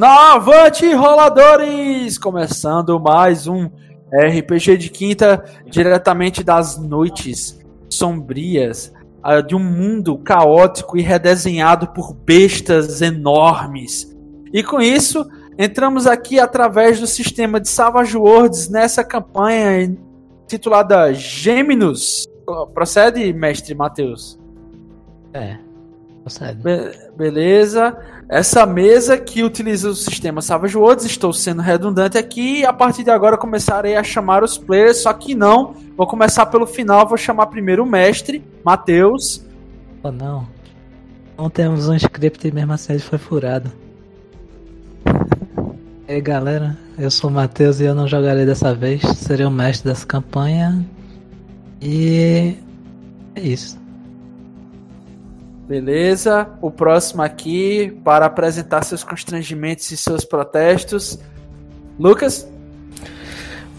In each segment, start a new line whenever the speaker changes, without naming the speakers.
na Avante Roladores! Começando mais um RPG de quinta, diretamente das noites sombrias ah, de um mundo caótico e redesenhado por bestas enormes. E com isso, entramos aqui através do sistema de Savage Worlds nessa campanha titulada Gêmeos. Procede, mestre Matheus?
É, procede.
Be beleza. Essa mesa que utiliza o sistema Savage Worlds, estou sendo redundante aqui, e a partir de agora começarei a chamar os players, só que não, vou começar pelo final, vou chamar primeiro o mestre, Matheus.
Oh não. Não temos um script e mesmo assim ele foi furado. E aí galera, eu sou o Matheus e eu não jogarei dessa vez, serei o mestre dessa campanha. E é isso.
Beleza. O próximo aqui para apresentar seus constrangimentos e seus protestos. Lucas?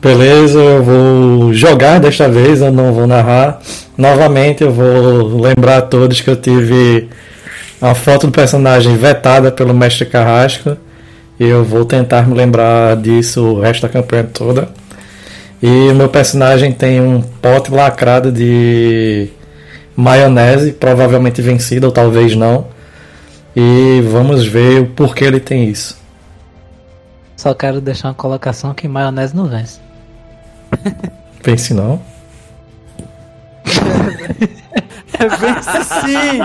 Beleza, eu vou jogar desta vez, eu não vou narrar. Novamente eu vou lembrar a todos que eu tive a foto do personagem vetada pelo mestre Carrasco. E eu vou tentar me lembrar disso o resto da campanha toda. E o meu personagem tem um pote lacrado de maionese, provavelmente vencida ou talvez não. E vamos ver o porquê ele tem isso.
Só quero deixar uma colocação que maionese não vence.
Vence não?
vence sim!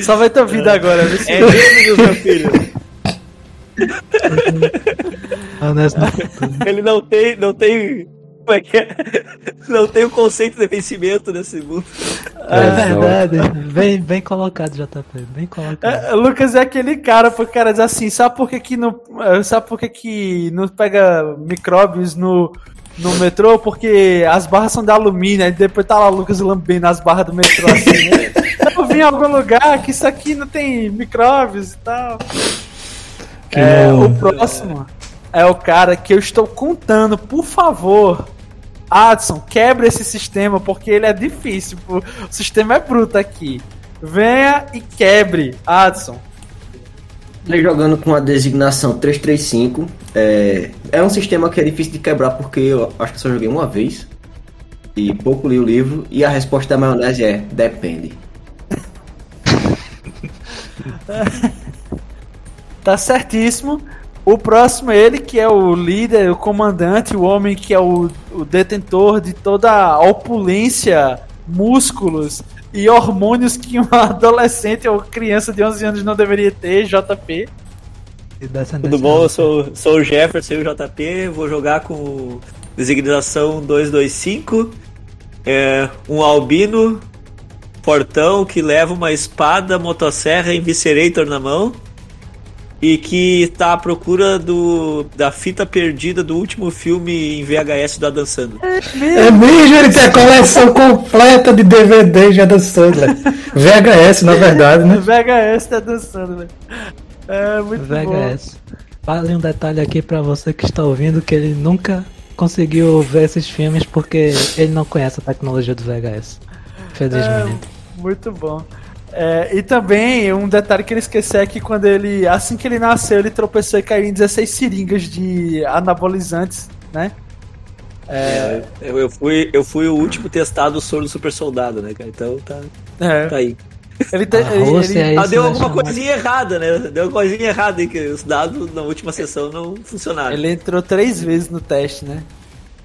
Só vai ter vida agora, vê se
É gêmeos, meu filho.
Maionese não
Ele não tem, não tem. Como é que é? Não tem o conceito de vencimento nesse mundo.
É verdade. Bem, bem colocado, JP. Bem colocado.
É, Lucas é aquele cara, porque o cara diz assim, sabe por que, que não. Sabe por que, que não pega micróbios no, no metrô? Porque as barras são de alumínio, aí depois tá lá o Lucas lambendo as barras do metrô assim, né? Eu vi em algum lugar que isso aqui não tem micróbios e tal.
Que
É,
não-
o próximo é o cara que eu estou contando, por favor. Adson, quebre esse sistema porque ele é difícil. O sistema é bruto aqui. Venha e quebre, Adson.
Ele jogando com a designação 335. É, é um sistema que é difícil de quebrar porque eu acho que só joguei uma vez. E pouco li o livro. E a resposta da maionese é: depende.
Tá certíssimo. O próximo é ele, que é o líder, o comandante, o homem que é o, o detentor de toda a opulência, músculos e hormônios que uma adolescente ou criança de 11 anos não deveria ter, JP.
E
Tudo bom? Eu sou, sou o Jefferson, o JP. Vou jogar com designação 225. É, um albino portão que leva uma espada, motosserra e Viscerator na mão. E que tá à procura do, da fita perdida do último filme em VHS do Adam Sandler.
É mesmo, ele tem a coleção completa de DVD já dançando, né? VHS, na verdade, né?
VHS tá dançando, velho. É muito bom.
VHS. Vale um detalhe aqui pra você que está ouvindo que ele nunca conseguiu ver esses filmes porque ele não conhece a tecnologia do VHS. Felizmente.
É, muito bom. É, e também um detalhe que ele esqueceu é que quando ele. Assim que ele nasceu, ele tropeçou e caiu em 16 seringas de anabolizantes, né?
É, eu, eu fui, eu fui o último testado do soro do super soldado, né, cara? Então tá,
É.
tá aí.
Ele, te,
A
ele, ele-
é
Ah,
isso,
deu alguma coisinha errada, né? Deu uma coisinha errada que os dados na última sessão não funcionaram.
ele entrou três vezes no teste, né?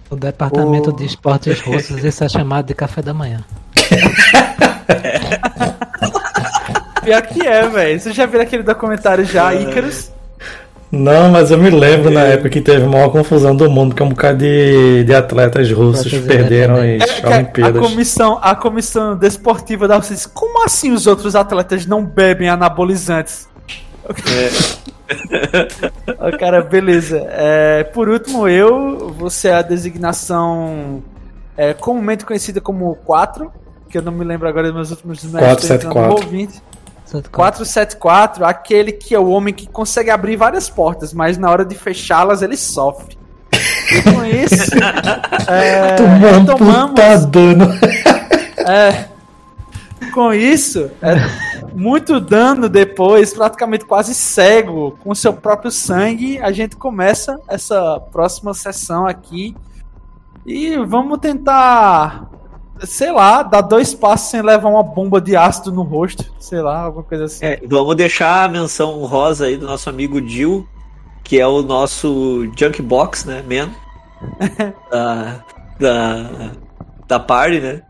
O departamento
O-
de esportes russos, isso é chamado de café da manhã.
Pior que é, velho. Você já viu aquele documentário já, Icarus?
Não, mas eu me lembro na época que teve a maior confusão do mundo, porque um bocado de, de atletas russos
Atletas
perderam
independentes.
as
É, que a,
Olimpíadas.
comissão, a comissão desportiva da Rússia disse, como assim os outros atletas não bebem anabolizantes? Ó, cara, beleza. É, por último, eu, você é a designação é, comumente conhecida como 4, que eu não me lembro agora dos meus últimos mestres,
474.
então não vou ouvir. 474, aquele que é o homem que consegue abrir várias portas, mas na hora de fechá-las ele sofre. E com isso, é, retomamos,
puta dano.
é, com isso, é, muito dano depois, praticamente quase cego, com seu próprio sangue, a gente começa essa próxima sessão aqui. E vamos tentar, sei lá, dar dois passos sem levar uma bomba de ácido no rosto, sei lá, alguma coisa assim.
É, vamos deixar a menção rosa aí do nosso amigo Jill, que é o nosso Junk Box, né, man? da, da, da party, né?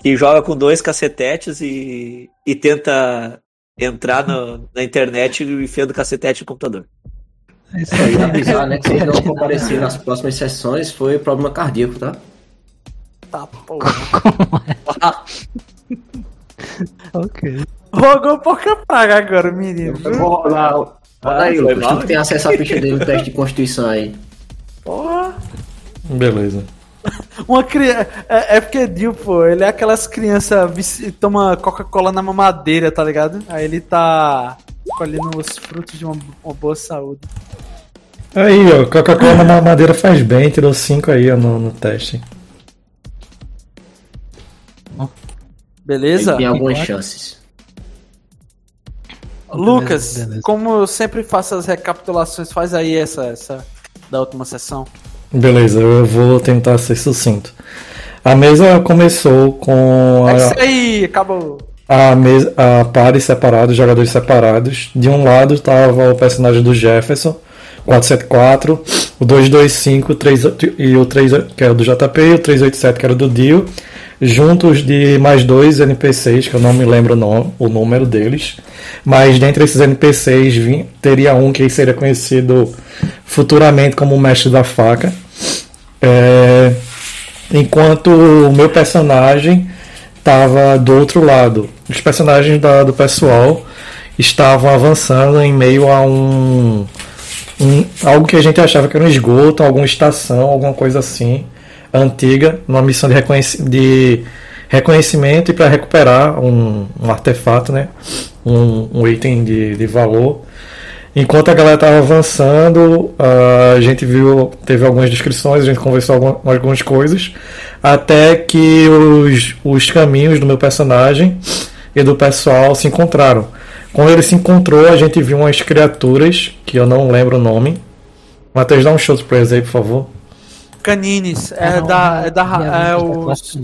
Que joga com dois cacetetes e, e tenta entrar no, na internet enfiando cacetete no computador.
É isso aí.
avisar, né? Que se ele não comparecer nas próximas sessões, foi problema cardíaco, tá?
Tá, porra.
ok.
Rogou pouca praga agora, menino.
Eu vou rolar. Roda aí,
foi
Lucas. Tu que tem acesso à ficha dele no teste de constituição aí.
Porra.
Beleza.
Uma criança. É, é porque Dio, pô, ele é aquelas crianças vici- toma Coca-Cola na mamadeira, tá ligado? Aí ele tá colhendo os frutos de uma, uma boa saúde.
Aí, ó, Coca-Cola na madeira faz bem, tirou 5 aí ó, no, no teste.
Beleza?
Ele tem algumas chances.
Lucas,
Beleza, beleza.
como eu sempre faço as recapitulações, faz aí essa, essa da última sessão.
Beleza, eu vou tentar ser sucinto. A mesa começou com
É
a,
isso aí, acabou.
a, mesa, a pares separados, jogadores separados. De um lado estava o personagem do Jefferson, 474, o 225 3, e o 3, que é o do JP, e o 387 que era do Dio, juntos de mais dois NPCs, que eu não me lembro o, número deles. Mas dentre esses NPCs vim- teria um que seria conhecido futuramente como o Mestre da Faca. É, enquanto o meu personagem estava do outro lado. Os personagens da- do pessoal estavam avançando em meio a um, um- algo que a gente achava que era um esgoto, alguma estação, alguma coisa assim antiga, numa missão de, reconheci- de reconhecimento e para recuperar um, um artefato, né? um, um item de, de valor. Enquanto a galera estava avançando, a gente viu, teve algumas descrições, a gente conversou alguma- algumas coisas, até que os, os caminhos do meu personagem e do pessoal se encontraram. Quando ele se encontrou, a gente viu umas criaturas, que eu não lembro o nome. Matheus, dá um show pra eles aí, por favor.
Canines, é
Ah,
da. É da. É
vista
o.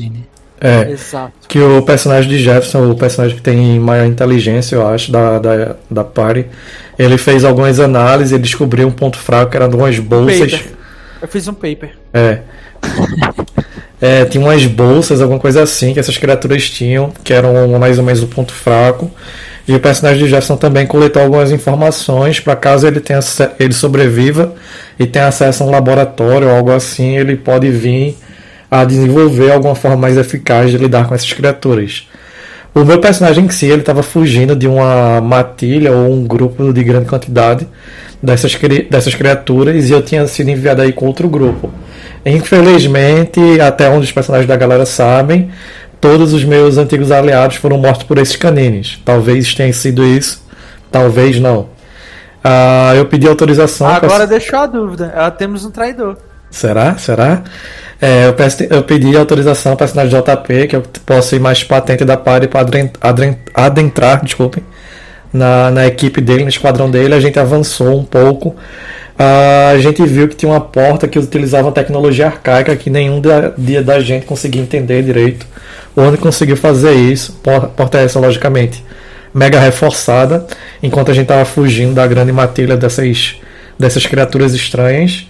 É,
Exato.
que o personagem de Jefferson, o personagem que tem maior inteligência, eu acho, da, da, da party, ele fez algumas análises e descobriu um ponto fraco que eram umas bolsas.
Paper. Eu fiz um paper.
É. É, tinha umas bolsas, alguma coisa assim, que essas criaturas tinham, que eram mais ou menos o ponto fraco. E o personagem de Jefferson também coletou algumas informações para caso ele tenha ele sobreviva e tenha acesso a um laboratório ou algo assim, ele pode vir a desenvolver alguma forma mais eficaz de lidar com essas criaturas. O meu personagem em si, ele estava fugindo de uma matilha ou um grupo de grande quantidade dessas, dessas criaturas e eu tinha sido enviado aí com outro grupo. Infelizmente, até onde os personagens da galera sabem, todos os meus antigos aliados foram mortos por esses canines. Talvez tenha sido isso, talvez não. Ah, eu pedi autorização. pra-
Agora deixou a dúvida. Ah, temos um traidor.
Será? Será? É, eu, peço- eu pedi autorização para personagem JP, que eu posso ir mais patente da party para adentrar, desculpem, na, na equipe dele, no esquadrão dele. A gente avançou um pouco. Ah, a gente viu que tinha uma porta que utilizava tecnologia arcaica que nenhum da, dia da gente conseguia entender direito. O conseguiu fazer isso, por- porta essa, logicamente, mega reforçada, enquanto a gente estava fugindo da grande matilha dessas, dessas criaturas estranhas.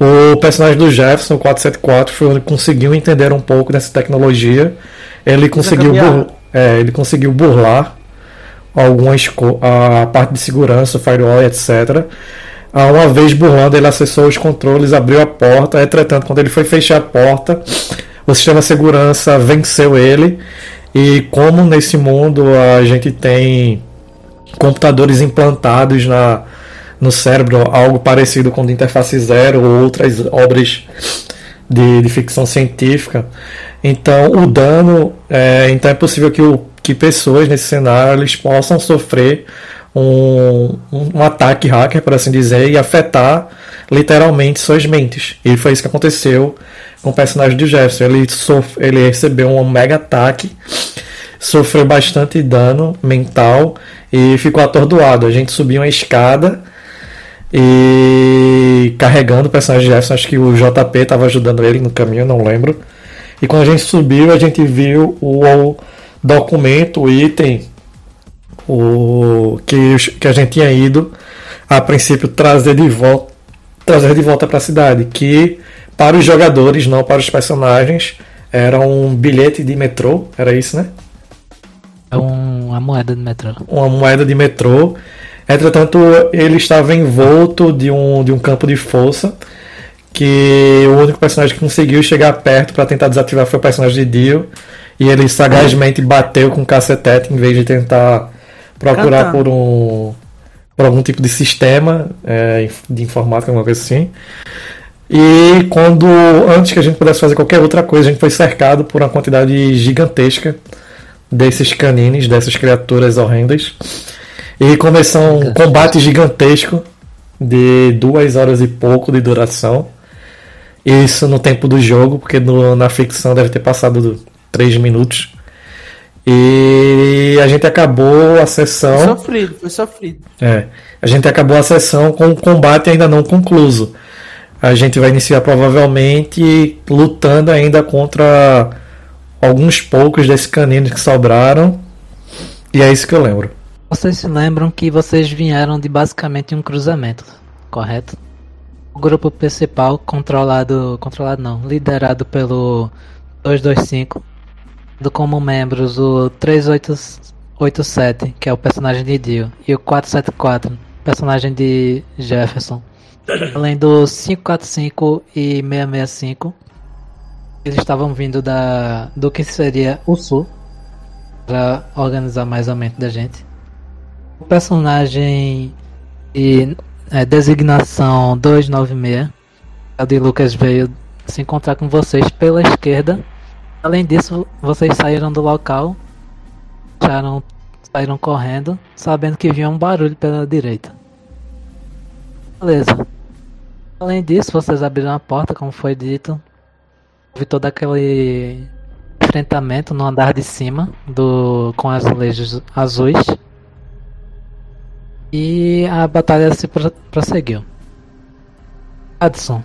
O personagem do Jefferson, o 474, foi o único que conseguiu entender um pouco dessa tecnologia. Ele conseguiu, é, ele conseguiu burlar algumas a parte de segurança, o firewall, etc. Ah, Uma vez burlando, ele acessou os controles, abriu a porta. Entretanto, quando ele foi fechar a porta, o sistema de segurança venceu ele. E como nesse mundo a gente tem computadores implantados na, no cérebro, algo parecido com o Interface Zero ou outras obras de, de ficção científica. Então, o dano, é, então é possível que, o, que pessoas nesse cenário eles possam sofrer um, um, ataque hacker, por assim dizer, e afetar literalmente suas mentes. E foi isso que aconteceu com o personagem de Jefferson. Ele, sof ele recebeu um mega ataque sofreu bastante dano mental e ficou atordoado. A gente subiu uma escada e carregando o personagem de Jefferson, acho que o JP estava ajudando ele no caminho, não lembro. E quando a gente subiu, a gente viu o documento, o item o que, que a gente tinha ido a princípio trazer de volta trazer de volta para a cidade, que para os jogadores, não para os personagens, era um bilhete de metrô, era isso, né?
É um, uma moeda de metrô.
Uma moeda de metrô. Entretanto, ele estava envolto de um, de um campo de força que o único personagem que conseguiu chegar perto para tentar desativar foi o personagem de Dio. E ele sagazmente bateu com o cacetete em vez de tentar procurar por um por algum tipo de sistema é, de informática, alguma coisa assim. E quando antes que a gente pudesse fazer qualquer outra coisa, a gente foi cercado por uma quantidade gigantesca desses canines, dessas criaturas horrendas. E começou um combate gigantesco de duas horas e pouco de duração. Isso no tempo do jogo, porque no, na ficção deve ter passado três minutos. E a gente acabou a sessão.
Foi sofrido, foi sofrido.
É. A gente acabou a sessão com o combate ainda não concluso. A gente vai iniciar provavelmente lutando ainda contra alguns poucos desses caninos que sobraram. E é isso que eu lembro.
Vocês se lembram que vocês vieram de basicamente um cruzamento, correto? O grupo principal controlado, controlado não, liderado pelo 225 do como membros o 387, que é o personagem de Dio, e o 474, personagem de Jefferson. Além do 545 e 665, eles estavam vindo da do que seria o sul para organizar mais ou menos da gente. O personagem de é, designação 296, o de Lucas veio se encontrar com vocês pela esquerda Além disso, vocês saíram do local, saíram, saíram correndo, sabendo que vinha um barulho pela direita. Beleza. Além disso, vocês abriram a porta, como foi dito. Houve todo aquele enfrentamento no andar de cima do com azulejos azuis. E a batalha se prosseguiu. Adson,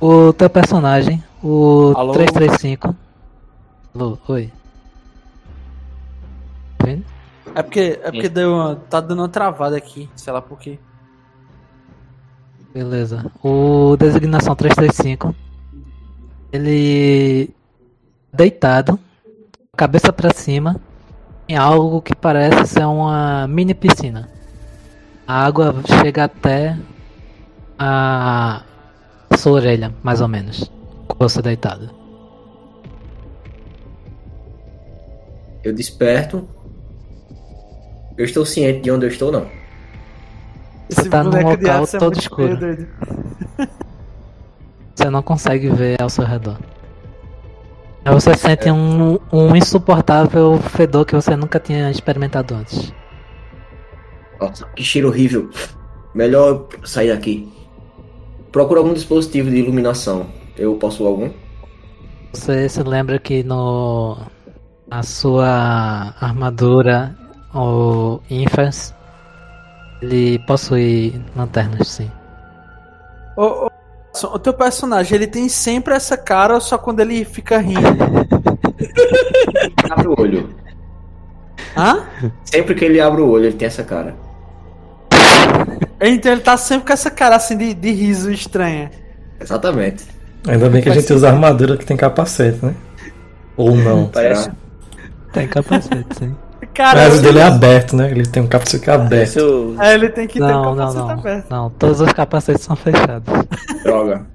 o teu personagem o Alô? 335. Alô, oi.
Tá vendo? É porque, é porque deu uma, tá dando uma travada aqui, sei lá por quê.
Beleza. O designação 335. Ele deitado, cabeça para cima, em algo que parece ser uma mini piscina. A água chega até a sua orelha, mais ou menos você deitado.
Eu desperto. Eu estou ciente de onde eu estou, não.
Você tá num local é todo escuro. Você não consegue ver ao seu redor. Você sente um, um insuportável fedor que você nunca tinha experimentado antes.
Nossa, que cheiro horrível. Melhor sair daqui. Procura algum dispositivo de iluminação. Eu possuo algum?
Você se lembra que no a sua armadura o Infers ele possui lanternas, sim.
O, o, o, teu personagem, ele tem sempre essa cara só quando ele fica rindo?
abre o olho.
Hã?
Sempre que ele abre o olho, ele tem essa cara.
Então ele tá sempre com essa cara assim de, de riso estranha.
Exatamente.
Ainda bem que a gente usa armadura que tem capacete, né? Ou não.
Parece. Tem capacete, sim.
Cara, Mas o dele é aberto, né? Ele tem um capacete aberto.
Isso... É, ele tem que
não,
ter
um capacete não, não. aberto. Não, todos os capacetes são fechados.
Droga.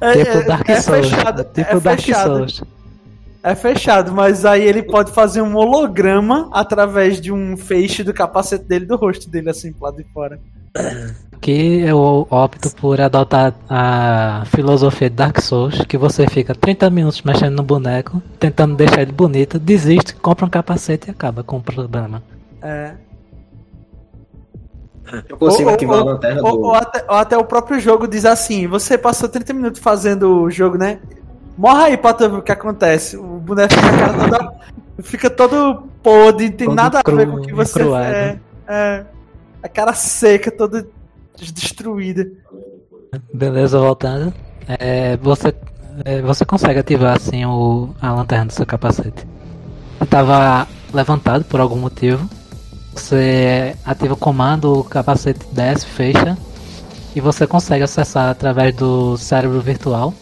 É, tipo é, Dark é Souls. Fechado, tipo
é
Dark
fechado.
Souls.
É fechado, mas aí ele pode fazer um holograma através de um feixe do capacete dele, do rosto dele, assim, pro lado de fora.
Que eu opto por adotar a filosofia de Dark Souls, que você fica 30 minutos mexendo no boneco, tentando deixar ele bonito, desiste, compra um capacete e acaba com o problema.
É.
Eu consigo ou, ativar ou, a lanterna
ou, do... ou, até, ou até o próprio jogo diz assim, você passou 30 minutos fazendo o jogo, né? Morra aí pra tu ver o que acontece. O boneco fica, toda, fica todo podre, não tem
Todo
nada a ver
cru,
com o que você é, é. A cara seca, toda destruída.
Beleza, voltando. É, você, é, você consegue ativar assim o, a lanterna do seu capacete. Ele tava levantado por algum motivo. Você ativa o comando, o capacete desce, fecha. E você consegue acessar através do cérebro virtual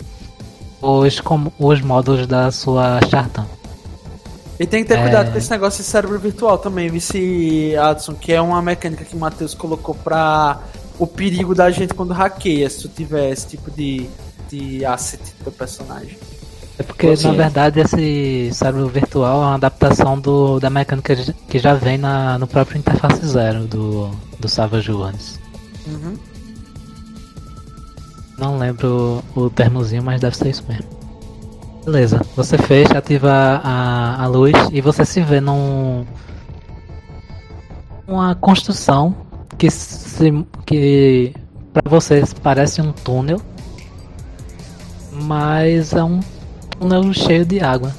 os, com- os módulos da sua Chartan.
E tem que ter
É.
cuidado com esse negócio de cérebro virtual também, vice Adson, que é uma mecânica que o Matheus colocou pra o perigo da gente quando hackeia, se tu tiver esse tipo de, de asset do personagem.
É porque, na
é.
verdade, esse cérebro virtual é uma adaptação do, da mecânica que já vem na, no próprio Interface Zero do, do Savage Worlds.
Uhum.
Não lembro o termozinho, mas deve ser isso mesmo. Beleza, você fecha, ativa a, a luz e você se vê num. Uma construção que, se, que para vocês parece um túnel, mas é um túnel cheio de água.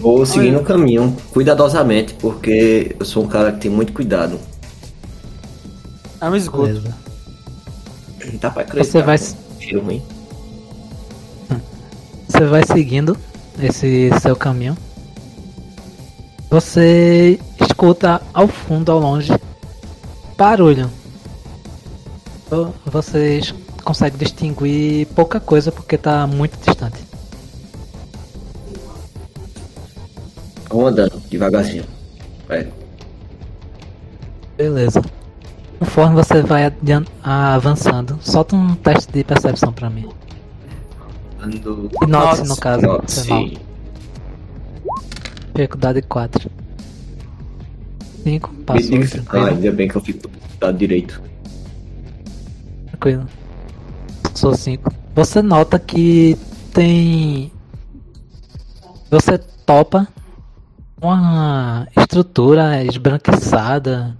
Vou seguindo o caminho, cuidadosamente, porque eu sou um cara que tem muito cuidado.
É um esgoto.
Beleza.
Dá pra acreditar.
Você vai,
Cheiro ruim.
Você vai seguindo esse seu caminho. Você escuta ao fundo, ao longe, barulho. Vo- Você consegue distinguir pouca coisa porque tá muito distante.
Vou andando, devagarzinho. É.
Beleza. Conforme você vai avançando, solta um teste de percepção pra mim.
Ando.
E note no caso.
Sim.
Dificuldade 4. 5,
Me
passou.
Ah, ainda bem que eu fico do lado direito.
Tranquilo. Sou 5. Você nota que tem. Você topa uma estrutura esbranquiçada.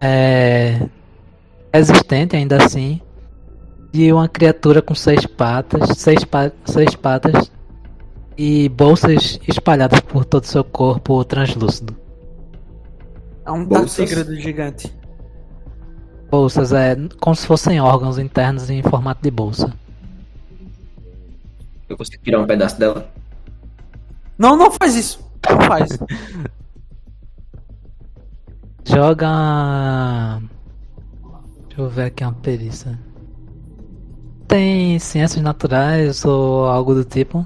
É. Resistente ainda assim. De uma criatura com seis patas. Seis, pa seis patas. E bolsas espalhadas por todo o seu corpo translúcido.
É um
Bolsas.
tartígrado gigante.
Bolsas é como se fossem órgãos internos em formato de bolsa.
Eu consigo tirar um pedaço dela.
Não, não faz isso. Não faz.
Joga. Deixa eu ver aqui uma perícia. Tem ciências naturais ou algo do tipo?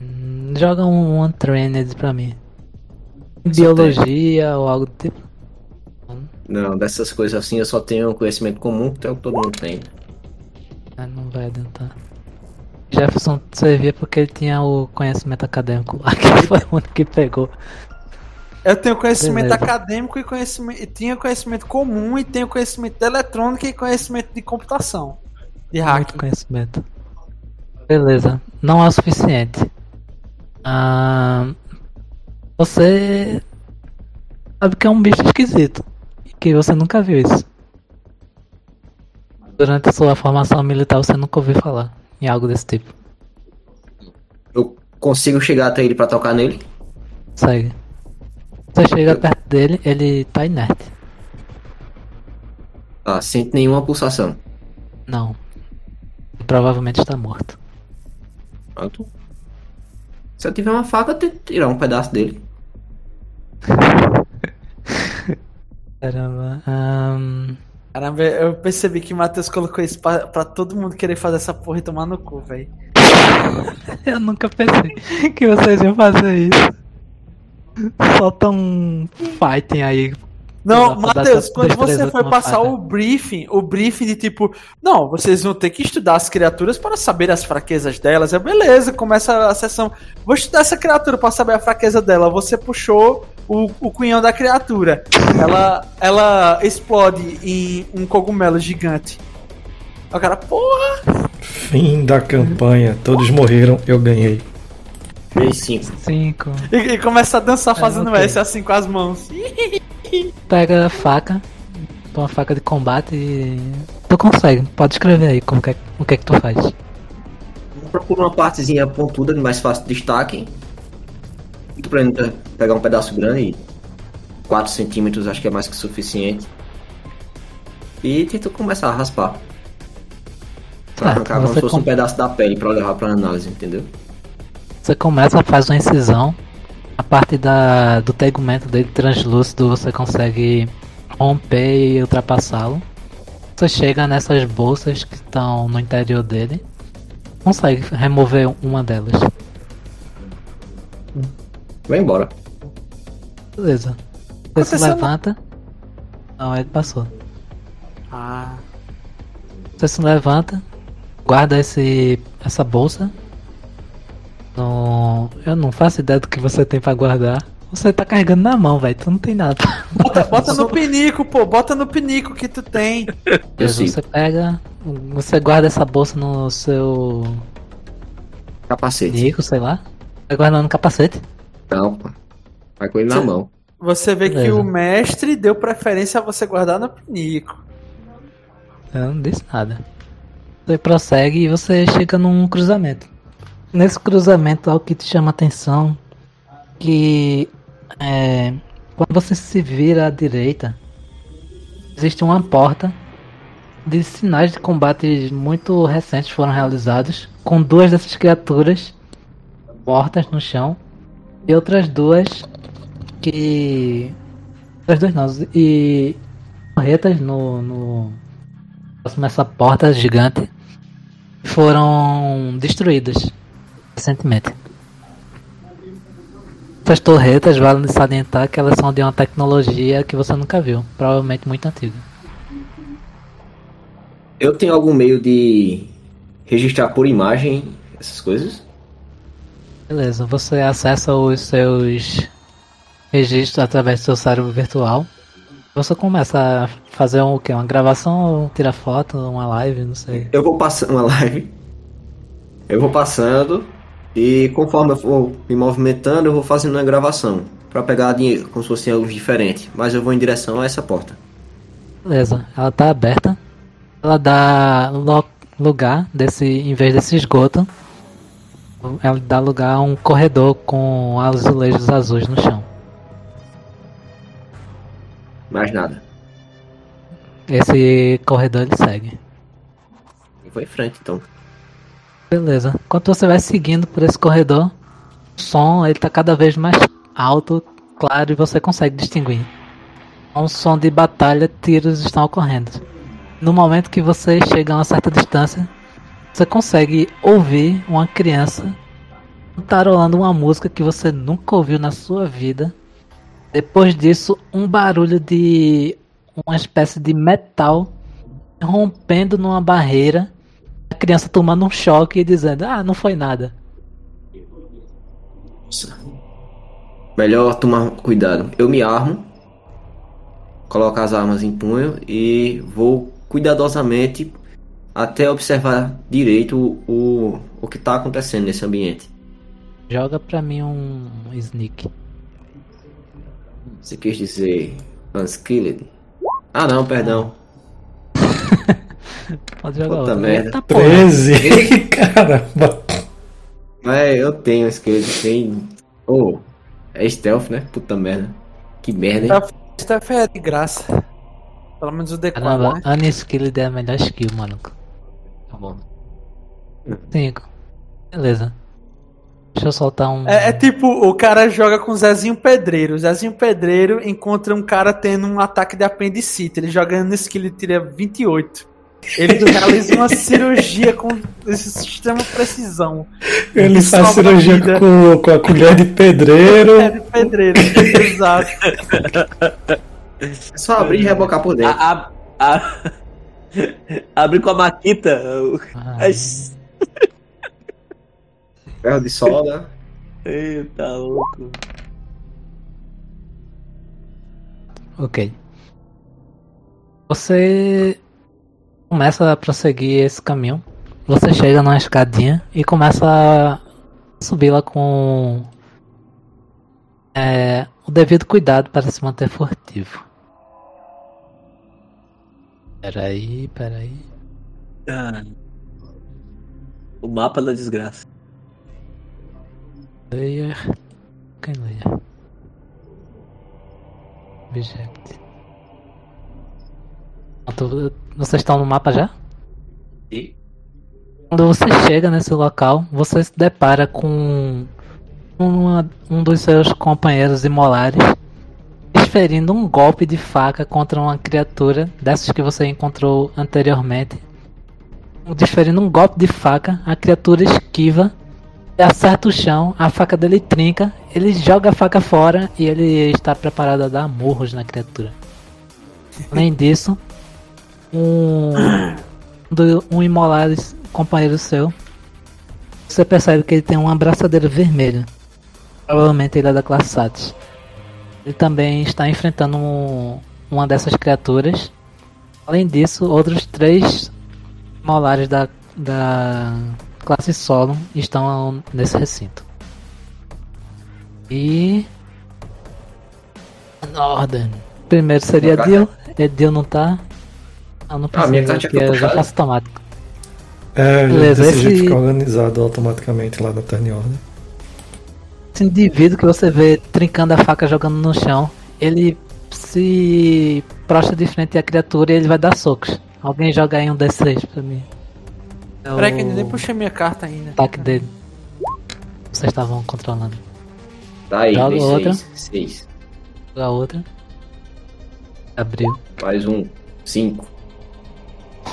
Hum, Joga um Untrained pra mim. Biologia ou algo do tipo?
Não, dessas coisas assim eu só tenho conhecimento comum, que é o que todo mundo tem.
Ah, não vai adiantar. Jefferson servia porque ele tinha o conhecimento acadêmico lá, que foi o único que pegou.
Eu tenho conhecimento
Beleza.
acadêmico e conhecimento. e Tinha conhecimento comum e tenho conhecimento de eletrônica e conhecimento de computação. De
Muito
hacking.
conhecimento. Beleza, não é o suficiente. Ah, você sabe que é um bicho esquisito. e Que você nunca viu isso. Durante a sua formação militar você nunca ouviu falar em algo desse tipo.
Eu consigo chegar até ele pra tocar nele?
Segue. Você chega perto dele, ele tá inerte.
Ah, sente nenhuma pulsação.
Não. Provavelmente está morto.
Pronto. Se eu tiver uma faca, eu tento tirar um pedaço dele.
Caramba. ahn,
Caramba, eu percebi que o Matheus colocou isso pra, pra todo mundo querer fazer essa porra e tomar no cu, velho.
Eu nunca pensei que vocês iam fazer isso. Solta um fighting aí.
Não, Matheus, quando você foi passar o briefing, o briefing de tipo, não, vocês vão ter que estudar as criaturas para saber as fraquezas delas. É beleza, começa a sessão. Vou estudar essa criatura para saber a fraqueza dela. Você puxou o, o cunhão da criatura. Ela, ela explode em um cogumelo gigante. O cara, porra!
Fim da campanha. Todos morreram, eu ganhei.
3, 5.
5.
E, e começa a dançar
É,
fazendo
ok.
S assim com as mãos.
Pega a faca. Uma faca de combate e Tu consegue, pode escrever aí como que é, o que é que tu faz.
Procura uma partezinha pontuda de mais fácil destaque. Tu pra pegar um pedaço grande, 4 centímetros acho que é mais que suficiente. E tenta começar a raspar. Pra
Certo,
arrancar como se fosse
com-
um pedaço da pele pra levar pra análise, entendeu?
Você começa, faz uma incisão. A parte da, do tegumento dele translúcido você consegue romper e ultrapassá-lo. Você chega nessas bolsas que estão no interior dele. Consegue remover uma delas.
Vai embora.
Beleza. Você se levanta. Não, ele passou.
Ah.
Você se levanta, guarda esse, essa bolsa. No, eu não faço ideia do que você tem pra guardar. Você tá carregando na mão, velho. Tu não tem nada.
Bota, bota no pinico, pô. Bota no pinico que tu tem.
Eu sim.
você pega, você guarda essa bolsa no seu
Capacete.
nico, sei lá. Vai guardando no capacete.
Não, pô. Vai com ele na
Você-
mão.
Você vê que
Beleza.
o mestre deu preferência a você guardar no pinico.
Eu não disse nada. Você prossegue e você chega num cruzamento. Nesse cruzamento, algo que te chama atenção que é, quando você se vira à direita, existe uma porta de sinais de combate muito recentes foram realizados com duas dessas criaturas mortas no chão e outras duas que outras duas não e corretas no, no próximo essa porta gigante foram destruídas recentemente. Essas torretas vale salientar que elas são de uma tecnologia que você nunca viu, provavelmente muito antiga.
Eu tenho algum meio de registrar por imagem essas coisas?
Beleza, você acessa os seus registros através do seu cérebro virtual. Você começa a fazer um, o quê? Uma gravação, tira foto, uma live, não sei.
Eu vou passando uma live. Eu vou passando e conforme eu for me movimentando, eu vou fazendo uma gravação para pegar dinheiro, como se fossem ângulos diferentes. Mas eu vou em direção a essa porta.
Beleza, ela tá aberta. Ela dá lugar desse, em vez desse esgoto, ela dá lugar a um corredor com azulejos azuis no chão.
Mais nada.
Esse corredor ele segue.
Eu vou em frente então.
Beleza. Enquanto você vai seguindo por esse corredor, o som ele tá cada vez mais alto, claro, e você consegue distinguir. É um som de batalha, tiros estão ocorrendo. No momento que você chega a uma certa distância, você consegue ouvir uma criança cantarolando uma música que você nunca ouviu na sua vida. Depois disso, um barulho de uma espécie de metal rompendo numa barreira a criança tomando um choque e dizendo, ah, não foi nada.
Nossa. Melhor tomar cuidado. Eu me armo, coloco as armas em punho e vou cuidadosamente até observar direito o, o, o que está acontecendo nesse ambiente.
Joga pra mim um sneak.
Você quis dizer unskilled? Ah não, perdão.
Pode jogar
Puta
outra.
merda.
Eita porra.
13, caramba.
É, eu tenho skilled, tem. Oh, é stealth, né? Puta merda. Que merda, hein?
Steph é de graça. Pelo menos o D4.
Caramba,
né?
unskilled é a melhor skill, maluco.
Tá bom.
5. Beleza. Deixa eu soltar um.
É, é tipo, o cara joga com o Zezinho Pedreiro. O Zezinho Pedreiro encontra um cara tendo um ataque de apendicite. Ele joga no skill e tira 28. Ele realiza uma cirurgia com esse extrema precisão.
Ele faz
Salva a
cirurgia com, com a colher de pedreiro.
É de pedreiro, exato.
É só abrir e rebocar por dentro.
A- a- a- Abre com a maquita. Ai,
Ferro de solda.
Eita, louco.
Ok. Você começa a prosseguir esse caminho. Você chega numa escadinha e começa a subi-la com é, o devido cuidado para se manter furtivo. Peraí, peraí.
Ah. O mapa da desgraça.
Layer. Quem layer? Object. Pronto, Vocês estão no mapa já?
E
Quando você chega nesse local, você se depara com uma- um dos seus companheiros imolares desferindo um golpe de faca contra uma criatura dessas que você encontrou anteriormente. Desferindo um golpe de faca, a criatura esquiva, acerta o chão, a faca dele trinca, ele joga a faca fora e ele está preparado a dar murros na criatura. Além disso, um, do, um imolares companheiro seu, você percebe que ele tem uma abraçadeira vermelha. Provavelmente ele é da classe Satis. Ele também está enfrentando um- uma dessas criaturas. Além disso, outros três molares da, da classe solo estão nesse recinto. E. Northern. Primeiro seria. Dio. Edil não tá. Ah, não
Ah, minha
precisa,
carta
eu já faço automático.
É,
Beleza, esse-
ficar organizado automaticamente lá na turn order.
Esse indivíduo que você vê trincando a faca jogando no chão, ele se prostra de frente à criatura e ele vai dar socos. Alguém joga aí um D6 pra mim. É
Peraí que eu nem puxei minha carta ainda.
ataque dele. Vocês estavam controlando.
tá aí,
Joga
D6.
outra.
6.
A outra. Abriu.
Mais um. 5.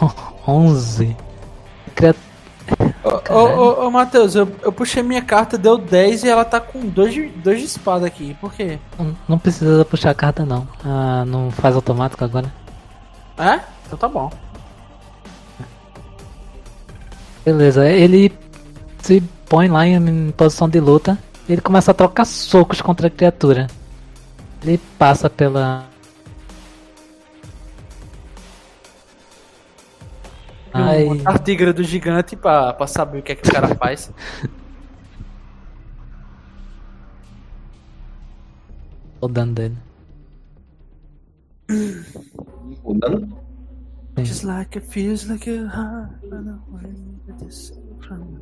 11. Cria-
Ô, ô, ô, Matheus, eu, eu puxei minha carta, deu 10 e ela tá com 2 de, dois de espada aqui. Por quê?
Não- Não precisa puxar a carta não. Ah, não faz automático agora.
É? Então tá bom.
Beleza, ele se põe lá em, em posição de luta. Ele começa a trocar socos contra a criatura. Ele passa pela. Ai,
Um tartígrado do gigante pra, pra saber o que é que o cara faz.
o dano dele.
O dano?
Just like it feels like a heart run away with this from-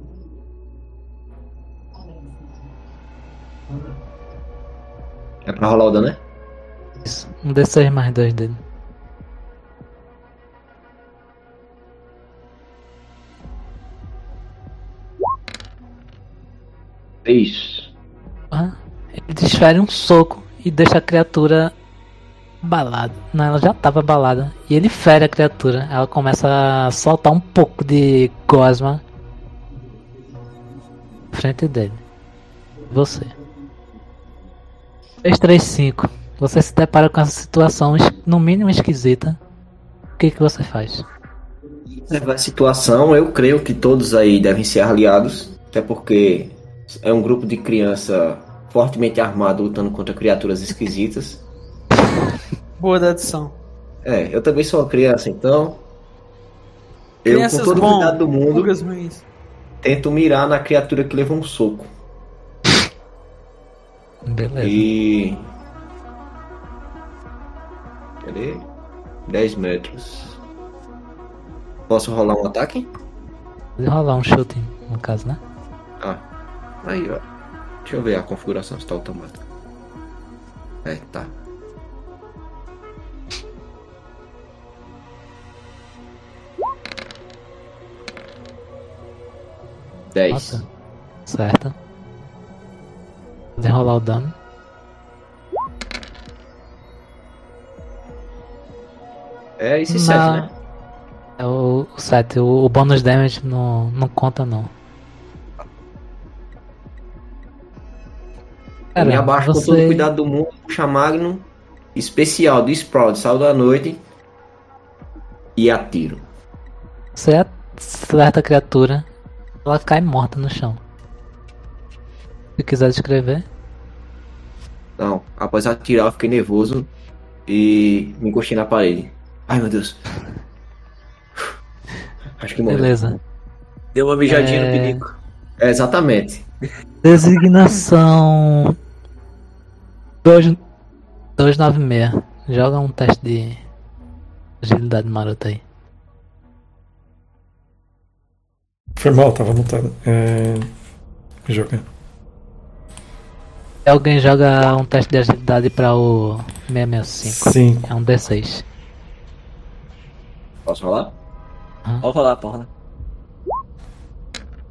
É pra rolar o dano, né?
Isso. Um D6 mais dois dele.
Isso.
Ah, ele desfere um soco e deixa a criatura abalada. Não, ela já estava abalada. E ele fere a criatura. Ela começa a soltar um pouco de gosma frente dele. Você. 335. Você se depara com essa situação no mínimo esquisita. O que, que você faz?
Observar a situação, eu creio que todos aí devem ser aliados, até porque é um grupo de criança fortemente armado lutando contra criaturas esquisitas.
Boa da adição.
É, eu também sou uma criança, então. Eu,
Crianças
com todo o cuidado do mundo, tento mirar na criatura que levou um soco.
Beleza.
E. Cadê? 10 metros. Posso rolar um ataque?
Pode rolar um chute, no caso, né?
Ah, aí ó. Deixa eu ver a configuração se tá automática. É, tá. Dez.
Nossa. Certo. Pode rolar o dano.
É esse
Na-
sete, né?
É o 7, o, o bônus damage não, não conta não.
Eu me abaixo com todo o
você-
cuidado do mundo, puxa Magnum, especial do Sprout, sal da noite e atiro.
Você acerta a criatura, ela cai morta no chão. Se quiser descrever,
Não, após atirar eu fiquei nervoso e me encostei na parede. Ai meu Deus. Acho que morreu.
beleza.
Deu uma mijadinha
É.
no pinico.
É, exatamente.
Designação 2 296. Joga um teste de Agilidade marota aí.
Foi mal, tava mutado. É. Jogar.
Alguém joga um teste de agilidade para o 665.
Sim.
É um D6.
Posso rolar?
Pode rolar, pode rolar.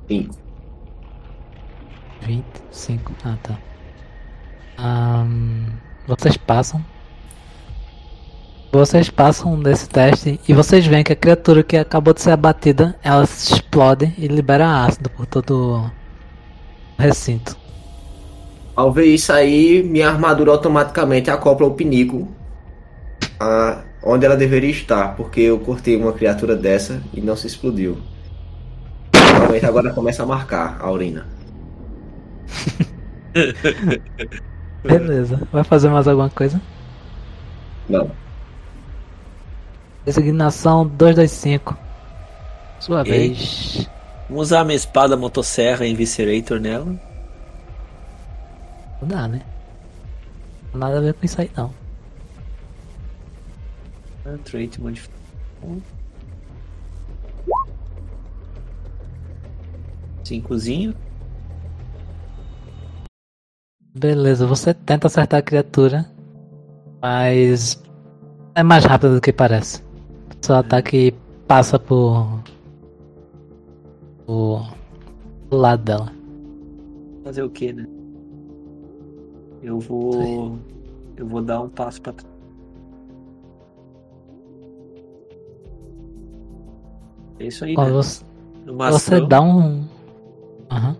Sim.
25. Ah, tá. Ahn, vocês passam. Vocês passam desse teste e vocês veem que a criatura que acabou de ser abatida, ela se explode e libera ácido por todo o recinto.
Ao ver isso aí, minha armadura automaticamente acopla o pinico a onde ela deveria estar, porque eu cortei uma criatura dessa e não se explodiu. Realmente agora começa a marcar a urina.
Beleza. Vai fazer mais alguma coisa?
Não.
Designação 225. Sua
Ok.
vez.
Vamos usar a minha espada motosserra Inviscerator nela.
Não dá, né? Nada a ver com isso aí não.
Ah, Trait modificado. Cincozinho.
Beleza, você tenta acertar a criatura, mas é mais rápido do que parece. Seu ataque passa por. por. do lado dela.
Fazer o que, né? Eu vou. Eu vou dar um passo pra trás. É isso aí,
Quando
né?
você, você dá um. Aham.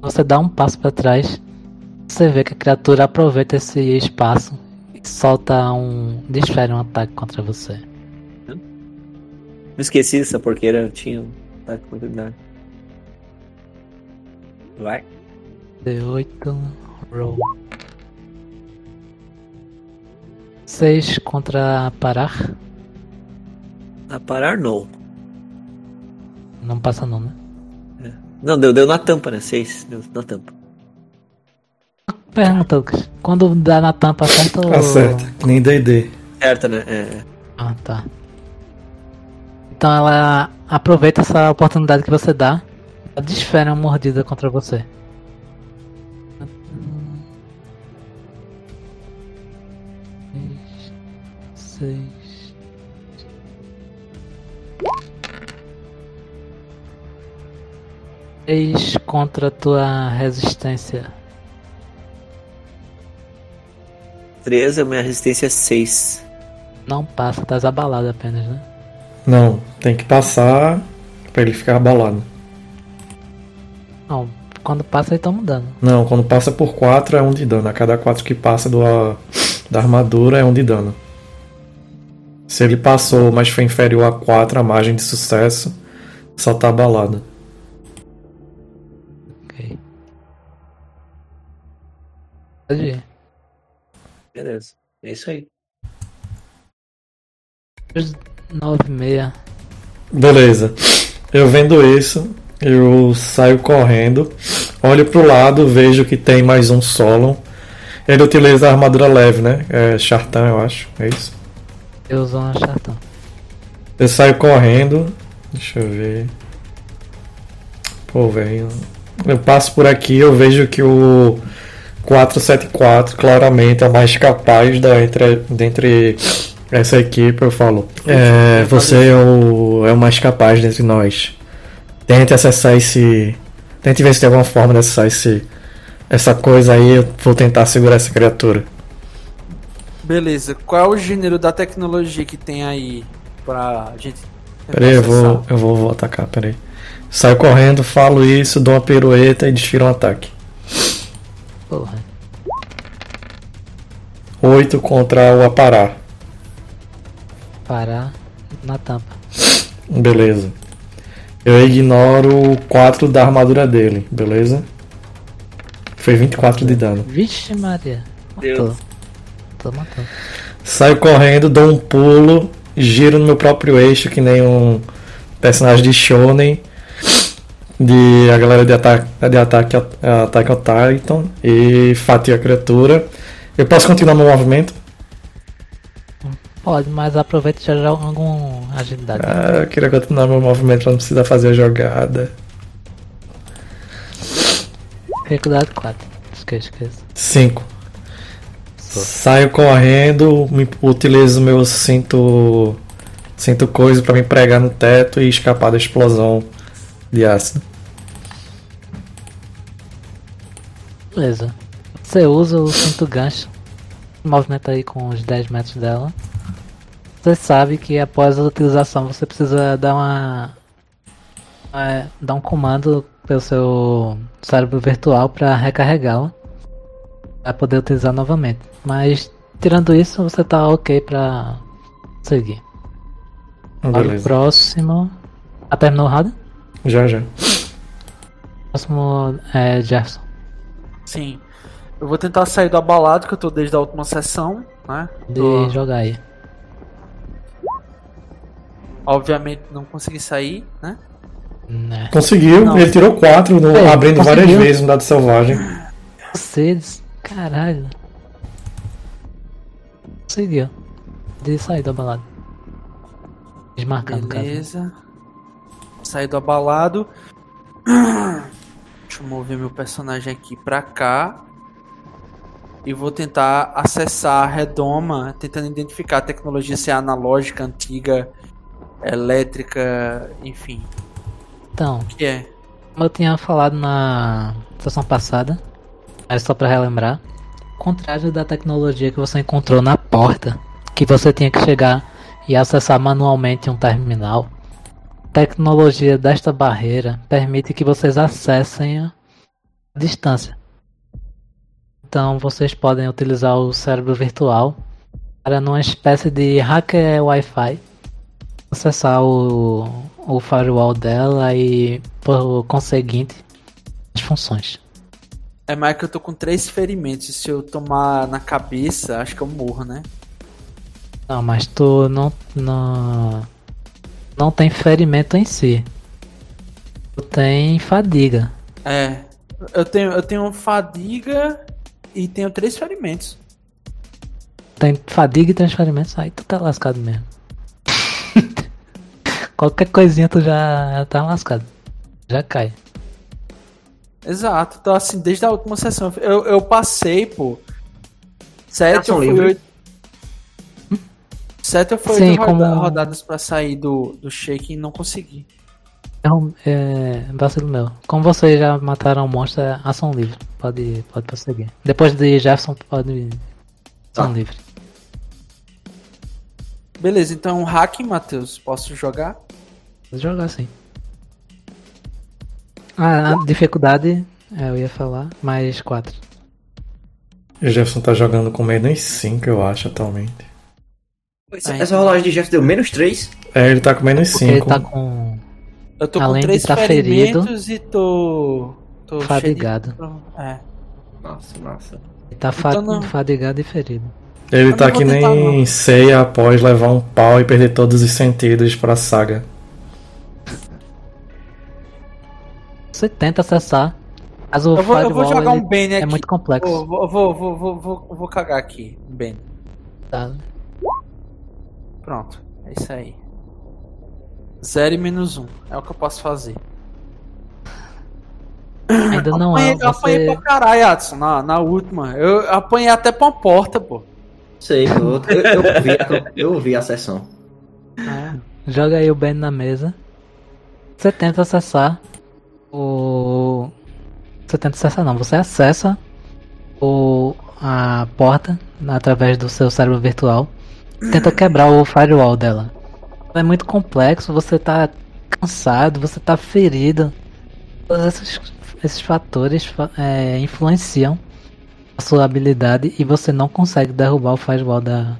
Você dá um passo pra trás, você vê que a criatura aproveita esse espaço e solta um. desfere um ataque contra você.
Não esqueci dessa porqueira, eu tinha um ataque de oportunidade. Vai.
D8 roll. 6 contra parar.
A parar, não.
Não passa não, né?
Não, deu, deu na tampa, né? Seis. Deu na tampa.
Pergunta, Lucas. Quando dá na tampa, acerta ou...
Acerta. Nem DD.
Certa, né? É.
Ah, tá. Então ela aproveita essa oportunidade que você dá. Ela desfere uma mordida contra você. Seis. Seis contra a tua resistência.
Três, a minha resistência é seis.
Não passa, tá abalado apenas, né?
Não, tem que passar pra ele ficar abalado.
Não, quando passa ele toma dano.
Não, quando passa por 4 é um de dano. A cada 4 que passa do, da armadura é um de dano. Se ele passou, mas foi inferior a 4, a margem de sucesso só tá abalado.
Ok. Pode ir.
Beleza. É isso aí.
9 meia.
Beleza. Eu vendo isso, eu saio correndo, olho pro lado, vejo que tem mais um Solon. Ele utiliza a armadura leve, né? É Chartan, eu acho. É isso.
Eu uso uma chatão.
Eu saio correndo. Deixa eu ver. Pô, velho. Eu passo por aqui, eu vejo que o 474 claramente é o mais capaz da entre, dentre essa equipe. Eu falo: é, Você é o, é o mais capaz dentre nós. Tente acessar esse. Tente ver se tem alguma forma de acessar esse, essa coisa aí. Eu vou tentar segurar essa criatura.
Beleza. Qual é o gênero da tecnologia que tem aí pra gente.
Peraí, eu vou, eu vou, vou atacar, peraí. Saio correndo, falo isso, dou uma pirueta e desfiro um ataque.
Porra.
8 contra o Aparar.
Parar na tampa.
Beleza. Eu ignoro o 4 da armadura dele, beleza? Foi 24 de dano.
Vixe Maria. Matou.
Deus.
Tô matando.
Saio correndo, dou um pulo, giro no meu próprio eixo, que nem um personagem de Shonen. De a galera de ataque, de ataque, ataque ao Titan e fatio a criatura. Eu posso continuar meu movimento?
Pode, mas aproveita e já joga algum agilidade.
Ah, eu queria continuar meu movimento pra não precisar fazer a jogada.
Dificuldade 4. Esquece, esquece.
5. Saio correndo, me- utilizo meu cinto. Cinto coisa pra me pregar no teto e escapar da explosão de ácido.
Beleza. Você usa o cinto gancho. Movimenta aí com os 10 metros dela. Você sabe que após a utilização você precisa dar uma. é, dar um comando pelo seu cérebro virtual para recarregá-la. Pra poder utilizar novamente. Mas tirando isso, você tá ok pra seguir. Para o próximo. Ah, terminou o round?
Já, já.
Próximo é Jefferson.
Sim. Eu vou tentar sair do abalado que eu tô desde a última sessão, né?
De
Tô-
jogar aí.
obviamente não consegui sair, né?
Né.
Conseguiu,
Não.
ele tirou 4,
É,
abrindo várias
conseguiu.
vezes no dado selvagem.
Vocês, caralho. Conseguiu. De sair da balada. Desmarcando, cara.
Beleza. Saí do abalado. Deixa eu mover meu personagem aqui pra cá. E vou tentar acessar a redoma, tentando identificar a tecnologia se é analógica, antiga, elétrica, enfim.
Então,
O que é?
como eu tinha falado na sessão passada, mas só pra relembrar, contrário da tecnologia que você encontrou na porta, que você tinha que chegar e acessar manualmente um terminal, tecnologia desta barreira permite que vocês acessem a distância. Então vocês podem utilizar o cérebro virtual para numa espécie de hacker Wi-Fi acessar o, o firewall dela e por conseguinte as funções.
É mais que eu tô com três ferimentos. Se eu tomar na cabeça, acho que eu morro, né?
Não, mas tu não não não tem ferimento em si. Tu tem fadiga.
É. Eu tenho, eu tenho fadiga e tenho três ferimentos.
Tem fadiga e os ferimentos, aí tu tá lascado mesmo. Qualquer coisinha tu já, tá lascado. Já cai.
Exato. Então, assim, desde a última sessão, eu, eu passei por. Sete
livre.
oito. Sete ou foi
Sim,
roda-
como-
rodadas pra sair do, do shake e não consegui.
É, um- é vacilo meu. Como vocês já mataram o monstro, é ação livre. Pode, pode prosseguir. Depois de Jefferson, pode. Ação
Tá.
livre.
Beleza, então hack, Matheus, posso jogar?
Pode jogar sim. Ah, a dificuldade, é, eu ia falar, mais 4.
O Jefferson tá jogando com menos 5, eu acho, atualmente.
Essa, essa rolagem de Jeff deu menos 3.
É, ele tá com menos
Porque ele
5.
tá com
Eu tô
Além
com
de
três
tá
ferimentos e tô. tô
fadigado.
cheio de- É.
Massa, massa.
Ele tá fa-
Então não.
fadigado e ferido.
Ele
Eu
tá que nem
não.
ceia após levar um pau e perder todos os sentidos pra saga.
Você tenta acessar, mas o
Eu vou, eu vou jogar um Bane aqui.
é muito complexo.
Vou, vou, vou, vou, vou, vou, vou cagar aqui. Um Bane.
Tá?
Pronto. É isso aí. Zero e menos um. É o que eu posso fazer.
Ainda não é.
apanhei, eu apanhei
Você...
pra caralho, Adson, na, na última. Eu apanhei até pra uma porta, pô.
Sei, eu, eu, eu, vi, a- eu ouvi a sessão.
Joga aí o Ben na mesa. Você tenta acessar o. Você tenta acessar não, você acessa o a porta através do seu cérebro virtual. Tenta quebrar o firewall dela. É muito complexo, você tá cansado, você tá ferido. Todos esses, esses fatores fa- é, influenciam a sua habilidade e você não consegue derrubar o firewall da.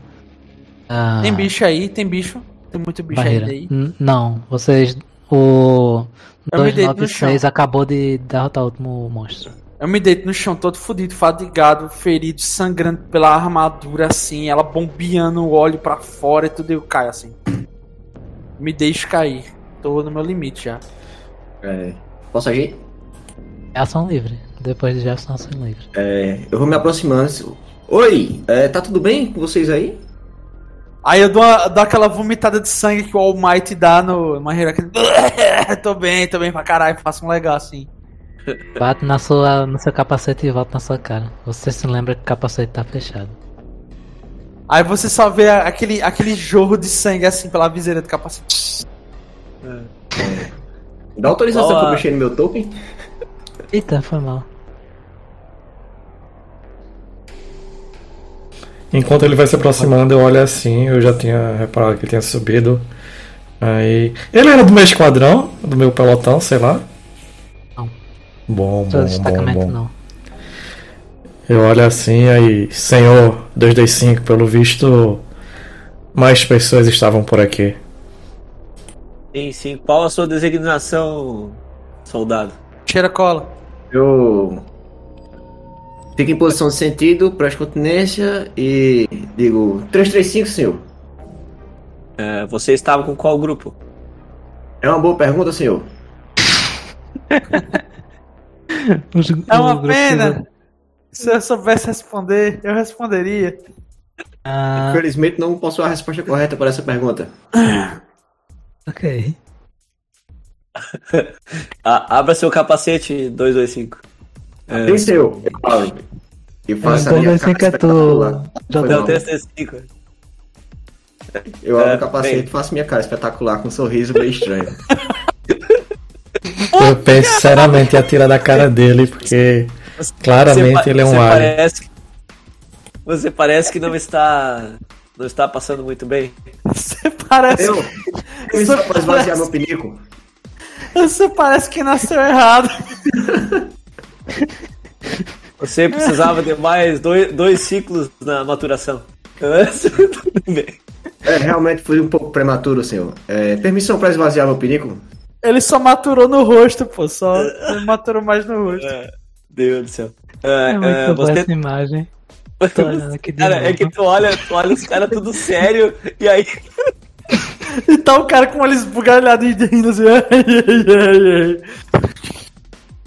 da
Tem bicho aí, tem bicho. Tem muito bicho
barreira.
aí.
N- Não, vocês. O
Eu me deito no
296
chão.
acabou de derrotar o último monstro.
Eu me deito no chão todo fudido, fadigado, ferido, sangrando pela armadura assim, ela bombeando o óleo pra fora e tudo eu caio assim. Me deixo cair. Tô no meu limite já.
É, posso agir?
É ação livre. Depois de Jefferson, ação livre.
É, eu vou me aproximando. Oi, é, tá tudo bem com vocês aí?
Aí eu dou, uma- dou aquela vomitada de sangue que o All Might dá no tô bem, tô bem pra caralho. Faço um legal assim.
Bate na sua, no seu capacete e volta na sua cara. Você se lembra que o capacete tá fechado.
Aí você só vê aquele, aquele jorro de sangue assim pela viseira do capacete.
Dá autorização pra mexer no meu token?
Eita, foi mal.
Enquanto ele vai se aproximando, eu olho assim, eu já tinha reparado que ele tinha subido. Aí. Ele era do meu esquadrão, do meu pelotão, sei lá. Bom,
Seu
bom,
destacamento
bom, bom.
não.
Eu olho assim, aí, senhor 225, pelo visto, mais pessoas estavam por aqui.
Sim, sim. Qual a sua designação, soldado?
Cheira cola.
Eu fico em posição de sentido, presto continência e digo 335, senhor.
É, você estava com qual grupo?
É uma boa pergunta, senhor.
É uma pena. Se eu soubesse responder, eu responderia.
Ah,
Infelizmente não posso a resposta correta para essa pergunta.
ok.
Ah, abra seu capacete 225. É,
Tem seu, eu falo. E faço a minha
vai ser
cara
que é tu.
espetacular.
Já
Foi
não,
mal.
335.
Eu abro
É,
o capacete
bem.
e faço minha cara espetacular com um sorriso meio estranho.
Eu penso seriamente em atirar da cara dele, porque claramente
Você
ele é
você
um alien.
parece, Você parece que não está. Não está passando muito bem.
Você parece.
Eu, eu só pra esvaziar meu pinico.
Você parece que nasceu errado.
Você precisava de mais dois, dois ciclos na maturação. Tudo bem.
É, realmente fui um pouco prematuro, senhor. É, permissão pra esvaziar meu pinico?
Ele só maturou no rosto, pô. Só é. maturou mais no rosto. É.
Deus do céu. É,
é muito uh,
você...
essa imagem.
cara, é que tu olha, tu olha os caras tudo sério e aí.
e tá o cara com eles bugalhados e rindo assim.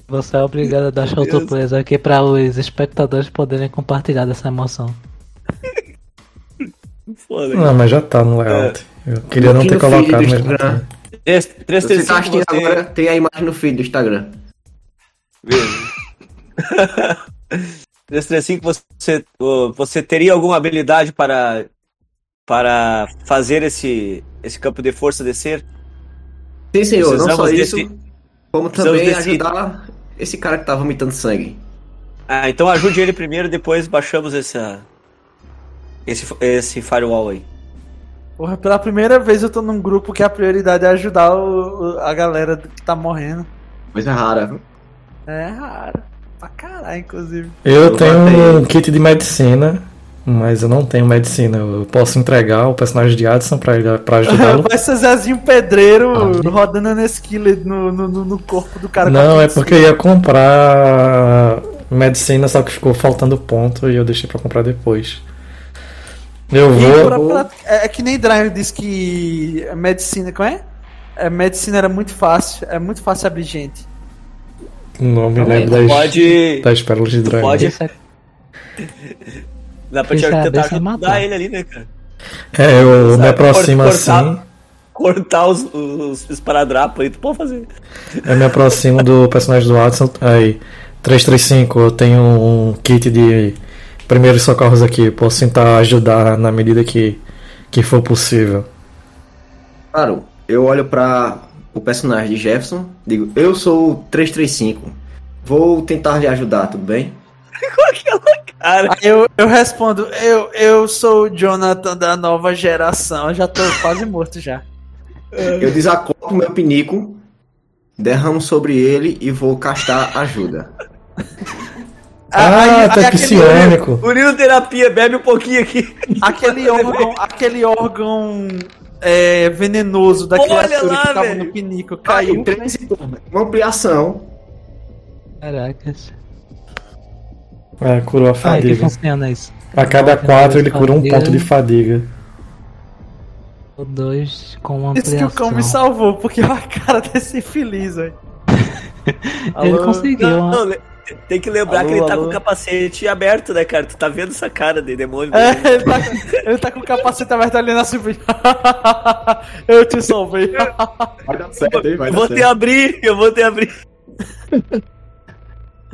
Você é obrigado a dar showplays aqui para os espectadores poderem compartilhar dessa emoção.
Foda,
não, mas já tá no layout. É. Eu queria não ter colocado,
mas
já
tá.
3,
3,
você tá
você...
agora, tem a imagem no feed do Instagram.
Veja. 335, você, você teria alguma habilidade para, para fazer esse, esse campo de força descer?
Sim, senhor, precisamos não só isso,
desse...
como também
desse...
ajudar esse cara que tá vomitando sangue.
Ah, então ajude ele primeiro, depois baixamos essa, esse, esse firewall aí.
Porra, pela primeira vez eu tô num grupo que a prioridade é ajudar o- o- a galera que tá morrendo.
Coisa rara, viu?
É raro. Pra caralho, inclusive.
Eu
Eu
tenho
matei
um kit de medicina, mas eu não tenho medicina. Eu posso entregar o personagem de Addison pra, ele- pra ajudá-lo.
Vai ser Zezinho Pedreiro
Ah.
rodando nesse killer no, no, no- no corpo do cara.
Não,
a
é porque eu ia comprar medicina, só que ficou faltando ponto e eu deixei pra comprar depois. Eu
E
vou.
pra- pra- é, é que nem Drive disse que a medicina, como é? A medicina era muito fácil, é muito fácil abrir gente.
Não me lembro das,
pode
das pérolas de dragão.
pode-
é-
dá pra te
é
tentar
bem
ajudar
matar.
ele ali, né, cara?
É, eu me
Sabe,
aproximo
cortar-
assim.
Cortar os, os esparadrapos aí, tu pode fazer.
Eu me aproximo do personagem do Watson. Aí, 335, eu tenho um kit de primeiros socorros aqui. Posso tentar ajudar na medida que, que for possível.
Claro, eu olho pra o personagem de Jefferson, digo, eu sou o 335. Vou tentar lhe ajudar, tudo bem?
Cara,
Aí eu, eu respondo, eu, eu sou o Jonathan da nova geração, eu já tô quase morto já.
Eu desacoplo meu pinico, derramo sobre ele e vou castar ajuda.
Ah,
Aí-
tá
aí aquele-
psionico.
urinoterapia, bebe um pouquinho aqui.
Aquele órgão, aquele órgão é, venenoso da
Olha
criatura
lá,
que tava
velho.
no pinico
Caiu
caiu.
três uma ampliação.
Caracas.
Ah, curou a
Ah, que
fadiga.
funciona isso?
A cada quatro
dois,
ele cura um ponto de fadiga.
O 2 com uma
Isso que o cão me
ampliação.
salvou, porque olha a cara desse infeliz, velho.
Ele conseguiu.
Não,
uma-
não, tem que lembrar
Alô,
que ele tá
alô.
com o capacete aberto, né, cara? Tu tá vendo essa cara de demônio?
É, ele tá, ele tá com o capacete aberto ali na subida. Eu te salvei.
Vai dar certo, hein? Vai
eu vou te abrir, eu vou te abrir.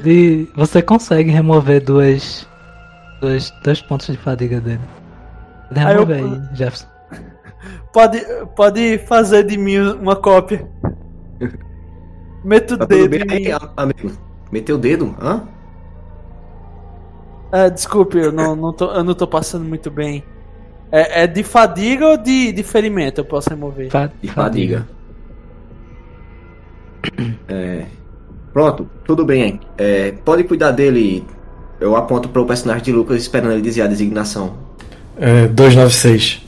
E você consegue remover duas, duas, dois pontos de fadiga dele. Pode
Aí eu-
aí, Jefferson.
Pode, pode fazer de mim uma cópia. Meta o
Tá tudo
dedo
bem
em
aí, amigo? Meteu o dedo? Hã?
É, desculpe, eu não, não tô, eu não tô passando muito bem. É, é de fadiga ou de, de ferimento? Eu posso remover.
Fa-
De fadiga. É, Pronto, tudo bem. É, pode cuidar dele. Eu aponto para o personagem de Lucas esperando ele dizer a designação.
É, 296.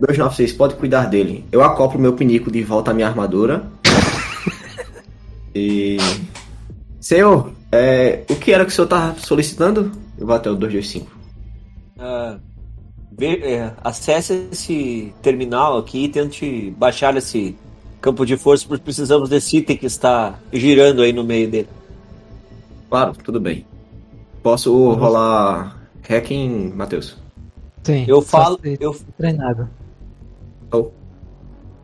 296, pode cuidar dele. Eu acoplo meu pinico de volta à minha armadura. e. Senhor, é, o que era que o senhor tá solicitando? Eu vou até o 225.
Ah, é, acesse esse terminal aqui e tente baixar esse campo de força, porque precisamos desse item que está girando aí no meio dele.
Claro, tudo bem. Posso rolar hacking, Matheus?
Sim,
Eu falo, eu,
treinado.
Oh,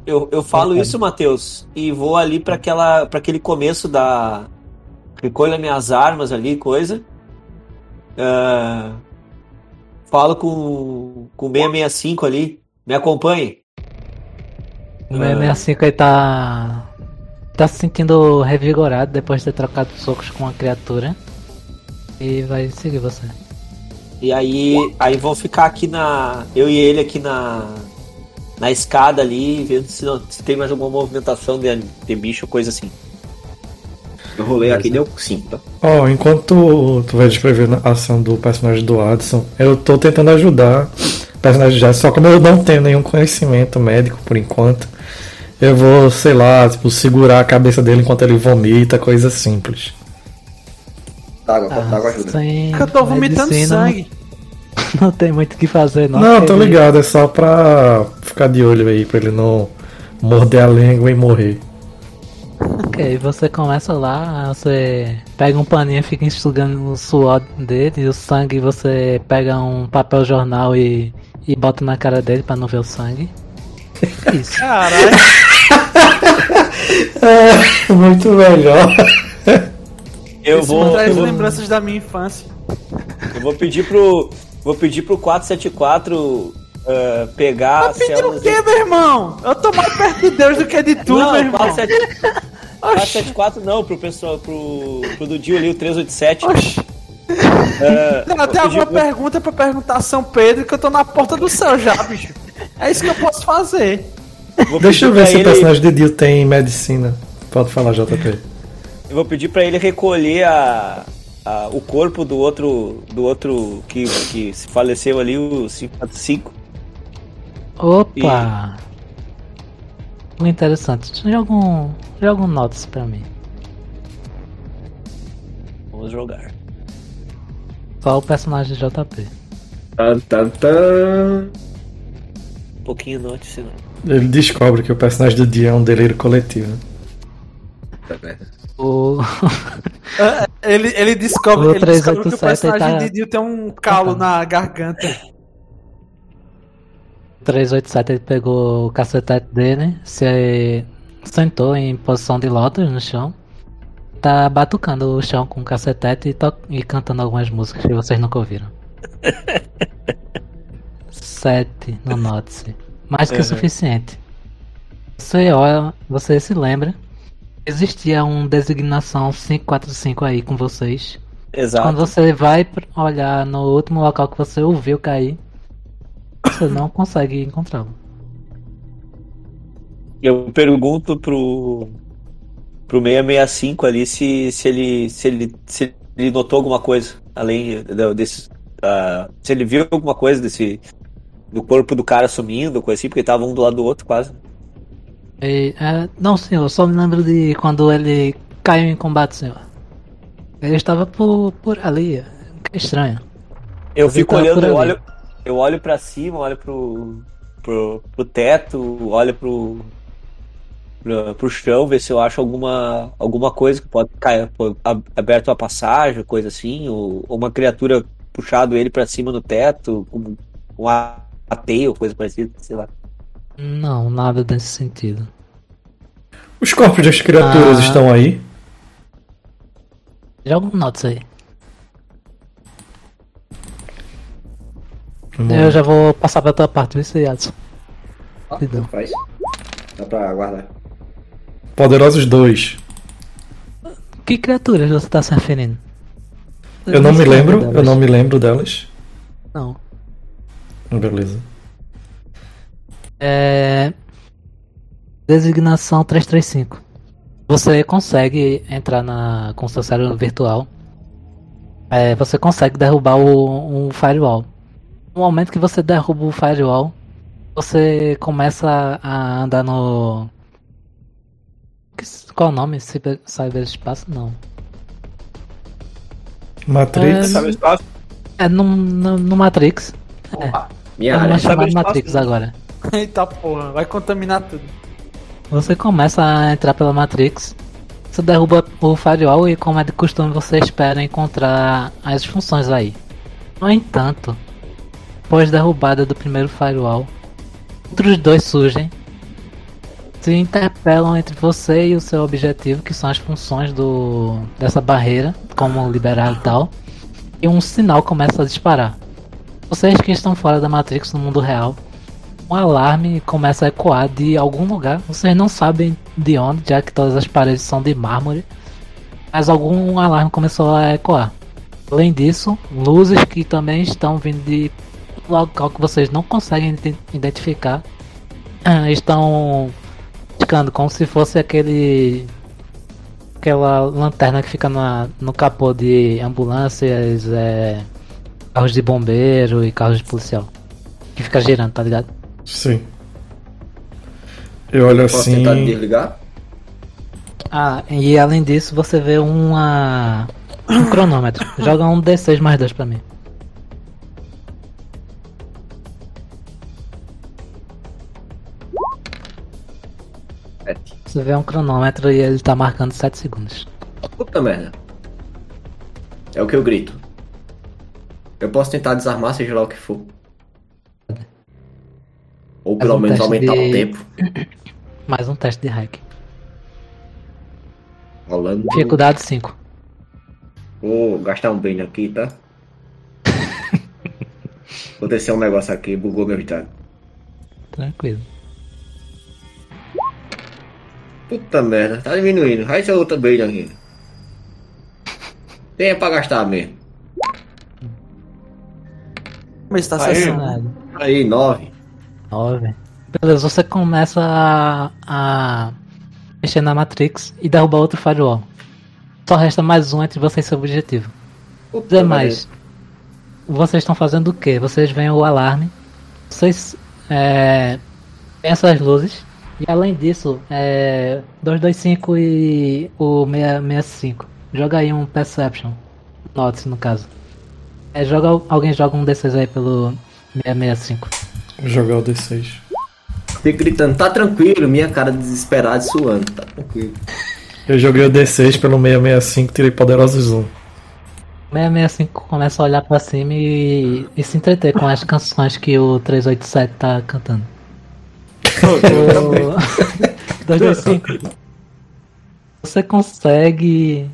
eu, eu falo isso, Matheus, e vou ali para aquela, para aquele começo da recolha minhas armas ali, coisa. Ah, falo com com o 665 ali, me acompanhe.
O 665 aí tá. tá se sentindo revigorado depois de ter trocado socos com a criatura. E vai seguir você.
E aí, aí vão ficar aqui na. Eu e ele aqui na. Na escada ali, vendo se, não- se tem mais alguma movimentação de, de bicho ou coisa assim.
Eu rolei aqui deu 5, tá?
Ó, enquanto tu, vai descrever a ação do personagem do Adson, eu tô tentando ajudar o personagem de Adson, só como eu não tenho nenhum conhecimento médico por enquanto, eu vou, sei lá, tipo, segurar a cabeça dele enquanto ele vomita, coisa simples.
Tá, água, copo d'água ajuda.
sem
Porque eu tô vomitando
medicina,
sangue.
Não tem muito o que fazer, não.
Não, tô ligado, é só pra ficar de olho aí, pra ele não morder a língua e morrer.
Ok, você começa lá, você pega um paninho e fica enxugando o suor dele, e o sangue você pega um papel jornal e, e bota na cara dele pra não ver o sangue. Isso.
Caralho.
É, muito melhor.
Eu
Isso
vou,
me traz
eu vou,
lembranças da minha infância.
eu vou pedir pro. Vou pedir pro 474 ah, pegar as
Pedindo o
células.
quê, meu irmão? Eu tô mais perto de Deus do que de tu,
não,
meu irmão.
474 474 não, pro pessoal, pro, pro do Dio ali, o 387.
Oxi.
Ah,
Não, tem alguma pergunta pra perguntar a São Pedro que eu tô na porta do céu já, bicho. É isso que eu posso fazer.
vou
Deixa eu ver se o personagem de Dio tem medicina. Pode falar, JP.
Eu vou pedir pra ele recolher a, a- o corpo do outro do outro que, que se faleceu ali, o 545.
Opa! Muito interessante. Joga um, joga um notes pra mim.
Vamos jogar.
Só o personagem de JP.
Tan, tan, tan.
Um pouquinho noite, não.
Ele descobre que o personagem do Dio é um delírio coletivo.
O...
Ele, ele descobre,
O
ele descobre que o
387
personagem
tá-
de Dio tem um calo na garganta.
387 ele pegou o cacetete dele, se sentou em posição de lótus no chão. Tá batucando o chão com o cacetete e, e cantando algumas músicas que vocês nunca ouviram. 7 no Notice. Mais que o
Uhum.
suficiente. Você olha, você se lembra. Existia um designação 545 aí com vocês.
Exato.
Quando você vai olhar no último local que você ouviu cair, você não consegue encontrá-lo.
Eu pergunto pro pro 665 ali se, se ele se ele se ele notou alguma coisa além desse ah, se ele viu alguma coisa desse do corpo do cara sumindo, coisa assim, porque tava um do lado do outro quase.
E, é, não, senhor, só me lembro de quando ele caiu em combate, senhor. Ele estava por, por ali. Que estranho.
Eu
ele
fico olhando, eu olho, eu olho para cima, olho pro, pro, pro teto, olho pro, pra, pro chão, ver se eu acho alguma, alguma coisa que pode cair aberto a passagem, coisa assim, ou, ou uma criatura puxado ele pra cima no teto, com um ateio, coisa parecida, sei lá.
Não, nada desse sentido.
Os corpos das criaturas
Ah.
estão aí?
Joga um notes aí. Eu já vou passar pra tua parte, vê se Adson.
Ah,
Perdão.
faz. Dá pra aguardar.
Poderosos 2.
Que criaturas você tá se referindo?
Eu não me lembro,
delas.
eu não me lembro delas.
Não.
Beleza.
É... Designação 335. Você consegue entrar na com seu cérebro virtual. É, você consegue derrubar o, um firewall. No momento que você derruba o firewall, você começa a andar no. Qual é o nome? Cyber, cyberespaço? Não.
Matrix.
Espaço?
É no, no, no Matrix.
Minha
É
área.
sabe
chamada
espaço,
Matrix
né?
agora.
Eita porra, vai contaminar tudo.
Você começa a entrar pela Matrix, você derruba o firewall e, como é de costume, você espera encontrar as funções aí. No entanto, após derrubada do primeiro firewall, outros dois surgem, se interpelam entre você e o seu objetivo, que são as funções do dessa barreira, como liberar e tal, e um sinal começa a disparar. Vocês que estão fora da Matrix no mundo real um alarme começa a ecoar de algum lugar. Vocês não sabem de onde, já que todas as paredes são de mármore. Mas algum alarme começou a ecoar. Além disso, luzes que também estão vindo de local que vocês não conseguem ide- identificar ah, estão ficando como se fosse aquele aquela lanterna que fica na, no capô de ambulâncias, é, carros de bombeiro e carros de policial. Que fica girando, tá ligado?
Sim. Eu olho
Posso
assim.
tentar desligar?
Ah, e além disso você vê uma. um cronômetro. Joga um D6 mais 2 pra mim. Você vê um cronômetro e ele tá marcando 7 segundos.
Puta merda. É o que eu grito. Eu posso tentar desarmar, seja lá o que for. Ou pelo
um
menos aumentar
de-
o tempo.
Mais um teste de hack.
Rolando.
Dificuldade 5.
Vou gastar um bem aqui, tá? Vou descer um negócio aqui, bugou meu vitado.
Tranquilo.
Puta merda, tá diminuindo. Vai ser outra bem aqui. Tem é pra gastar mesmo.
Mas tá acessando.
Aí, nove.
9. Beleza, você começa a, a mexer na Matrix e derrubar outro firewall. Só resta mais um entre você e seu objetivo.
Puta
Dizer mais. Vocês estão fazendo o que? Vocês veem o alarme. Vocês é, têm essas luzes. E além disso, é, 225 e o 665. Joga aí um Perception. Notes no caso. É, joga, alguém joga um desses aí pelo 665.
Vou jogar o D6.
Fico gritando, tá tranquilo, minha cara desesperada e suando, tá tranquilo.
Eu joguei o D6 pelo 665, tirei poderosos 1.
665 começa a olhar pra cima e, e se entreter com as canções que o 387 tá cantando. O 225. Você consegue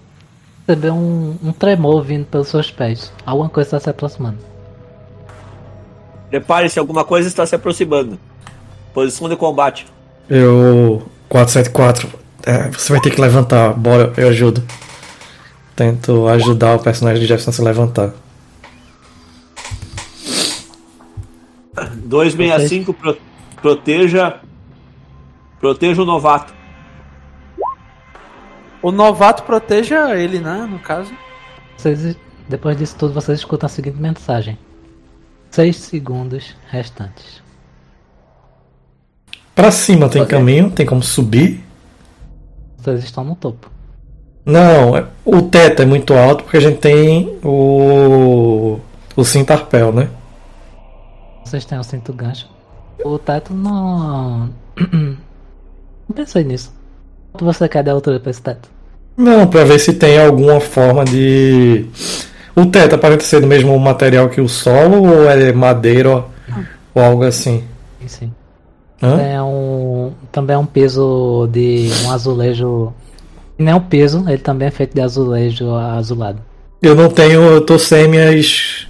perceber um, um tremor vindo pelos seus pés. Alguma coisa está se aproximando.
Prepare-se, alguma coisa está se aproximando. Posição de combate.
Eu. 474. É, você vai ter que levantar. Bora, eu ajudo. Tento ajudar o personagem de Jefferson a se levantar.
265, pro, proteja. Proteja o novato.
O novato proteja ele, né? No caso.
Vocês, depois disso tudo, vocês escutam a seguinte mensagem: 6 segundos restantes.
Pra cima tem
Ok.
caminho, tem como subir.
Vocês estão no topo.
Não, é- o teto é muito alto porque a gente tem o. o cintarpel, né?
Vocês têm o cinto gancho. O teto não. não pensei nisso. Quanto você quer dar altura pra esse teto?
Não, pra ver se tem alguma forma de. O teto aparenta ser do mesmo material que o solo ou é madeira ou, ou algo assim?
Sim, sim.
Hã?
É um, também é um peso de um azulejo. Nem é um peso, ele também é feito de azulejo azulado.
Eu não tenho. Eu tô sem minhas.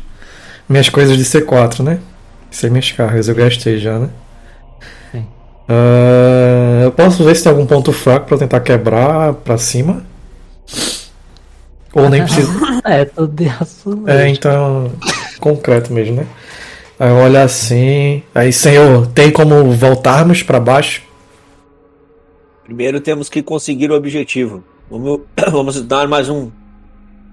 Minhas coisas de C4, né? Sem minhas cargas, eu gastei já, né?
Sim.
Ah, eu posso ver se tem algum ponto fraco pra tentar quebrar pra cima? Ou nem preciso.
É, tudo de azulejo.
É, então. Concreto mesmo, né? Aí eu olho assim. Aí, senhor, tem como voltarmos pra baixo?
Primeiro temos que conseguir o objetivo. Vamos, vamos dar mais um,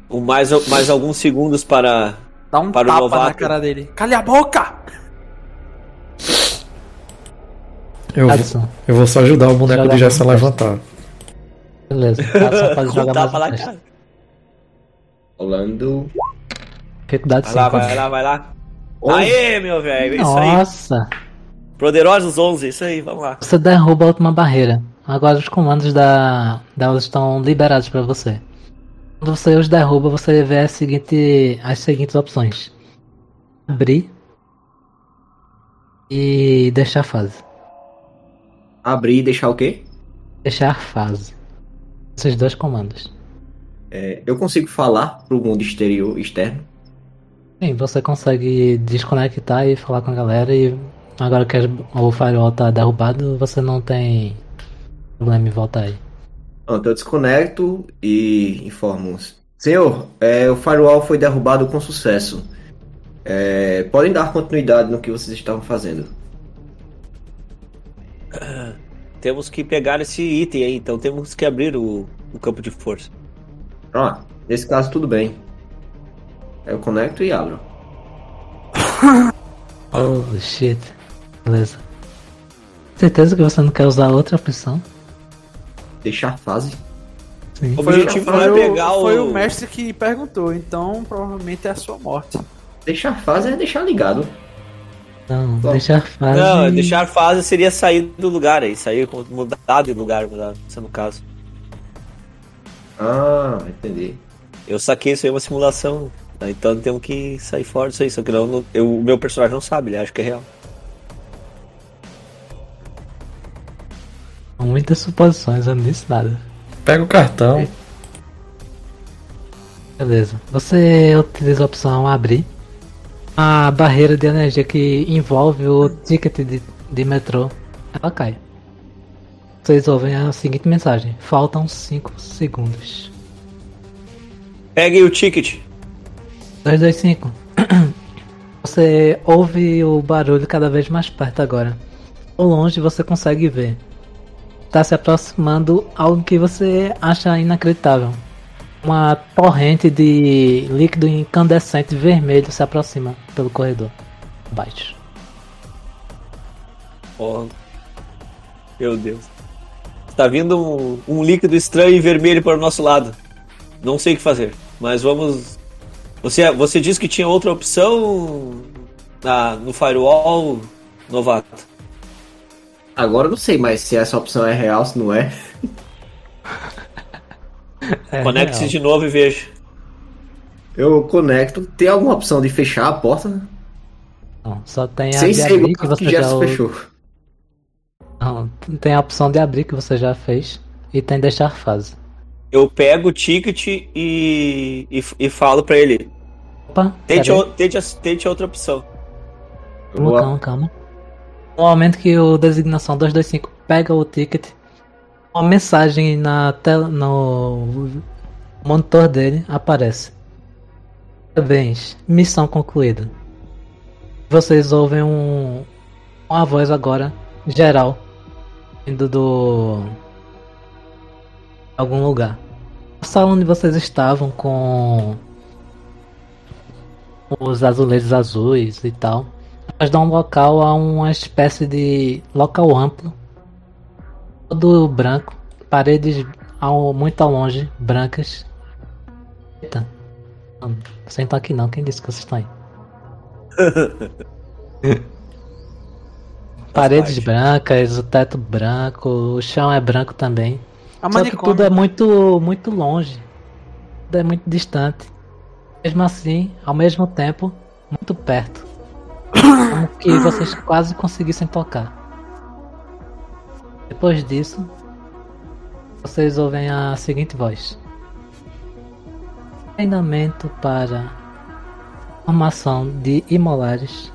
um mais, mais alguns segundos para.
Dá um
Para o
tapa
novato.
na cara dele. Calha a boca!
Eu, vou- eu vou só ajudar o boneco de Jessa a levantar.
beleza. Adson pode jogar mais teste.
cara.
Rolando.
Dificuldade
Vai lá,
5.
vai lá, vai lá. Aê, meu velho, é isso aí.
Nossa!
Poderosos 11, isso aí, vamos lá.
Você derruba a última barreira. Agora os comandos da, da estão liberados para você. Quando você os derruba, você vê a seguinte, as seguintes opções: abrir e deixar fase.
Abrir e deixar o quê?
Deixar fase. Esses dois comandos.
É, eu consigo falar pro mundo exterior, externo.
Sim, você consegue desconectar e falar com a galera e agora que o firewall tá derrubado, você não tem problema em voltar aí.
Pronto, eu desconecto e informo. Senhor, é, o firewall foi derrubado com sucesso. É, podem dar continuidade no que vocês estavam fazendo.
Temos que pegar esse item aí, então temos que abrir o, o campo de força.
Ah, nesse caso tudo bem. Eu conecto e abro.
Oh shit. Beleza. Certeza que você não quer usar outra opção?
Deixar fase.
Sim.
O objetivo não é
o-
pegar
foi
o.
o mestre que perguntou, então provavelmente é a sua morte.
Deixar fase é deixar ligado.
Não,
Bom.
deixar fase.
Não, deixar fase seria sair do lugar aí, sair mudar de lugar, mudar, se no caso.
Ah, entendi.
Eu saquei isso aí, é uma simulação. tá? Então temos que sair fora disso aí, só que não, não- eu- o meu personagem não sabe, ele acha que é real.
Muitas suposições, eu não disse nada.
Pega o cartão.
Beleza. Você utiliza a opção abrir. A barreira de energia que envolve o ticket de, de metrô, ela cai. Vocês ouvem a seguinte mensagem: Faltam 5 segundos.
Peguem o ticket.
225. Você ouve o barulho cada vez mais perto agora. Ao longe você consegue ver. Está se aproximando algo que você acha inacreditável. Uma torrente de líquido incandescente vermelho se aproxima pelo corredor. Abaixo.
Oh, meu Deus. Está vindo um, um líquido estranho e vermelho para o nosso lado. Não sei o que fazer, mas vamos. Você, você disse que tinha outra opção na, no firewall, novato.
Agora eu não sei mais se essa opção é real, se não é.
É
Conecte-se de novo e veja.
Eu conecto. Tem alguma opção de fechar a porta?
Não, só tem a
Sem
de abrir que
que
você já
Jefferson
ou-
fechou.
Não, tem a opção de abrir que você já fez e tem deixar fase.
Eu pego o ticket e, e, e falo para ele.
Opa,
Tente, o- tente, tente outra opção.
Calma, calma. No momento que o designação 225 pega o ticket, uma mensagem na tela, no monitor dele aparece. Parabéns, missão concluída. Vocês ouvem um, uma voz agora, geral, vindo do. algum lugar. A sala onde vocês estavam com os azulejos azuis e tal. Mas dá um local a uma espécie de local amplo, todo branco, paredes ao, muito ao longe, brancas. Eita, não, vocês estão aqui não, quem disse que vocês estão aí? paredes brancas, o teto branco, o chão é branco também.
A
Só que tudo é muito, muito longe. Tudo é muito distante. Mesmo assim, ao mesmo tempo, muito perto. Como que vocês quase conseguissem tocar. Depois disso, vocês ouvem a seguinte voz. Treinamento para formação de imolares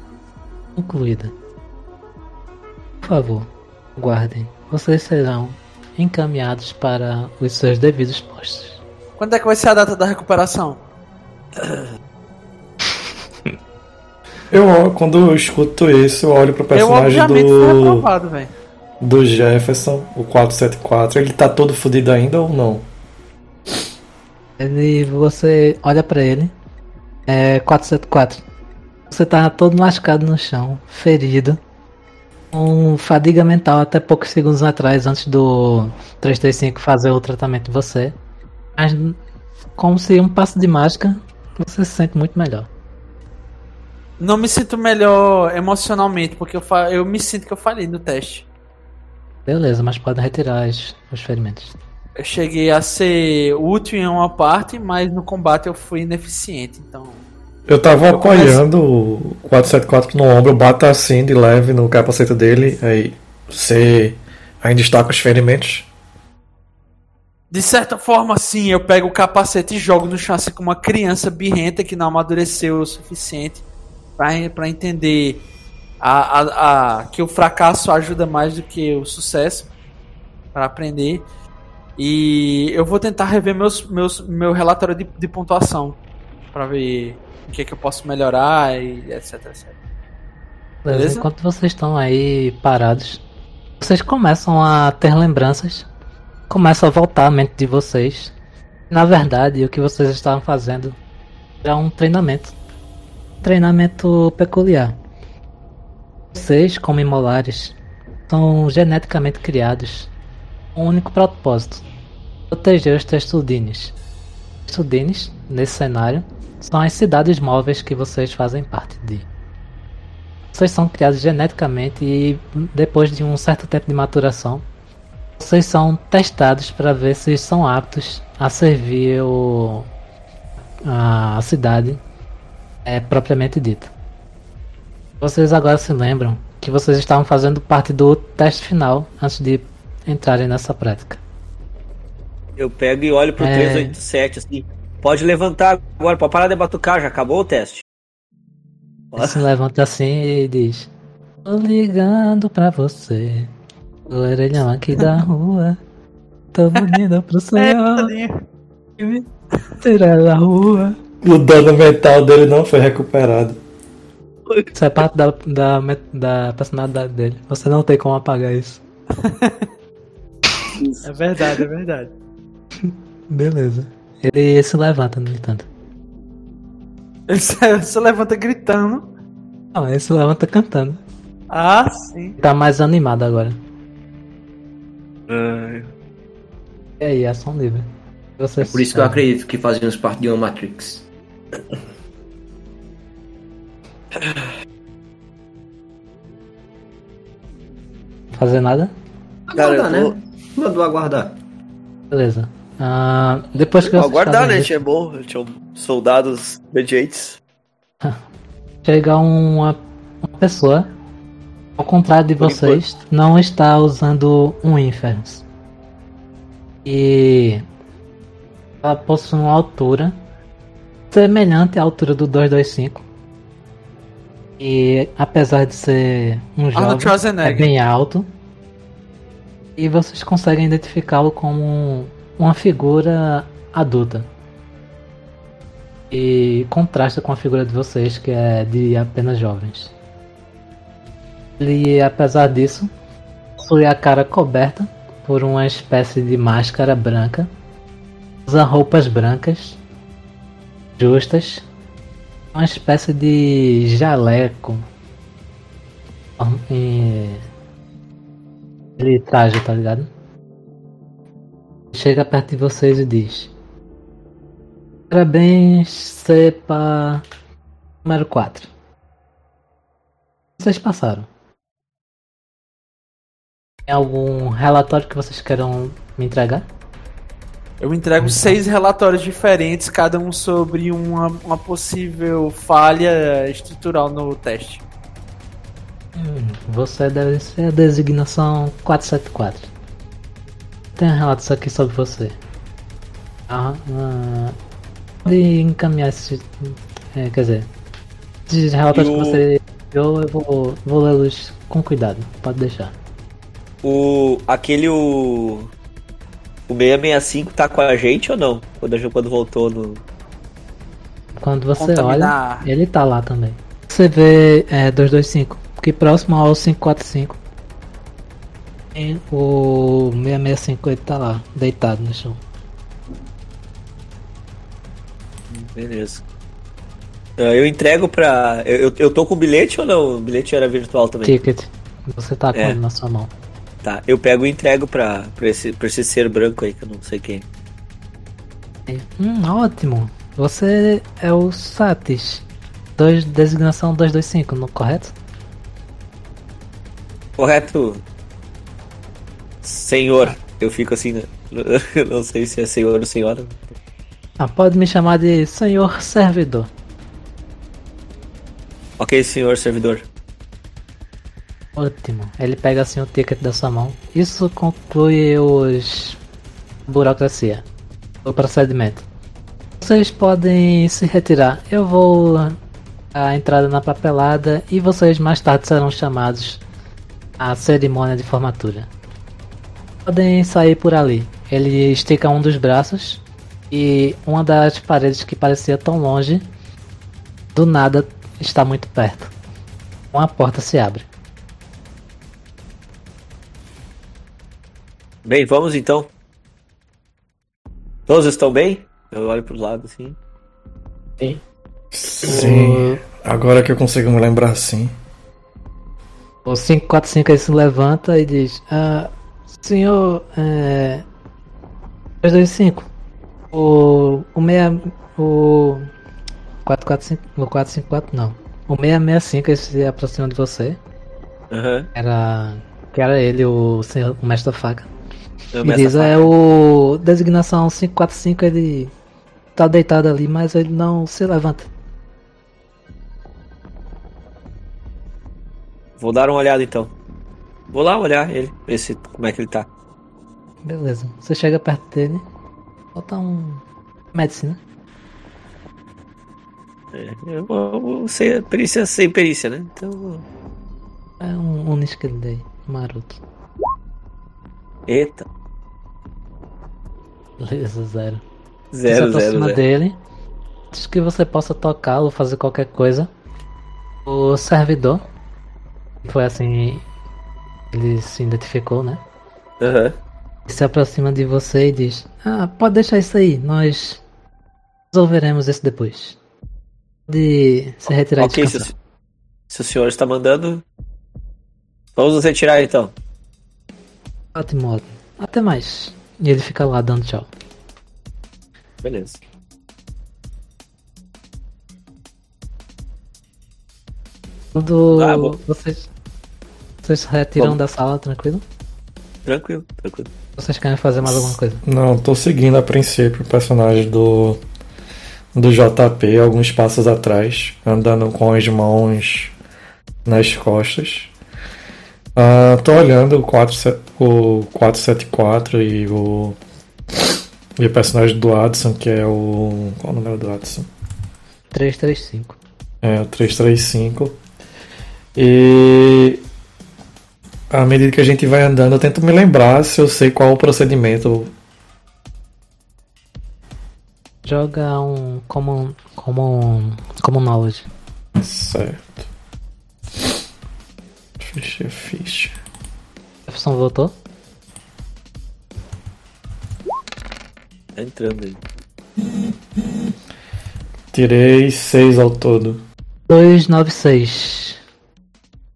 concluída. Por favor, guardem. Vocês serão encaminhados para os seus devidos postos.
Quando é que vai ser a data da recuperação?
Eu, quando eu escuto isso, eu olho pro
Eu,
personagem
obviamente, fui
do,
reprovado, velho.
Do Jefferson, o 474. Ele tá todo fudido ainda ou não?
Ele, você olha pra ele. É 474. Você tá todo lascado no chão, ferido. Com fadiga mental até poucos segundos atrás, antes do 335 fazer o tratamento de você. Mas, como se um passo de mágica, você se sente muito melhor.
Não me sinto melhor emocionalmente, porque eu, fa... eu me sinto que eu falhei no teste.
Beleza, mas podem retirar os, os ferimentos.
Eu cheguei a ser útil em uma parte, mas no combate eu fui ineficiente, então.
Eu tava
Eu
apoiando o 474 no ombro, bato assim de leve no capacete dele, aí você ainda está com os ferimentos?
De certa forma, sim, eu pego o capacete e jogo no chão assim como uma criança birrenta que não amadureceu o suficiente pra entender a, a, a- que o fracasso ajuda mais do que o sucesso para aprender. E eu vou tentar rever meus, meus, meu relatório de, de pontuação para ver o que, que eu posso melhorar e etc, etc.
Beleza?
Beleza?
Enquanto vocês estão aí parados, vocês começam a ter lembranças, começa a voltar a mente de vocês. Na verdade, o que vocês estavam fazendo era um treinamento. Treinamento peculiar. Vocês, como imolares, são geneticamente criados com um único propósito: proteger os Testudines. Testudines, nesse cenário, são as cidades móveis que vocês fazem parte de. Vocês são criados geneticamente e depois de um certo tempo de maturação, vocês são testados para ver se são aptos a servir o, a cidade é, propriamente dita. Vocês agora se lembram que vocês estavam fazendo parte do teste final antes de entrarem nessa prática.
Eu pego e olho pro
É.
387 assim. Pode levantar agora, pode parar de batucar, já acabou o teste.
Ele se levanta assim e diz: Tô ligando pra você, o orelhão aqui da rua. Tô bonita pro senhor que me tirar da rua.
O dano mental dele não foi recuperado.
Isso é parte da, da, da personalidade dele. Você não tem como apagar isso.
É verdade, é verdade.
Beleza. Ele se levanta, no entanto.
Ele se, se levanta gritando.
Não, ele se levanta cantando.
Ah, sim.
Tá mais animado agora.
Ah,
E aí, ação livre. Você
É por isso que eu acredito que fazíamos parte de uma Matrix.
Fazer nada?
Cara, eu
Aguardar,
vou-
né? Mandou aguardar.
Beleza. Ah, depois que
Vou
vocês
aguardar, né? Tinha bom, tinha soldados obedientes.
chega uma, uma pessoa, ao contrário de
Por
vocês, não está usando um Inferns. E ela possui uma altura semelhante à altura do 225. E apesar de ser um jovem, é bem alto. E vocês conseguem identificá-lo como uma figura adulta. E contrasta com a figura de vocês, que é de apenas jovens. Ele, apesar disso, possui a cara coberta por uma espécie de máscara branca. Usa roupas brancas, justas, uma espécie de jaleco. E... Ele traje, tá ligado? Chega perto de vocês e diz: Parabéns, cepa número 4. Vocês passaram. Tem algum relatório que vocês queiram me entregar?
Eu entrego seis relatórios diferentes, cada um sobre uma, uma possível falha estrutural no teste.
Hum, você deve ser a designação 474. Tem relatos aqui sobre você. Ah, ah, pode encaminhar esse. É, quer dizer, esses relatórios
o-
que você eu, eu vou, vou lê-los com cuidado. Pode deixar.
O. aquele o. O 665 tá com a gente ou não? Quando, a gente- quando voltou no.
Quando você
Contaminar.
olha, ele tá lá também. Você vê é, 225, que próximo ao 545. E o 665 ele tá lá, deitado no chão.
Beleza. Ah, Eu entrego pra. Eu, eu- eu tô com o bilhete ou não? O bilhete era virtual também.
Ticket. Você tá com
É.
ele na sua mão.
Tá, eu pego e entrego pra, pra, esse, pra esse ser branco aí, que eu não sei quem.
Hum, ótimo. Você é o Satis. Dois, designação 225, não correto?
Correto? Senhor. Eu fico assim, não sei se é senhor ou senhora.
Ah, pode me chamar de senhor servidor.
Ok, senhor servidor.
Ótimo. Ele pega assim o ticket da sua mão. Isso conclui os. burocracia. O procedimento. Vocês podem se retirar. Eu vou a entrada na papelada e vocês mais tarde serão chamados à cerimônia de formatura. Podem sair por ali. Ele estica um dos braços e uma das paredes que parecia tão longe, do nada está muito perto. Uma porta se abre.
Bem, vamos então. Todos estão bem? Eu olho pro lado assim.
Sim. Agora que eu consigo me lembrar sim.
O 545 ele se levanta e diz: ah, Senhor. É... 325. O. O 6. O. 445. O 454 não. O 665 ele se aproxima de você.
Aham.
Era. Que era ele, o, senhor, o mestre da faca.
Eu meço a
diz:
faca.
é o. Designação 545 ele. Tá deitado ali, mas ele não se levanta.
Vou dar uma olhada então. Vou lá olhar ele, ver se, como é que ele tá.
Beleza. Você chega perto dele. Falta um. Medicina.
É, eu vou, vou ser perícia sem perícia, né? Então.
É um Uniskin Day, maroto.
Eita.
Beleza, zero. Você se
Zero, zero,
aproxima
zero.
dele. Antes que você possa tocá-lo, fazer qualquer coisa. O servidor. Foi assim. Ele se identificou, né?
Aham.
Se aproxima de você e diz: Ah, pode deixar isso aí, nós resolveremos isso depois. Pode se retirar e
Ok, se, se o senhor está mandando. Vamos nos retirar então.
Ótimo, ótimo. Até mais. E ele fica lá dando tchau.
Beleza.
Quando
Ah, bom.
vocês, vocês se retiram
Vamos.
da sala, tranquilo?
Tranquilo, tranquilo.
Vocês querem fazer mais alguma coisa?
Não, tô seguindo a princípio o personagem do do JP alguns passos atrás, andando com as mãos nas costas. Ah, tô olhando o, 4, o 474 e o e o personagem do Adson, que é o qual o número do Adson?
335.
É, o 335. E à medida que a gente vai andando, eu tento me lembrar se eu sei qual o procedimento.
Joga um common, common, common knowledge.
Certo. Fechei a ficha.
Jefferson voltou?
Tá entrando aí.
Tirei seis ao todo.
296.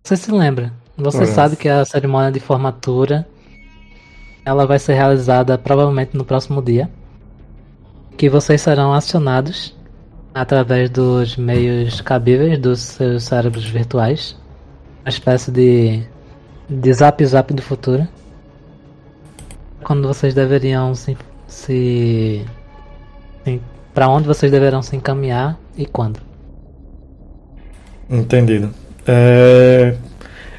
Você se lembra? Você
É.
sabe que a cerimônia de formatura ela vai ser realizada provavelmente no próximo dia. Que vocês serão acionados através dos meios cabíveis dos seus cérebros virtuais. Uma espécie de, de zap zap do futuro. quando vocês deveriam se. se, se para onde vocês deverão se encaminhar e quando.
Entendido. É,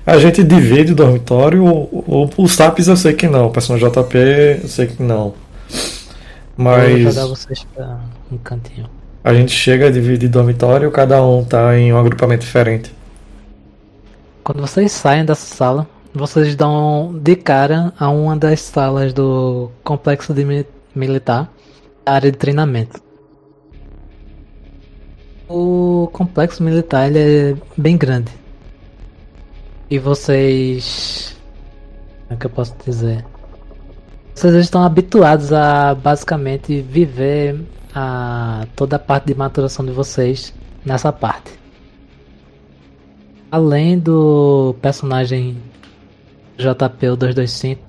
A gente divide o dormitório, o, o, o SAPs eu sei que não, o personagem JP eu sei que não.
Eu vou
Mas
vocês pra um cantinho.
a gente chega a dividir dormitório, cada um tá em um agrupamento diferente.
Quando vocês saem dessa sala, vocês dão de cara a uma das salas do complexo de mi- militar, área de treinamento. O complexo militar ele é bem grande. E vocês. Como é que eu posso dizer? Vocês estão habituados a basicamente viver a, toda a parte de maturação de vocês nessa parte. Além do personagem JP o 225,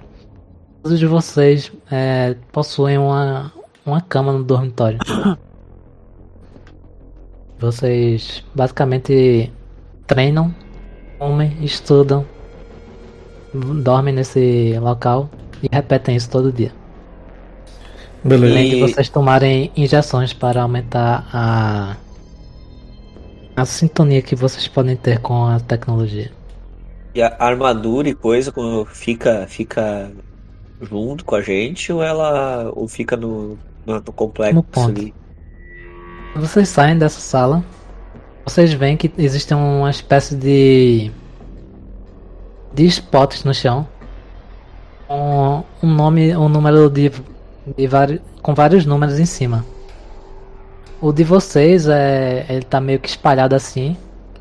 todos de vocês é, possuem uma, uma cama no dormitório. Vocês basicamente treinam, comem, estudam, dormem nesse local e repetem isso todo dia.
Beleza.
Além de vocês tomarem injeções para aumentar a a sintonia que vocês podem ter com a tecnologia.
E a armadura e coisa quando fica fica junto com a gente ou ela ou fica no, no, no complexo
No ponto.
ali?
Vocês saem dessa sala, vocês veem que existe uma espécie de de spots no chão com um nome, um número de, de vari, com vários números em cima. O de vocês é ele tá meio que espalhado assim,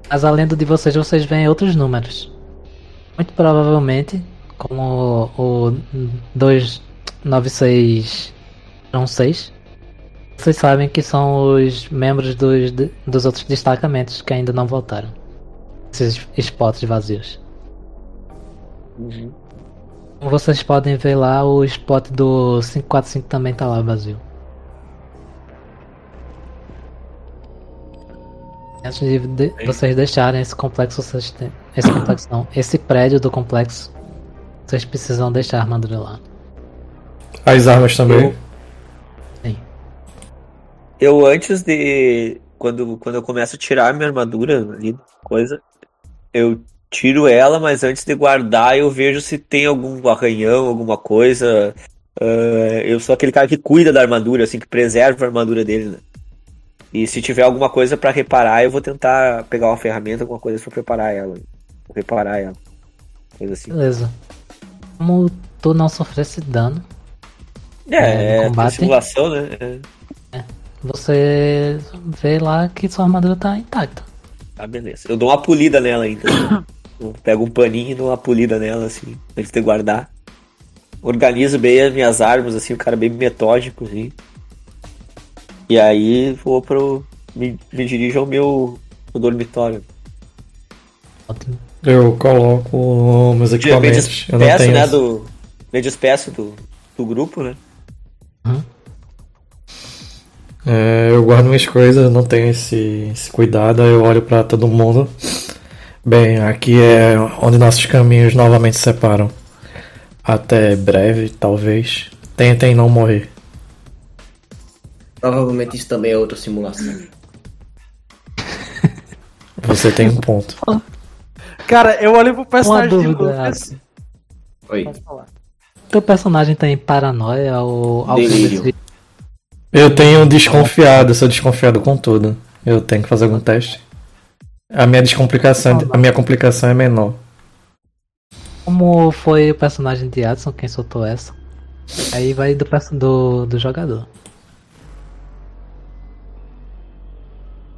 mas além do de vocês vocês veem outros números. Muito provavelmente, como o 29616 vocês sabem que são os membros dos, dos outros destacamentos que ainda não voltaram. Esses spots vazios. Como vocês podem ver lá, o spot do 545 também tá lá vazio. Antes de, de- vocês deixarem esse complexo, vocês têm, esse complexo não, esse prédio do complexo, vocês precisam deixar a armadura lá.
As armas também.
Eu- Eu antes de. Quando, quando eu começo a tirar minha armadura ali, coisa, eu tiro ela, mas antes de guardar eu vejo se tem algum arranhão, alguma coisa. Ah, eu sou aquele cara que cuida da armadura, assim, que preserva a armadura dele, né? E se tiver alguma coisa pra reparar, eu vou tentar pegar uma ferramenta, alguma coisa pra preparar ela. Vou reparar ela. Coisa assim.
Beleza. Como tu não sofresse dano, É,
É,
combate.
simulação, né? É.
você vê lá que sua armadura tá intacta.
Tá, beleza. Eu dou uma polida nela ainda. Eu pego um paninho e dou uma polida nela, assim, antes de guardar. Organizo bem as minhas armas, assim, o cara bem metódico, assim. E aí vou pro. Me, me dirijo ao meu ao dormitório.
Ótimo.
Eu coloco meus
Me
equipamentos. Eu não
despeço, né? Do, me despeço do, do grupo, né?
É, eu guardo minhas coisas, não tenho esse, esse cuidado, aí eu olho pra todo mundo. Bem, aqui é onde nossos caminhos novamente se separam. Até breve, talvez. Tentem não morrer.
Provavelmente isso também é outra simulação.
Você tem um ponto.
Cara, eu olhei pro
Uma
personagem de
dúvida. Atos.
Oi.
Teu personagem tem paranoia ou algo
Delírio.
desse-
Eu tenho desconfiado, eu sou desconfiado com tudo. Eu tenho que fazer algum teste. A minha descomplicação, a minha complicação é menor.
Como foi o personagem de Adson quem soltou essa? Aí vai do, do, do jogador.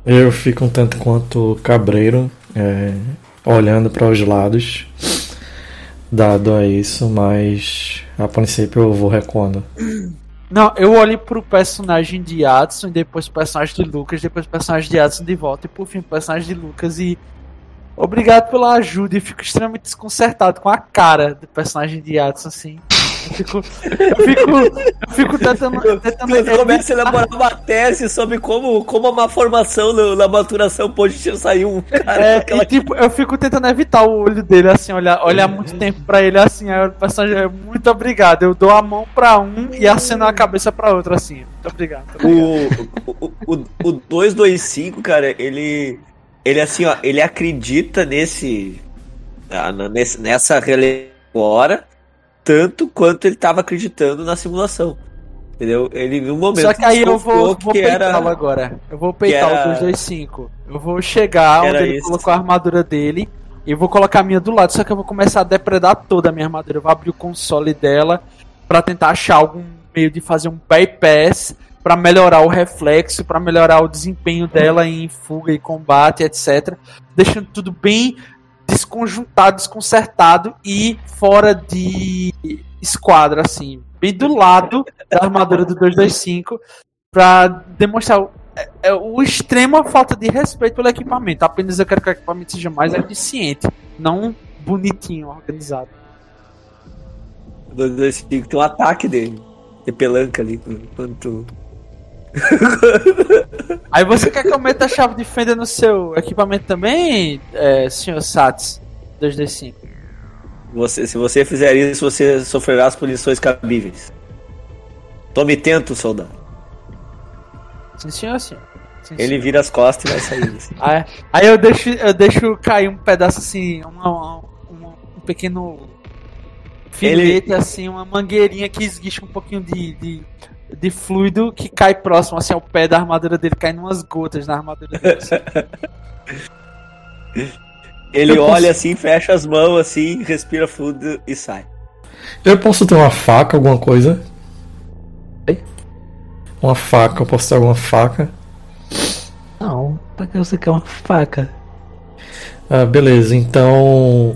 Eu fico um tanto quanto cabreiro, é, olhando para os lados, dado a isso, mas a princípio eu vou recuando.
Não, eu olhei pro personagem de Adson depois pro personagem de Lucas, depois pro personagem de Adson de volta e por fim pro personagem de Lucas e. Obrigado pela ajuda e fico extremamente desconcertado com a cara do personagem de Adson, assim. Eu fico, eu fico, eu fico tentando. tentando
Quando começa a elaborar uma tese sobre como, como uma formação na, maturação pode sair um cara
É,
aquela
e, tipo, eu fico tentando evitar o olho dele, assim, olhar, olhar muito tempo pra ele, assim, aí o é muito obrigado. Eu dou a mão pra um e aceno a cabeça pra outro, assim. Muito obrigado. Muito obrigado.
O, o, o, o 225, cara, ele. Ele assim, ó, ele acredita nesse. ah, nessa agora, tanto quanto ele tava acreditando na simulação. Entendeu? Ele no momento
Só que aí eu vou, vou peitá-lo agora. Eu vou peitar
era-
o 225. Eu vou chegar onde ele
esse.
colocou a armadura dele e vou colocar a minha do lado. Só que eu vou começar a depredar toda a minha armadura. Eu vou abrir o console dela pra tentar achar algum meio de fazer um bypass pra melhorar o reflexo, pra melhorar o desempenho dela em fuga e combate, etc. Deixando tudo bem desconjuntado, desconcertado e fora de esquadra, assim, bem do lado da armadura do 225, pra demonstrar o, é- é o extrema falta de respeito pelo equipamento. Apenas eu quero que o equipamento seja mais eficiente, não bonitinho, organizado.
O 225 tem um ataque dele. De pelanca ali. Quando tu-
Aí você quer que eu meta a chave de fenda no seu equipamento também, é, senhor Sats 225?
Você, se você fizer isso, você sofrerá as punições cabíveis. Tome tento, soldado.
Sim, senhor, senhor. Sim,
Ele vira as costas e vai sair. assim.
Aí, aí eu deixo, eu deixo cair um pedaço assim, uma- um pequeno filete, assim, uma mangueirinha que esguicha um pouquinho de, de, de fluido que cai próximo assim ao pé da armadura dele, cai umas gotas na armadura dele. assim.
Ele olha assim, fecha as mãos assim, respira fundo e sai.
Eu posso ter uma faca, alguma coisa?
Oi?
Uma faca, eu posso ter alguma faca?
Não, pra que você quer uma faca?
Ah, beleza, então.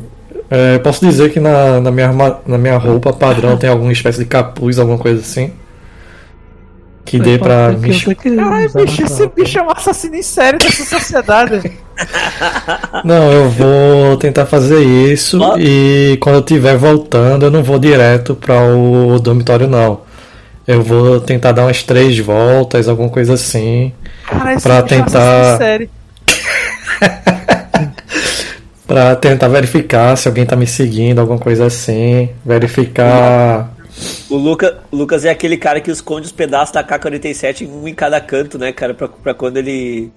é, eu posso dizer que na, na, minha, na minha roupa padrão tem alguma espécie de capuz, alguma coisa assim? Que dê pra
queira
Caralho, bicho, esse bicho é um assassino em série dessa sociedade.
Não, eu vou tentar fazer isso e quando eu estiver voltando eu não vou direto para o dormitório não. Eu vou tentar dar umas três voltas, alguma coisa assim,
Cara, esse
Pra
bicho é um
tentar-
assassino em série.
Pra tentar verificar se alguém tá me seguindo, alguma coisa assim, verificar.
O, Luca, Lucas é aquele cara que esconde os pedaços da K-47 um em cada canto, né, cara? Pra, pra quando ele.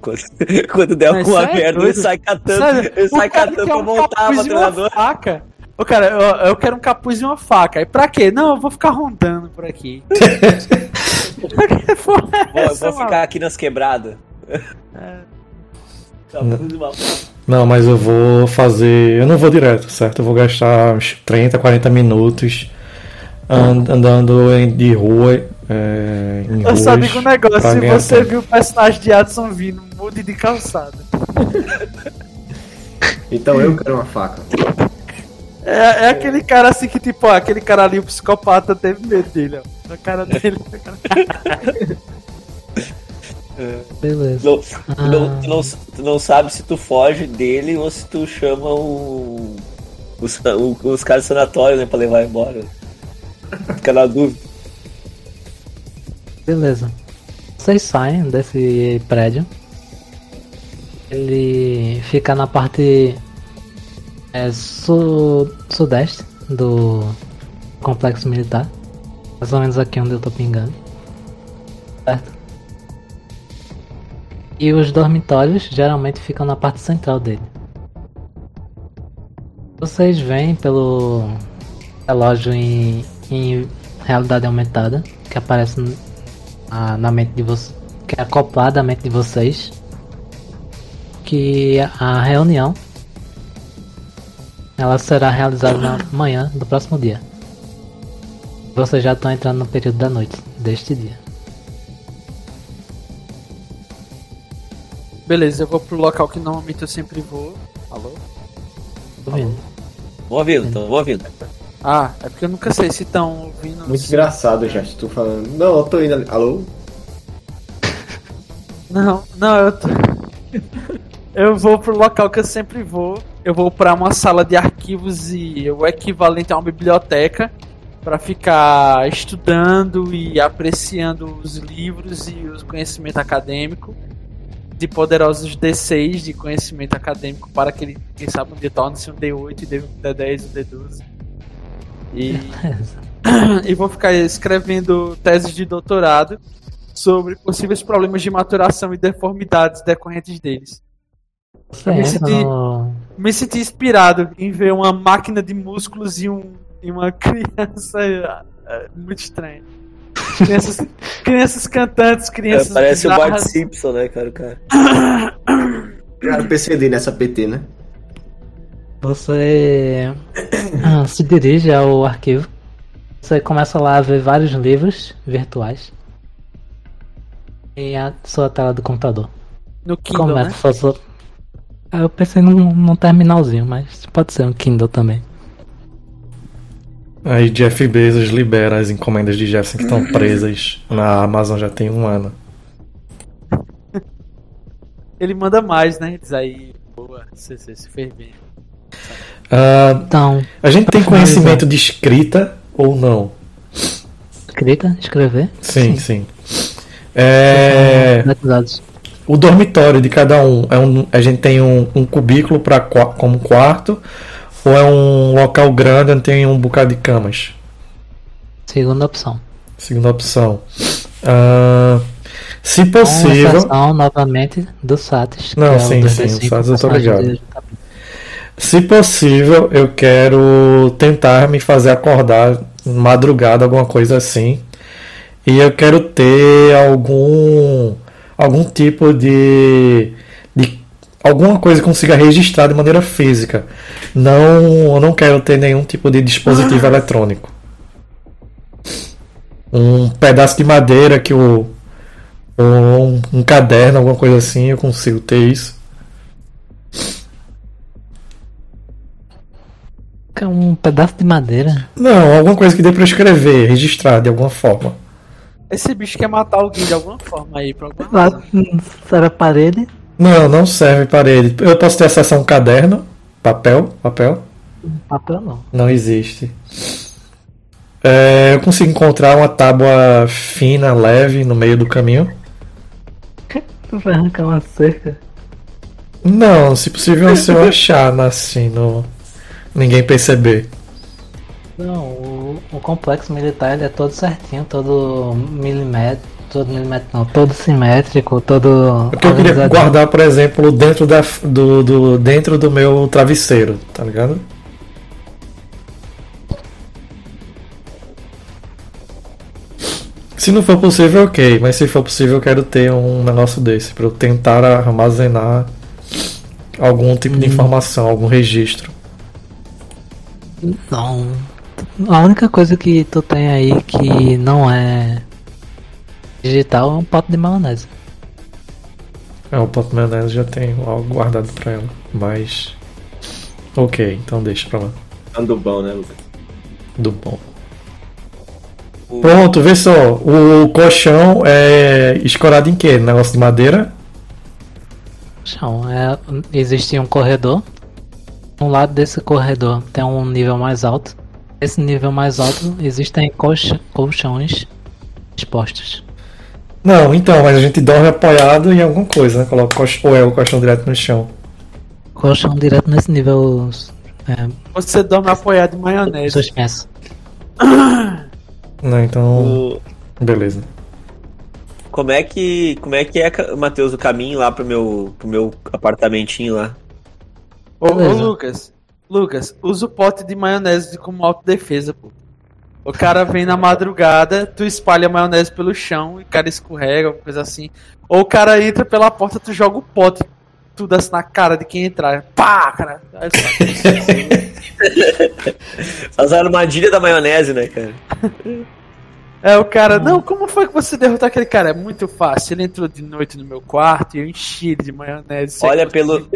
Quando, quando der alguma
é
merda, ele sai catando.
Sério,
Ele
o
sai
cara
catando pra
um
voltar
capuz
pra
e uma
treinador.
faca. Ô, cara, eu, eu quero um capuz e uma faca. E pra quê? Não, eu vou ficar rondando por aqui. que porra é
Vou,
essa,
vou
mano?
ficar aqui nas quebradas.
É.
Tá muito mal.
Não, mas eu vou fazer. Eu não vou direto, certo? Eu vou gastar uns 30, 40 minutos andando em- de rua. É, em
Eu só
ruas
digo um negócio, se você
tempo.
viu o personagem de Adson vindo, mude de calçada.
Então eu quero uma faca.
É, é aquele cara assim que, tipo, ó, aquele cara ali, o psicopata, teve medo dele, ó. A cara dele.
Beleza.
Não, tu,
Ah.
não, tu, não, tu não sabe se tu foge dele ou se tu chama o, os, o- os caras do sanatório, né, pra levar embora. Fica na dúvida.
Beleza. Vocês saem desse prédio. Ele fica na parte é, su- sudeste do complexo militar. Mais ou menos aqui onde eu tô pingando. Certo? E os dormitórios geralmente ficam na parte central dele. Vocês veem pelo relógio em, em realidade aumentada que aparece n- a- na mente de vocês, que é acoplada à mente de vocês, que a reunião ela será realizada na manhã do próximo dia. Vocês já estão entrando no período da noite deste dia.
Beleza, eu vou pro local que normalmente eu sempre vou. Alô?
Tô vendo.
Vou ouvindo, tô ouvindo.
Ah, é porque eu nunca sei se estão ouvindo.
Muito
se-
engraçado já, tu falando. Não, eu tô indo ali. Alô?
Não, não, eu tô... Eu vou pro local que eu sempre vou. Eu vou pra uma sala de arquivos e o equivalente a uma biblioteca. para ficar estudando e apreciando os livros e o conhecimento acadêmico de poderosos D6 de conhecimento acadêmico para que ele, quem sabe, um dia torne-se um D8 e D10 um D12. E, e vou ficar escrevendo teses de doutorado sobre possíveis problemas de maturação e deformidades decorrentes deles.
Você
me senti- Me senti inspirado em ver uma máquina de músculos e, um, e uma criança é, é, muito estranha. Crianças, crianças cantantes,
É,
crianças.
parece o Bart
bizarras.
Simpson, né, cara? o cara.
Criaram PCD nessa PT, né?
Você ah, se dirige ao arquivo. Você começa lá a ver vários livros virtuais. E a sua tela do computador.
No Kindle,
Começa
né?
a fazer- Ah, Eu pensei num, num terminalzinho, mas pode ser um Kindle também.
Aí Jeff Bezos libera as encomendas de Jefferson que estão presas na Amazon já tem um ano.
Ele manda mais, né? Diz aí, boa, você, se fez
Ah,
Então,
a gente tem conhecimento de escrita ou não?
escrita, escrever.
Sim, sim. É,
Batizados.
o dormitório de cada um, é um a gente tem um, um cubículo pra, como quarto ou é um local grande onde tem um bocado de camas?
Segunda opção.
Segunda opção. Ah, se
Com
possível,
novamente, do SATs.
Não,
é
sim,
2D5,
sim, o SATs eu tô ligado. Se possível, eu quero tentar me fazer acordar madrugada, alguma coisa assim. E eu quero ter algum algum tipo de, de alguma coisa que consiga registrar de maneira física. Não, eu não quero ter nenhum tipo de dispositivo eletrônico. Um pedaço de madeira que o um, um caderno, alguma coisa assim, eu consigo ter isso.
É Um pedaço de madeira.
Não, alguma coisa que dê pra escrever, registrar de alguma forma.
Esse bicho quer matar alguém de alguma forma aí, por alguma
será parede?
Não, não serve para ele. Eu posso ter acesso a um caderno? Papel? Papel?
Papel não.
Não existe. É, eu consigo encontrar uma tábua fina, leve, no meio do caminho?
Tu vai arrancar uma cerca.
Não, se possível, se eu achar assim, no... ninguém perceber.
Não, o, o complexo militar ele é todo certinho, todo milímetro. Todo milímetro não, todo simétrico, todo.
Porque eu queria guardar, por exemplo, dentro, da, do, do- dentro do meu travesseiro, tá ligado? Se não for possível, ok. Mas se for possível, eu quero ter um negócio desse para eu tentar armazenar algum tipo de informação, algum registro.
Não. A única coisa que tu tem aí que não é digital é um pote de maionese.
É, o pote de maionese já tenho algo guardado para ela. Mas. Ok, então deixa pra lá.
Ando bom, né, Lucas?
Do bom. Pronto, vê só. O colchão é escorado em quê? Negócio de madeira?
Chão, é, existe um corredor. No lado desse corredor tem um nível mais alto. Esse nível mais alto existem colcha- colchões expostos.
Não, então, mas a gente dorme apoiado em alguma coisa, né? Coloca o colchão, ou é o colchão direto no chão.
Colchão direto nesse nível é,
Você dorme apoiado em maionese.
suspenso.
Não, então.
O-
Beleza.
Como é que, como é, que é, Matheus, o caminho lá pro meu, pro meu apartamentinho lá?
Ô, ô. Lucas, Lucas, usa o pote de maionese como autodefesa, pô. O cara vem na madrugada, tu espalha a maionese pelo chão e o cara escorrega, alguma coisa assim. Ou o cara entra pela porta, tu joga o pote, tudo assim na cara de quem entrar. Pá, cara.
As armadilhas da maionese, né, cara?
É o cara, não, como foi que você derrotou aquele cara? É muito fácil. Ele entrou de noite no meu quarto e eu enchi ele de maionese.
Olha, pelo,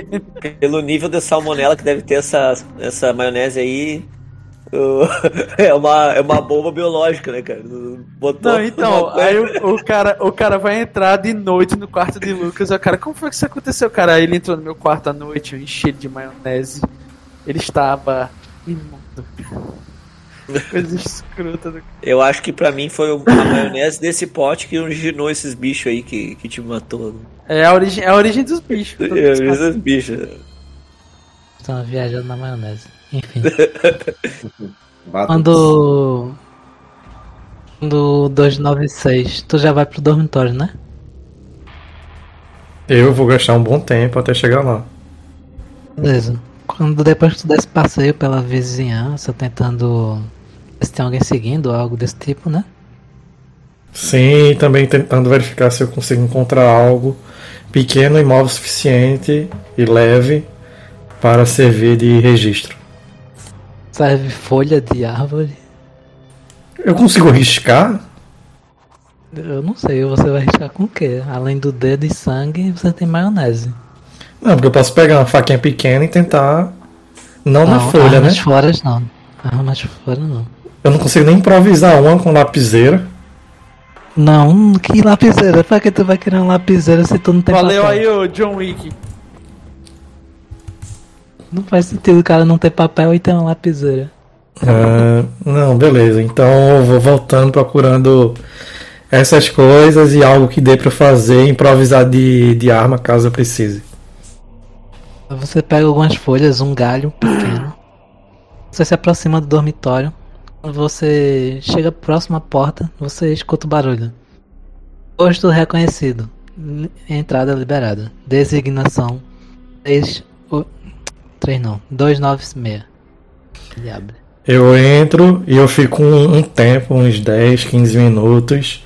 pelo nível de salmonela que deve ter essa, essa maionese aí, o- é, uma, é uma bomba biológica, né, cara? Botou
Não, então, aí o, o cara, o cara vai entrar de noite no quarto de Lucas. O cara, como foi que isso aconteceu, cara? Ele entrou no meu quarto à noite, eu enchi ele de maionese. Ele estava imundo. Coisa escrota do
Eu acho que pra mim foi a maionese desse pote que originou esses bichos aí que, que te matou.
É a origem, é a origem dos bichos.
Eu, esses bichos.
Estão viajando na maionese. Enfim. Quando. Quando 296, tu já vai pro dormitório, né?
Eu vou gastar um bom tempo até chegar lá.
Beleza. Quando depois que tu der esse passeio pela vizinhança, tentando se tem alguém seguindo algo desse tipo, né?
Sim, também tentando verificar se eu consigo encontrar algo pequeno e móvel o suficiente e leve para servir de registro.
Serve folha de árvore.
Eu consigo riscar?
Eu não sei, você vai riscar com o quê? Além do dedo e sangue, você tem maionese.
Não, porque eu posso pegar uma faquinha pequena e tentar. Não, na folha, né?
armas fora não. Armas fora não.
Eu não consigo nem improvisar uma com lapiseira.
Não, que lapiseira? Pra que tu vai querer uma lapiseira se tu não tem
Valeu
papel?
aí, o John Wick.
Não faz sentido o cara não ter papel e ter uma lapiseira.
Ah, não, beleza. Então eu vou voltando procurando essas coisas e algo que dê pra fazer, improvisar de, de arma caso eu precise.
Você pega algumas folhas, um galho pequeno. Você se aproxima do dormitório. Quando você chega próximo à porta, você escuta o barulho. Posto reconhecido. Entrada liberada. Designação 3. 3 não. 296. Ele abre.
Eu entro e eu fico um, um tempo, uns 10, 15 minutos,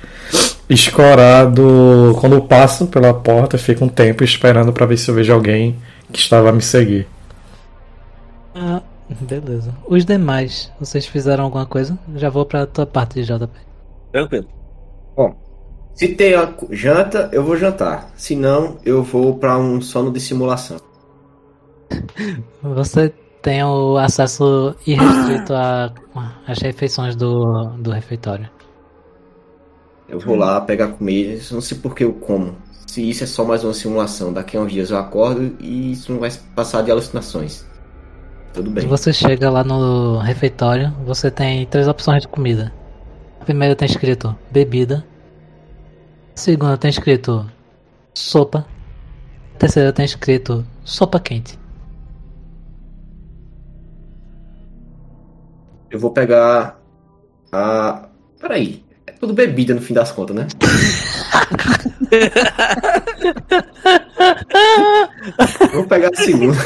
escorado. Quando eu passo pela porta, eu fico um tempo esperando pra ver se eu vejo alguém que estava a me seguir.
Ah, beleza. Os demais, vocês fizeram alguma coisa? Já vou pra tua parte, JP.
Tranquilo.
Bom, se tem a janta, eu vou jantar. Se não, eu vou pra um sono de simulação.
Você tem o acesso irrestrito a- às refeições do, do refeitório.
Eu vou lá pegar comida, não sei por que eu como. Se isso é só mais uma simulação, daqui a uns dias eu acordo e isso não vai passar de alucinações. Tudo bem.
Você chega lá no refeitório, você tem três opções de comida. A primeira tem escrito bebida. A segunda tem escrito sopa. A terceira tem escrito sopa quente.
Eu vou pegar a. Peraí. É tudo bebida no fim das contas, né? Eu vou pegar a segunda.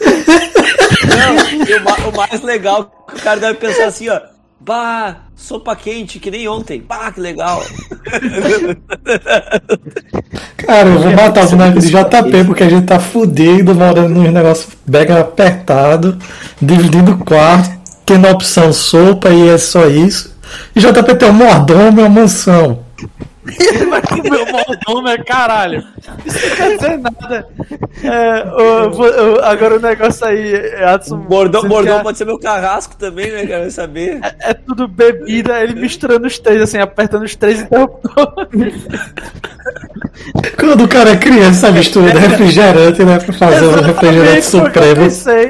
Não, e o, ma- o mais legal é que o cara deve pensar assim, ó. Bah, sopa quente, que nem ontem. Bah, que legal.
Cara, eu vou matar o boneco de JP porque a gente tá fudido, morando num negócio mega apertado, dividindo o quarto, tendo a opção sopa e é só isso. E JP tem um mordomo e uma mansão.
Vai comer o mordomo, é caralho. Isso não quer dizer nada. É, o- o- agora o negócio aí, Adson.
Bordão, bordão
quer-
pode ser meu carrasco também, né, cara? Vai saber.
É tudo bebida, ele misturando os três, assim, apertando os três interruptores.
Quando o cara é criança, mistura de refrigerante, né? Pra fazer o refrigerante
Exatamente, foi o que eu
supremo.
pensei.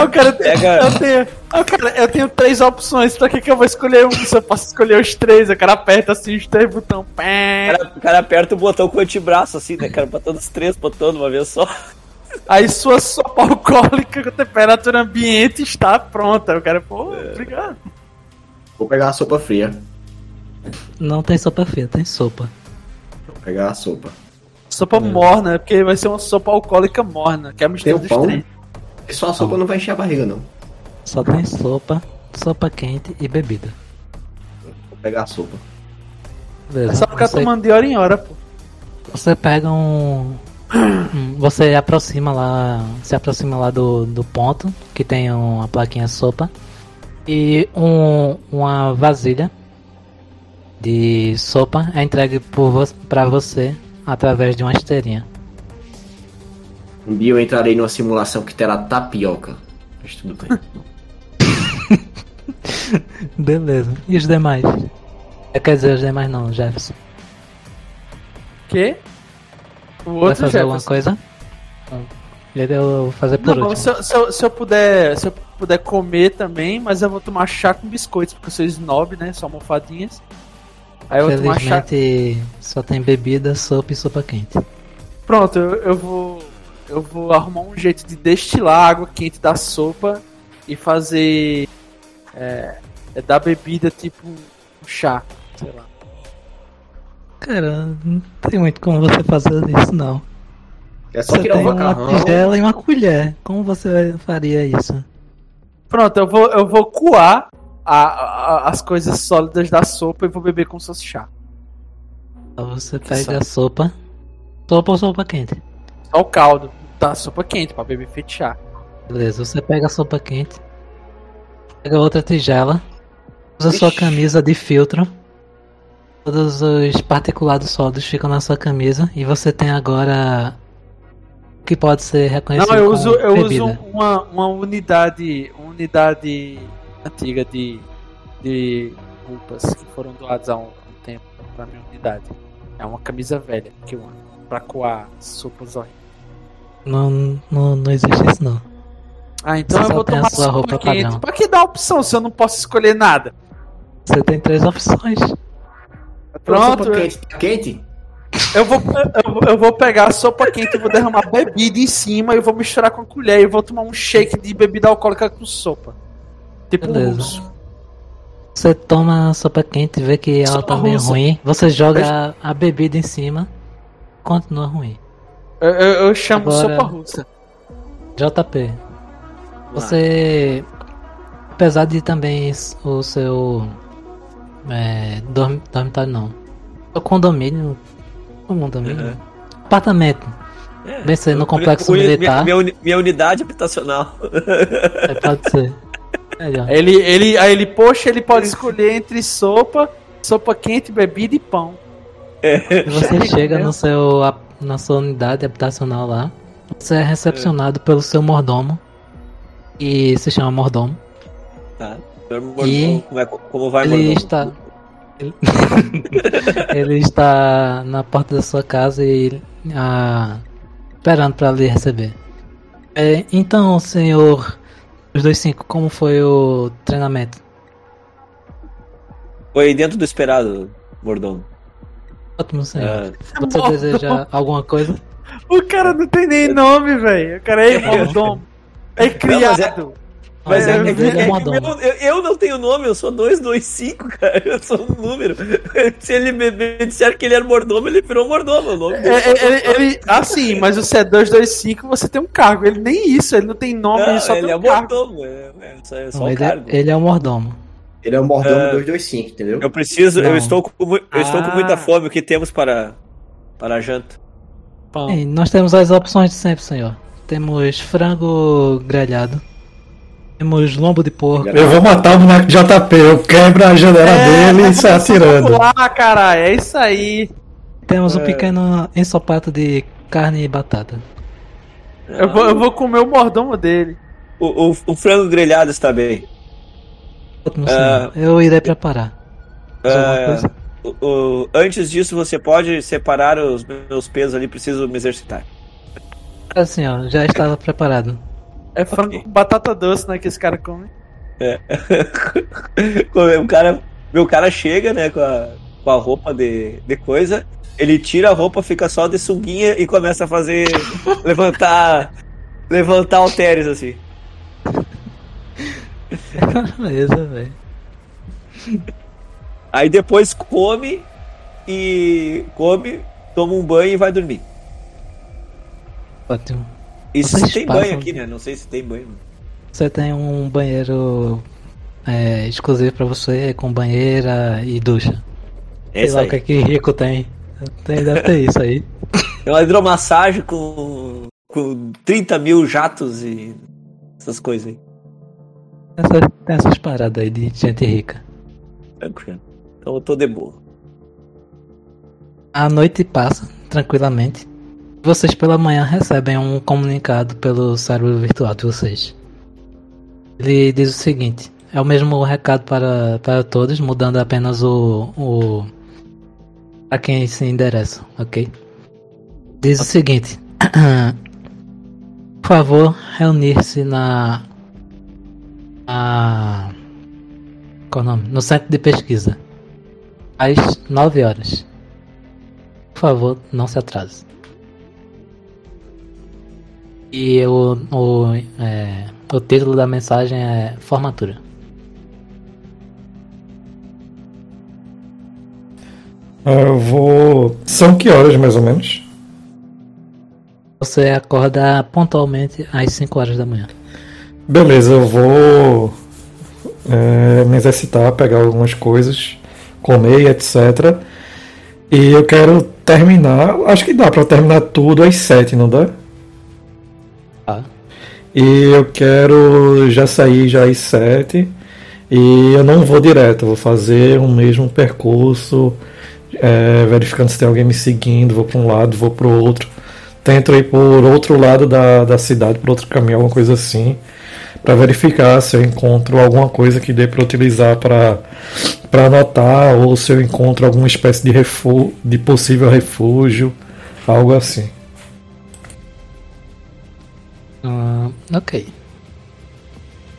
Eu, quero,
Pega-
eu, tenho, eu, quero- eu tenho três opções, pra que, que eu vou escolher um? Se eu posso escolher os três, o cara aperta assim os três botões.
O cara, o cara aperta o botão com o antebraço, assim, né, cara? Botando os três botões de uma vez só.
Aí sua sopa alcoólica com temperatura ambiente está pronta. O cara, pô, obrigado.
Vou pegar a sopa fria.
Não tem sopa fria, tem sopa.
Vou pegar a sopa.
Sopa morna, porque vai ser uma sopa alcoólica morna, que é a mistura
Tem o
dos
pão?
três.
E só a sopa não vai encher a barriga, não.
Só tem sopa, sopa quente e bebida.
Vou pegar a sopa.
Beleza.
É só ficar
você,
tomando de hora em hora, pô.
você pega um. Você aproxima lá. Se aproxima lá do, do ponto, que tem uma plaquinha sopa. E um, uma vasilha de sopa é entregue por vo pra você através de uma esteirinha.
Um dia eu entrarei numa simulação que terá tapioca. Mas tudo bem.
Beleza. E os demais? É, Quer dizer, os demais não, Jefferson.
Quê? O
Vai
outro
fazer alguma
Jefferson.
coisa? Não. Ele eu vou fazer por
Não,
último.
se eu, se, eu, se eu puder. Se eu puder comer também, mas eu vou tomar chá com biscoitos, porque eu sou snob, né? Só almofadinhas. Aí eu vou tomar chá.
Só tem bebida, sopa e sopa quente.
Pronto, eu, eu vou. Eu vou arrumar um jeito de destilar a água quente da sopa e fazer. É, é da bebida tipo um chá, sei lá.
Cara, não tem muito como você fazer isso, não.
É só
Você
tirar
tem
o
uma tigela e uma colher. Como você faria isso?
Pronto, eu vou, eu vou coar a- a- as coisas sólidas da sopa e vou beber com fosse chá.
Então Você pega a sopa. Sopa ou sopa quente?
Só o caldo da sopa quente pra beber feito chá.
Beleza, você pega a sopa quente. Pega outra tigela. Usa sua
Ixi.
camisa de filtro. Todos os particulados sólidos ficam na sua camisa. E você tem agora. o Que pode ser reconhecido
Não, eu uso, eu
bebida.
uso uma, uma unidade. Uma unidade antiga de, de roupas que foram doadas há um, um tempo pra minha unidade. É uma camisa velha que eu ando. Pra coar sopas horríveis.
Não, não, não existe isso não.
Ah, então
Você
eu vou tomar
sua
sopa
roupa
quente.
padrão.
Pra que dar opção se eu não posso escolher nada?
Você tem três opções.
Pronto,
Sopa quente, tá quente?
Eu vou, eu, vou- eu vou pegar a sopa quente, eu vou derramar bebida em cima e vou misturar com a colher e vou tomar um shake de bebida alcoólica com sopa. Tipo um
Beleza.
russo.
Você toma a sopa quente e vê que ela
Sopa
tá meio
russa.
ruim. Você joga a, a bebida em cima. Continua ruim.
Eu, eu- eu chamo
Agora-
sopa russa.
JP. Você. Apesar de também o seu. É, dorm, dormitório não. O condomínio. O condomínio?
Uhum.
Apartamento.
É,
Bem ser no
eu-
complexo
minha-
militar.
Minha, uni- minha unidade habitacional.
É, pode ser. Melhor.
Ele, ele, aí ele, poxa, ele pode escolher entre sopa, sopa quente, bebida e pão.
E você
Chega,
chega
né?
no seu, na sua unidade habitacional lá. Você é recepcionado pelo seu mordomo. E se chama mordomo.
Tá.
E
Como, é, como vai,
Ele
mordomo?
está. Ele... ele está na porta da sua casa e ah, esperando para lhe receber. É, então, senhor 225, como foi o treinamento?
Foi dentro do esperado, mordomo.
Ótimo, senhor.
Ah,
Você
Mordomo.
deseja alguma coisa?
O cara não tem nem nome, velho. O cara é mordomo. É criado.
Mas
Ah,
é, é que- é que
mordomo.
meu- eu, eu não tenho nome, eu sou 225, cara. Eu sou um número. Se ele me, me disser que ele era mordomo, ele virou mordomo. O nome
É,
dele
é, ele, ele- assim, mas você é 225, você tem um cargo. Ele nem isso, ele não tem nome,
Não,
ele só
ele
tem
é
um cargo.
mordomo. É, é só, é só
Não,
um
ele, é, ele é o mordomo.
Ele é o mordomo
É.
225, entendeu?
Eu preciso, eu
Não.
estou, com, eu estou com
Ah.
muita fome. O que temos para, para a janta?
Bem, nós temos as opções de sempre, senhor. Temos frango grelhado. Temos lombo de porco.
Eu vou matar o boneco de JP, eu quebro a janela dele e saio atirando.
Ah, caralho, é isso aí.
Temos um
É.
pequeno ensopato de carne e batata.
Eu vou, eu vou comer o mordomo dele.
O, o, o frango grelhado está bem.
Senhor. Eu irei preparar.
O- o- antes disso, você pode separar os meus pesos ali. Preciso me exercitar.
Ah, senhor, já estava preparado.
É frango com batata doce, né? Que esse cara come.
o cara, meu cara chega, né, com a, com a roupa de, de coisa. Ele tira a roupa, fica só de sunguinha e começa a fazer. levantar. Levantar halteres assim.
Beleza, velho.
Aí depois come e. come, toma um banho e vai dormir.
Ótimo.
Se tem
passam-
banho aqui, né? Não sei se tem banho.
Você tem um banheiro é, exclusivo pra você, com banheira e ducha.
É
Sei lá
aí.
o que, é que rico tem. tem. Deve ter isso aí.
É uma hidromassagem com, com 30 mil jatos e essas coisas aí.
Essa- tem essas paradas aí de gente rica.
Tranquilo. Então eu tô de boa.
A noite passa tranquilamente. Vocês pela manhã recebem um comunicado pelo cérebro virtual de vocês. Ele diz o seguinte: é o mesmo recado para, para todos, mudando apenas o, o a quem se endereça, ok? Diz o seguinte: por favor, reunir-se na Ah, qual o nome? No centro de pesquisa. Às 9 horas. Por favor, não se atrase. E o, o, é, o título da mensagem é Formatura.
Ah, Eu vou. São que horas mais ou menos?
Você acorda pontualmente às 5 horas da manhã.
Beleza, eu vou é, me exercitar, pegar algumas coisas, comer, etc. E eu quero terminar. Acho que dá pra terminar tudo às 7, não dá? E eu quero já sair já às 7. E eu não vou direto, vou fazer o mesmo percurso, é, verificando se tem alguém me seguindo, vou para um lado, vou para o outro. Tento ir por outro lado da, da cidade, por outro caminho, alguma coisa assim, para verificar se eu encontro alguma coisa que dê para utilizar para para anotar ou se eu encontro alguma espécie de, refu de possível refúgio, algo assim.
Ah, ok.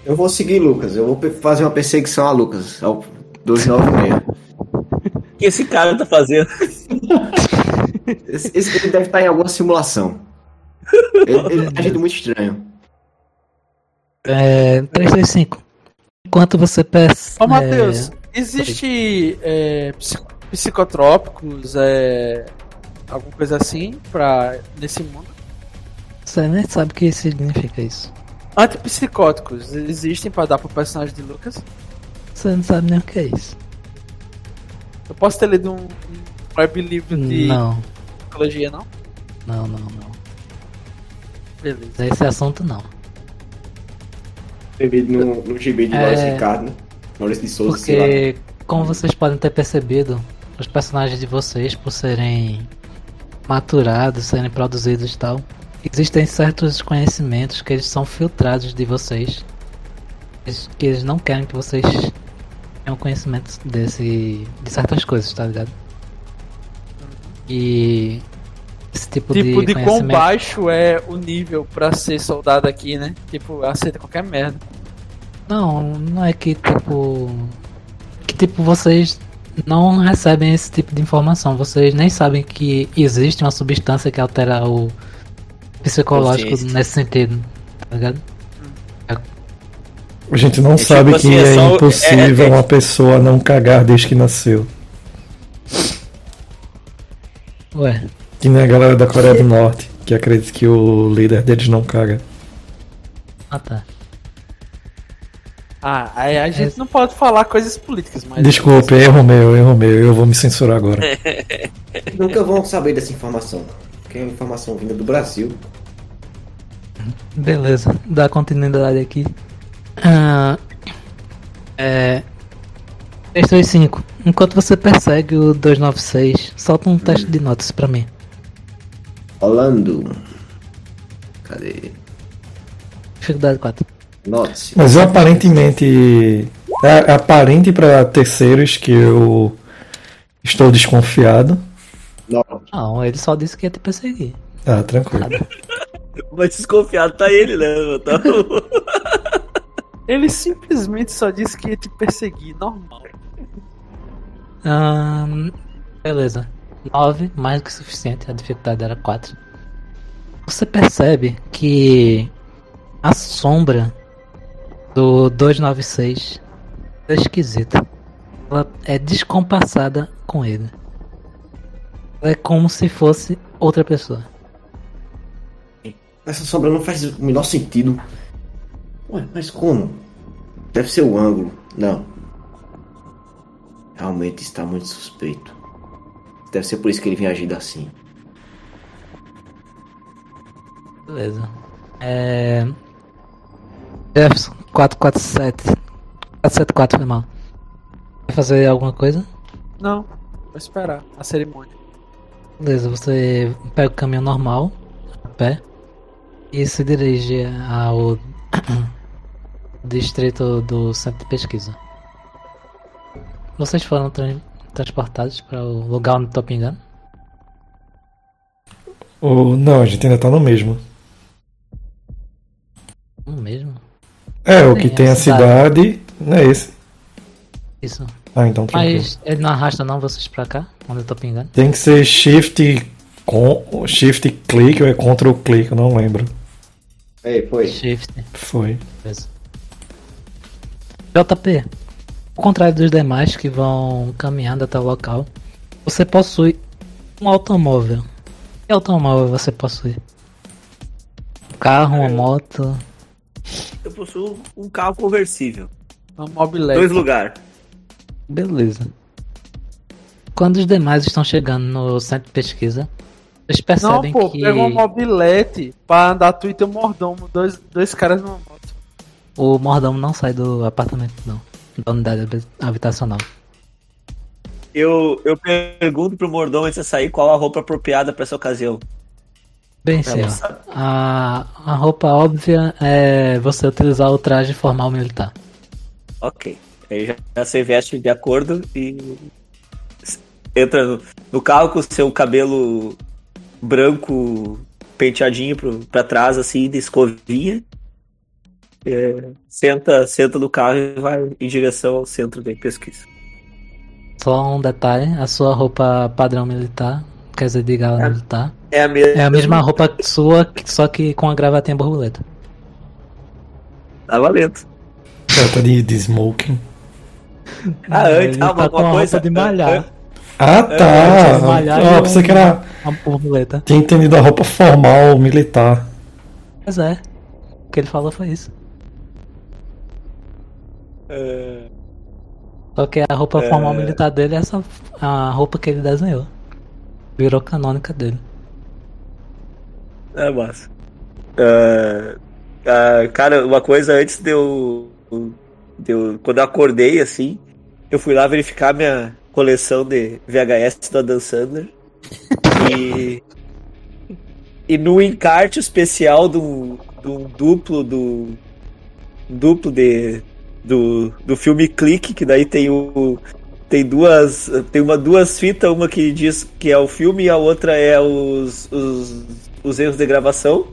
Eu vou seguir Lucas, eu vou fazer uma perseguição a Lucas, ao 296.
O que esse cara tá fazendo?
Esse, esse ele deve estar em alguma simulação. Ele, ele tá agindo muito estranho.
É, 335. Enquanto você percebe.
Ô, Matheus, existe é, psico- psicotrópicos, é, alguma coisa assim, pra, nesse mundo?
Você nem sabe o que significa isso.
Antipsicóticos existem pra dar pro personagem de Lucas?
Você não sabe nem o que é isso.
Eu posso ter lido um, um web livro de
Não,
psicologia, não?
não, não, não.
Beleza.
Esse assunto não.
Bebido no, no gibi de
É.
Maurício Ricardo, né? Maurício de Souza.
Porque, como vocês podem ter percebido, os personagens de vocês, por serem maturados, serem produzidos e tal, existem certos conhecimentos que eles são filtrados de vocês. Que eles não querem que vocês tenham conhecimento desse, de certas coisas, tá ligado? E esse tipo,
Tipo,
de,
de quão
conhecimento.
baixo é o nível pra ser soldado aqui, né? Tipo, aceita qualquer merda.
Não, não é que tipo. Que tipo vocês não recebem esse tipo de informação. Vocês nem sabem que existe uma substância que altera o psicológico nesse sentido. Tá ligado?
A gente não
É
sabe
tipo
que
assim, é
é,
só-
impossível
é- é-
uma pessoa não cagar desde que nasceu.
Ué,
Que nem a galera da Coreia do Norte, que acredita que o líder deles não caga.
ah tá.
Ah, aí a gente não pode falar coisas políticas, mas.
Desculpe, erro meu, erro meu, eu vou me censurar agora.
Nunca vão saber dessa informação. Porque é uma informação vinda do Brasil.
Beleza, dá continuidade aqui. Ah, é. 335. Enquanto você persegue o 296, solta um teste de notas pra mim.
Rolando. Cadê?
Dificuldade 4.
Note-se.
Mas eu aparentemente. É aparente para terceiros que eu estou desconfiado.
Não.
Não, ele só disse que ia te perseguir.
Ah, tranquilo.
Mas desconfiado tá ele, né? Tá...
Ele simplesmente só disse que ia te perseguir, normal.
Beleza. 9, mais do que suficiente, a dificuldade era 4. Você percebe que a sombra do 296 é esquisita. Ela é descompassada com ele. Ela é como se fosse outra pessoa.
Essa sombra não faz o menor sentido. Ué, mas como? Deve ser o ângulo. Não. Realmente está muito suspeito. Deve ser por isso que ele vinha agindo assim.
Beleza. É. Jefferson, 447. 474 foi mal. Vai fazer alguma coisa?
Não, vou esperar a cerimônia.
Beleza, você pega o caminho normal, a pé, e se dirige ao distrito do centro de pesquisa. Vocês foram tra- transportados para o lugar onde estou pingando?
Ou, não, a gente ainda tá no mesmo.
Não mesmo?
É, o que
é
tem a
cidade.
cidade. Não é esse.
Isso.
Ah, então tranquilo.
Mas ele não arrasta não vocês pra cá, onde eu tô pingando.
Tem que ser shift com shift click ou é control click, eu não lembro.
Ei, foi.
Shift.
Foi.
Beleza. JP, ao contrário dos demais que vão caminhando até o local, você possui um automóvel. Que automóvel você possui? Um carro, uma moto.
Eu possuo um carro conversível.
Uma mobilete.
Dois lugares.
Beleza. Quando os demais estão chegando no centro de pesquisa, eles
Não,
percebem
pô,
que
pega uma mobilete pra andar e teu mordomo. Dois, dois caras numa moto.
o mordomo não sai do apartamento, não. Da unidade habi- habitacional.
Eu, eu pergunto pro mordomo antes de sair qual a roupa apropriada pra essa ocasião.
Bem, senhor. A, a roupa óbvia é você utilizar o traje formal militar.
Ok. Aí já, já se veste de acordo e entra no, no carro com o seu cabelo branco penteadinho pro, pra trás, assim, de escovinha. É, senta, senta no carro e vai em direção ao centro de pesquisa.
Só um detalhe, a sua roupa padrão militar, quer dizer, de gala
É.
militar,
É a mesma.
é a mesma roupa sua, que- só que com a gravatinha borboleta.
Tá valendo.
Trata de, de smoking.
Ah, antes, ah,
tá
uma,
com
uma
a
coisa.
roupa de malhar.
Ah,
É,
tá.
de malhar
Ah, pensei
um-
que era.
Uma.
Tinha entendido a roupa formal militar.
Mas é. O que ele falou foi isso.
É,
Só que a roupa
É.
formal militar dele é essa a roupa que ele desenhou. Virou canônica dele.
É massa. Ah, ah, cara, uma coisa antes de eu, de eu- Quando eu acordei assim, eu fui lá verificar minha coleção de VHS do Adam Sandler. E. E no encarte especial do, do duplo do. Duplo de. Do, do filme Clique, que daí tem o. Tem duas. Tem uma duas fitas, uma que diz que é o filme e a outra é os, os, os erros de gravação.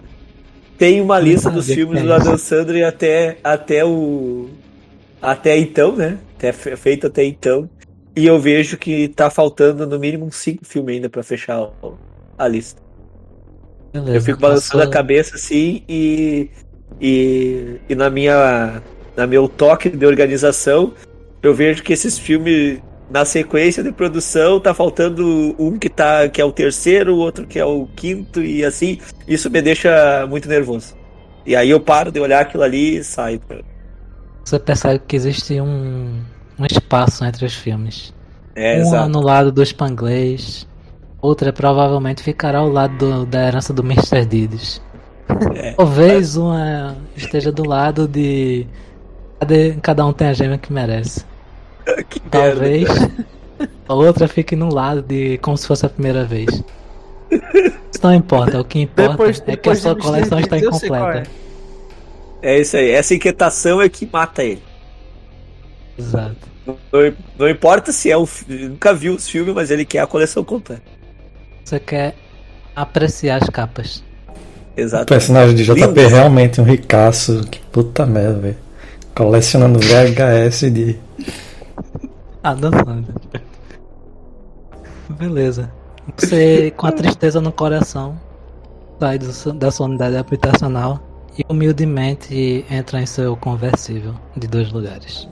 Tem uma lista dos filmes do. Adam Sandler até, até o. Até então, né? Até fe- feito até então. E eu vejo que tá faltando no mínimo cinco filmes ainda pra fechar a lista.
Beleza.
Eu fico balançando a cabeça assim e, e, e na minha na meu toque de organização eu vejo que esses filmes na sequência de produção tá faltando um que tá que é o terceiro, o outro que é o quinto e assim isso me deixa muito nervoso. E aí eu paro de olhar aquilo ali e saio.
Você percebe que existe um, um espaço entre os filmes.
É,
um
exato.
no lado do Spanglês, outra provavelmente ficará ao lado do- da herança do Mr. Didis.
É.
Talvez uma esteja do lado de. Cada um tem a gema que merece.
Que.
Talvez a outra fique no lado de como se fosse a primeira vez. Isso não importa, o que importa
Depois,
é que a
depois
sua coleção está incompleta.
É isso aí. Essa inquietação é que mata ele.
Exato.
Não, não importa se é o nunca viu os filmes, mas ele quer a coleção completa.
Você quer apreciar as capas.
O
Exato.
personagem de JP
Lindo.
é realmente um ricaço. Que puta merda, velho. Colecionando VHS de.
Ah, dançando. Beleza. Você, com a tristeza no coração, sai do da sua unidade habitacional e humildemente entra em seu conversível de dois lugares.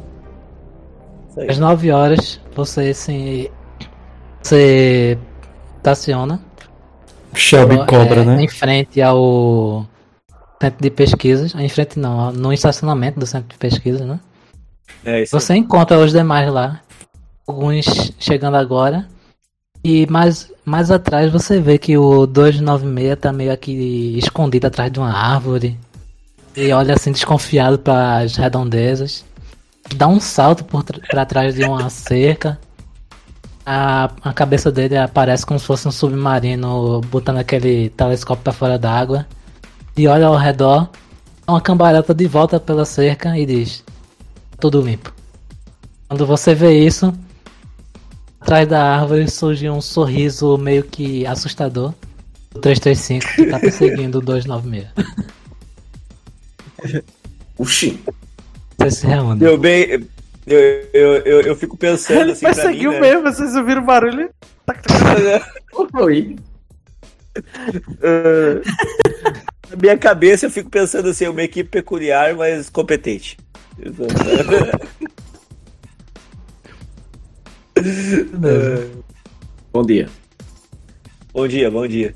Às 9 horas, você se. Você estaciona
Shelby
é,
Cobra, né?
em frente ao centro de pesquisas. Em frente não, no estacionamento do centro de pesquisas, né?
É isso. aí.
Você encontra os demais lá. Alguns chegando agora. E mais, mais atrás você vê que o 296 tá meio aqui escondido atrás de uma árvore. E olha assim desconfiado para as redondezas. Dá um salto pra trás de uma cerca. A, a cabeça dele aparece como se fosse um submarino botando aquele telescópio pra fora d'água. E olha ao redor. Uma cambalhota de volta pela cerca e diz: tudo limpo. Quando você vê isso, atrás da árvore surge um sorriso meio que assustador. O 335 que tá perseguindo o 296.
Oxi.
Vocês se reúnem.
Deu bem. Eu, eu, eu, eu fico pensando
Ele
assim. pra
perseguiu
mim, né?
mesmo, vocês ouviram o barulho? Tac.
Foi.
Ah, Na minha cabeça eu fico pensando assim, uma equipe peculiar, mas competente.
Bom dia.
bom dia, bom dia.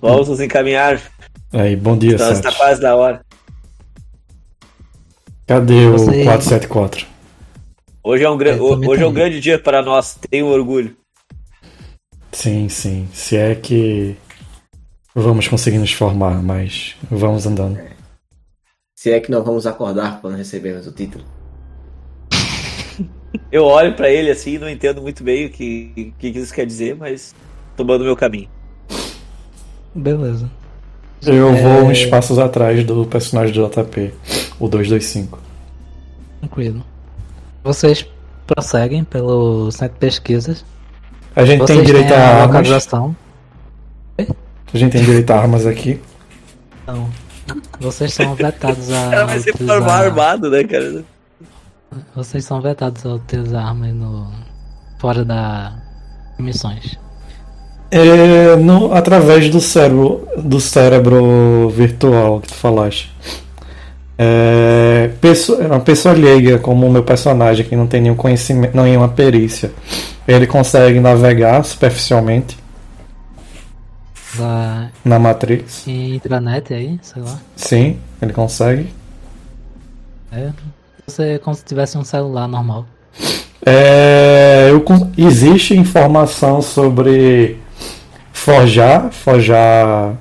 Vamos nos encaminhar.
Aí, bom dia,
Então, está
Santos.
quase da hora.
Cadê o
Você-
474?
Hoje é um,
também
hoje é um grande dia para nós. Tenho orgulho.
Sim, sim. Se é que vamos conseguir nos formar, mas vamos andando.
Se é que nós vamos acordar quando recebermos o título.
Eu olho pra ele assim, não entendo muito bem o que, que isso quer dizer, mas tomando meu caminho.
Beleza.
Eu
É.
vou uns passos atrás do personagem do JP, o 225.
Tranquilo. Vocês prosseguem pelo centro de pesquisas.
A gente
Vocês
tem direito a armas. A gente tem direito a armas aqui.
Então, vocês são vetados a.
O cara vai se
utilizar-
formar armado, né, cara?
Vocês são vetados a utilizar armas no. fora da. missões.
É, no, através do cérebro, do cérebro virtual que tu falaste. É, pessoa, uma pessoa leiga como o meu personagem que não tem nenhum conhecimento, nenhuma perícia, ele consegue navegar superficialmente
Da
na Matrix.
intranet aí, sei lá.
Sim, ele consegue.
É. Você como se tivesse um celular normal.
É, eu existe informação sobre forjar, forjar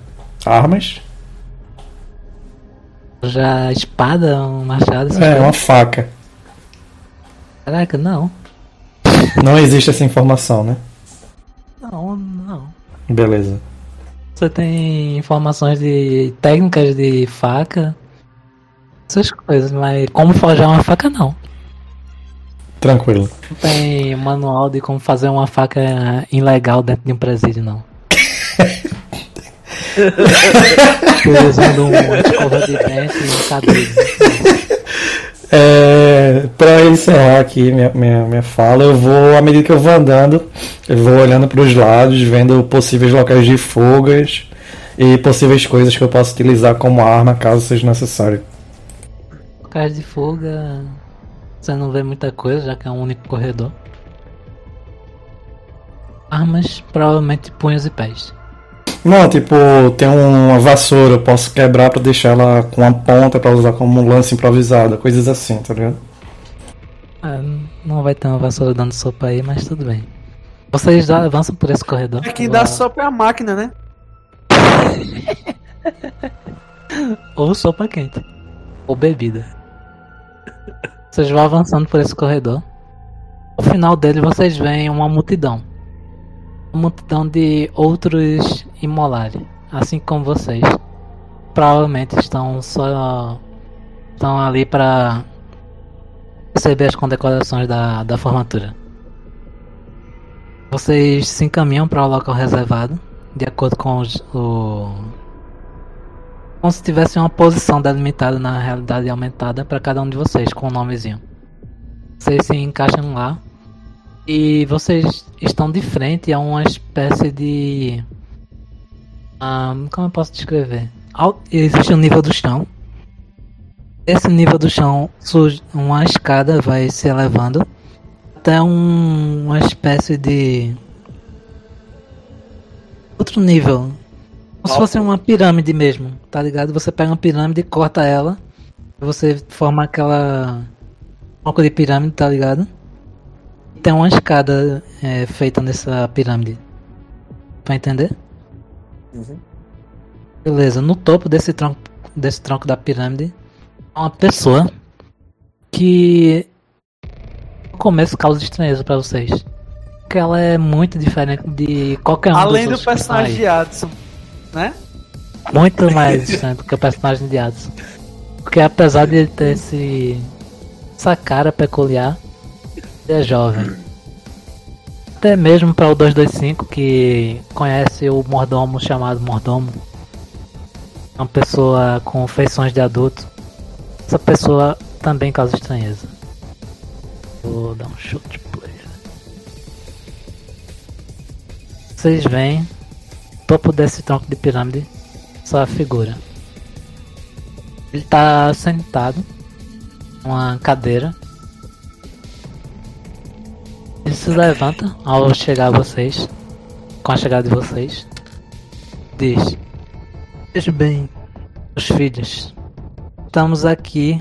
armas.
Já espada, um machado,
É,
coisas.
uma faca.
Caraca, não.
Não existe essa informação, né?
Não, não.
Beleza.
Você tem informações de técnicas de faca, essas coisas, mas como forjar uma faca não.
Tranquilo.
Não tem manual de como fazer uma faca ilegal dentro de um presídio, não. Usando um escova de dente e um cabelo.
É, para encerrar aqui minha, minha, minha fala, eu vou, à medida que eu vou andando, eu vou olhando para os lados, vendo possíveis locais de fugas e possíveis coisas que eu posso utilizar como arma caso seja necessário.
Locais de fuga, você não vê muita coisa, já que é um único corredor. Armas, provavelmente punhos e pés.
Não, tipo, tem uma vassoura, eu posso quebrar para deixar ela com uma ponta para usar como um lance improvisado, coisas assim, tá ligado?
Ah, não vai ter uma vassoura dando sopa aí, mas tudo bem. Vocês já avançam por esse corredor.
É quem dá sopa é a máquina, né?
Ou sopa quente. Ou bebida. Vocês vão avançando por esse corredor. No final dele vocês veem uma multidão. Uma multidão de outros imolares. Assim como vocês. Provavelmente estão só. Estão ali para receber as condecorações da, da formatura. Vocês se encaminham para o local reservado. De acordo com os, o, como se tivesse uma posição delimitada na realidade aumentada para cada um de vocês, com um nomezinho. Vocês se encaixam lá e vocês estão de frente a uma espécie de. Ah, como eu posso descrever? Existe um nível do chão. Esse nível do chão, surge uma escada vai se elevando até um- uma espécie de. Outro nível, como se fosse uma pirâmide mesmo, tá ligado? Você pega uma pirâmide, corta ela, você forma aquela bloco de pirâmide, tá ligado? Tem uma escada é, feita nessa pirâmide. Pra entender? Beleza, no topo desse tronco, desse tronco da pirâmide, uma pessoa que no começo causa estranheza pra vocês. Porque ela é muito diferente de qualquer um
Além do
dos estão
personagem de Adson, né?
Muito mais distante do que o personagem de Adson. Porque apesar de ele ter esse, essa cara peculiar, é jovem. Até mesmo para o 225 que conhece o mordomo chamado mordomo. Uma pessoa com feições de adulto. Essa pessoa também causa estranheza. Vou dar um play. Vocês veem topo desse tronco de pirâmide sua figura. Ele tá sentado numa cadeira. Ele se levanta ao chegar a vocês, com a chegada de vocês. Diz: Veja bem, os filhos. Estamos aqui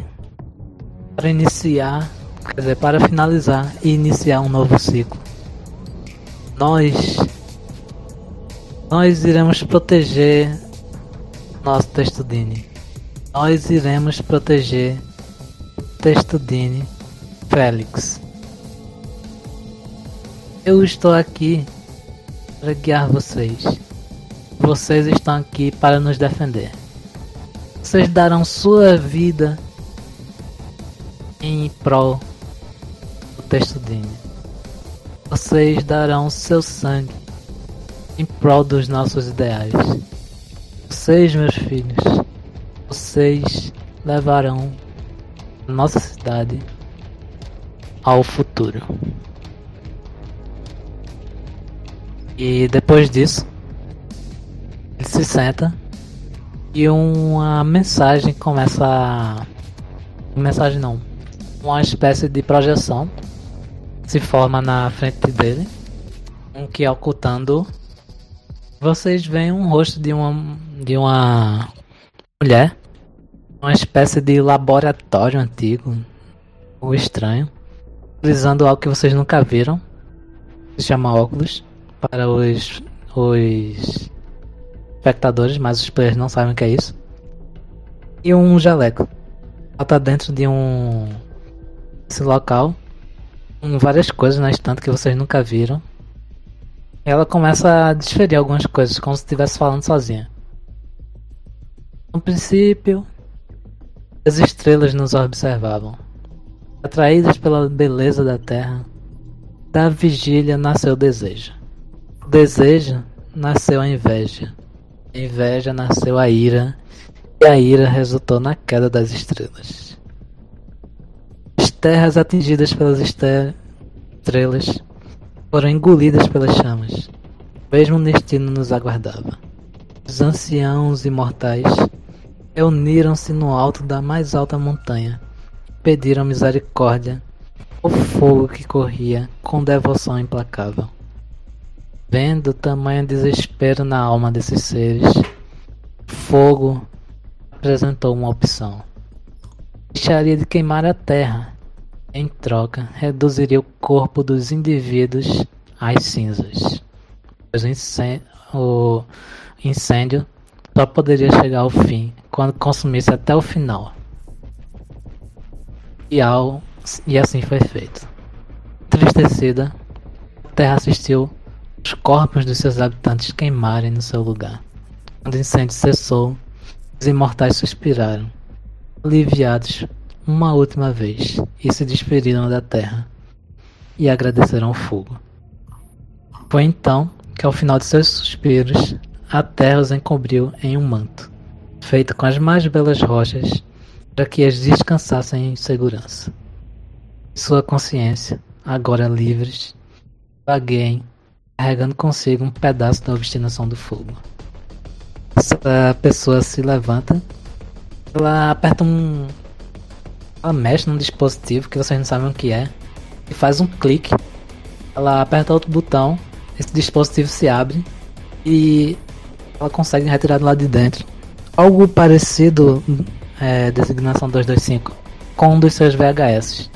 para iniciar, quer dizer, para finalizar e iniciar um novo ciclo. Nós nós iremos proteger nosso Testudine. Nós iremos proteger Testudine Félix. Eu estou aqui para guiar vocês. Vocês estão aqui para nos defender. Vocês darão sua vida em prol do Testudine. Vocês darão seu sangue em prol dos nossos ideais. Vocês, meus filhos, vocês levarão nossa cidade ao futuro. E depois disso, ele se senta e uma mensagem começa a. Mensagem não. Uma espécie de projeção se forma na frente dele, um que é ocultando vocês veem um rosto de uma de uma mulher, uma espécie de laboratório antigo, ou estranho, utilizando algo que vocês nunca viram, se chama óculos para os os espectadores, mas os players não sabem o que é isso. E um jaleco. Ela tá dentro de um esse local com várias coisas na estante que vocês nunca viram ela começa a desferir algumas coisas, como se estivesse falando sozinha. No princípio, as estrelas nos observavam. Atraídas pela beleza da terra, da vigília nasceu o desejo. Desejo nasceu a inveja. A inveja nasceu a ira. E a ira resultou na queda das estrelas. As terras atingidas pelas estrelas foram engolidas pelas chamas. O mesmo destino nos aguardava. Os anciãos imortais reuniram-se no alto da mais alta montanha e pediram misericórdia ao fogo que corria com devoção implacável. Vendo tamanho desespero na alma desses seres, o fogo apresentou uma opção. Deixaria de queimar a terra em troca, reduziria o corpo dos indivíduos às cinzas, pois o incêndio, o só poderia chegar ao fim quando consumisse até o final. E, ao, e assim foi feito. Entristecida, a terra assistiu os corpos dos seus habitantes queimarem no seu lugar. Quando o incêndio cessou, os imortais suspiraram, aliviados uma última vez e se despediram da terra e agradeceram o fogo. Foi então que, ao final de seus suspiros, a terra os encobriu em um manto, feito com as mais belas rochas, para que as descansassem em segurança. Sua consciência, agora livres, vagueiem, carregando consigo um pedaço da obstinação do fogo. Essa pessoa se levanta, ela aperta um ela mexe num dispositivo que vocês não sabem o que é e faz um clique. Ela aperta outro botão, esse dispositivo se abre e ela consegue retirar do lado de dentro. Algo parecido, é, designação 225, com um dos seus VHS,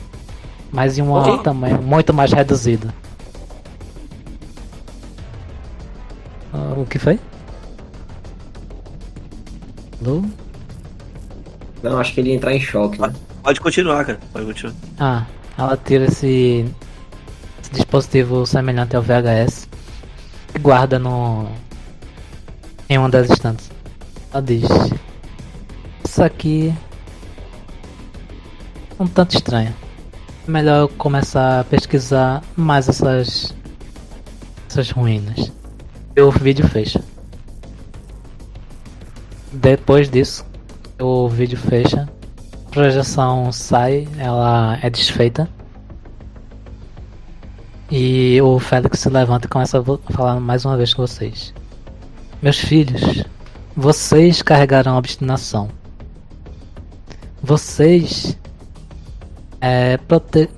mas em um okay. tamanho muito mais reduzido. Uh, o que foi?
Alô? Não, acho que ele ia entrar em choque, né?
Pode continuar, cara. Pode continuar.
Ah, ela tira esse, esse dispositivo semelhante ao VHS e guarda no em uma das estantes. Ela diz: Isso aqui é um tanto estranho. É melhor eu começar a pesquisar mais essas essas ruínas. O vídeo fecha. Depois disso, o vídeo fecha projeção sai, ela é desfeita. E o Félix se levanta e começa a falar mais uma vez com vocês. Meus filhos, vocês carregarão a obstinação. Vocês é,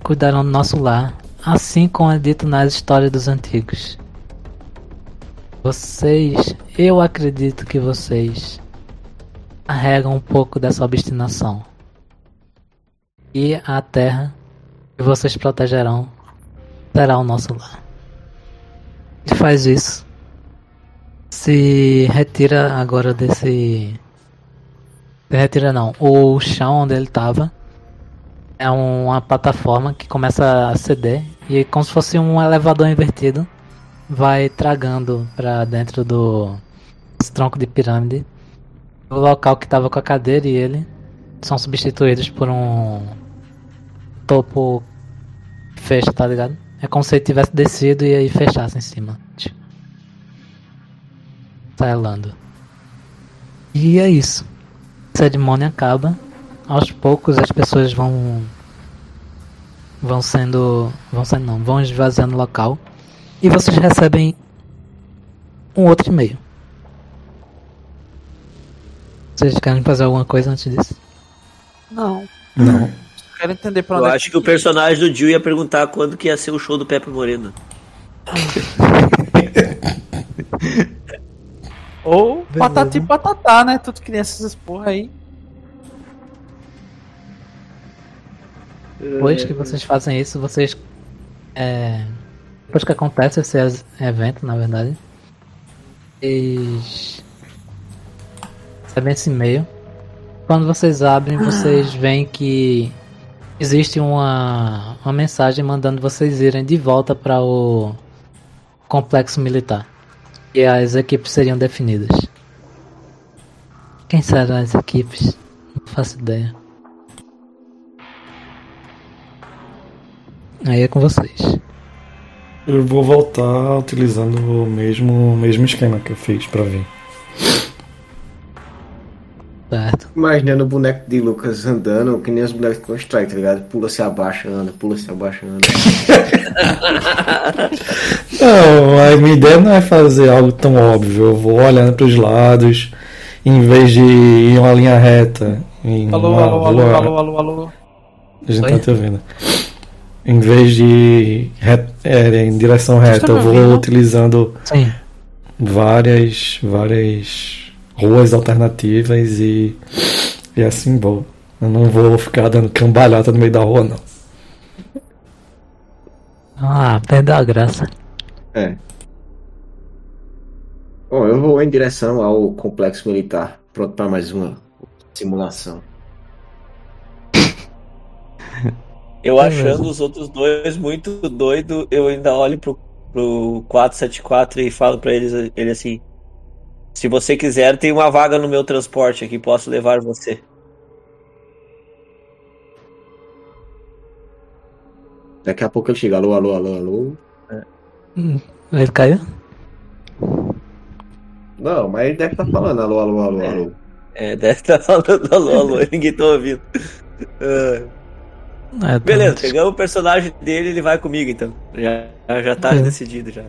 cuidarão do nosso lar, assim como é dito nas histórias dos antigos. Vocês, eu acredito que vocês carregam um pouco dessa obstinação. E a terra que vocês protegerão será o nosso lar. Ele faz isso. Se retira agora desse. Se retira não. O chão onde ele estava é uma plataforma que começa a ceder e como se fosse um elevador invertido vai tragando para dentro do tronco de pirâmide. O local que estava com a cadeira e ele são substituídos por um topo fecha, tá ligado? É como se ele tivesse descido e aí fechasse em cima. Tipo. Tailando. E é isso. A cerimônia acaba. Aos poucos as pessoas vão. vão sendo. vão sendo não, vão esvaziando o local. E vocês recebem um outro e-mail. Vocês querem fazer alguma coisa antes disso?
Não.
Não.
Quero entender pra
Eu
onde é
acho que o personagem do Jill ia perguntar quando que ia ser o show do Pepe Moreno.
Ou patati patatá, né? Tudo que nem essas porra aí.
Depois que vocês fazem isso, vocês. É, depois que acontece esse evento, na verdade, vocês. recebem esse e-mail. Quando vocês abrem, vocês veem que existe uma, uma mensagem mandando vocês irem de volta para o complexo militar. E as equipes seriam definidas. Quem serão as equipes? Não faço ideia. Aí é com vocês.
Eu vou voltar utilizando o mesmo, o mesmo esquema que eu fiz pra vir.
Certo.
Imaginando o boneco de Lucas andando, que nem os bonecos de Constrói, tá ligado? Pula se abaixa, anda, pula se abaixa, anda.
Não, a minha ideia não é fazer algo tão óbvio. Eu vou olhando para os lados, em vez de ir em uma linha reta. Em
Alô,
uma
alô, alô, alô, alô, alô.
A gente
Oi?
tá te ouvindo. Em vez de é, em direção reta, eu vou
ouvindo?
utilizando
Sim.
várias, várias ruas alternativas e, e assim vou. Eu não vou ficar dando cambalhota no meio da rua, não.
Ah, perdeu a graça.
É. Bom, eu vou em direção ao complexo militar, pronto para mais uma simulação.
Eu
Beleza.
achando os outros dois muito doido, eu ainda olho pro, pro 474 e falo pra eles ele assim: Se você quiser, tem uma vaga no meu transporte aqui, posso levar você.
Daqui a pouco ele chega, alô, alô, alô, alô.
Hum, Ele caiu?
Não, mas ele deve estar falando alô, alô, alô, alô.
É, deve estar falando alô, alô, ninguém tá ouvindo.
É, tá
beleza,
muito-
pegamos o personagem dele ele vai comigo então. Já, já tá
É.
decidido já.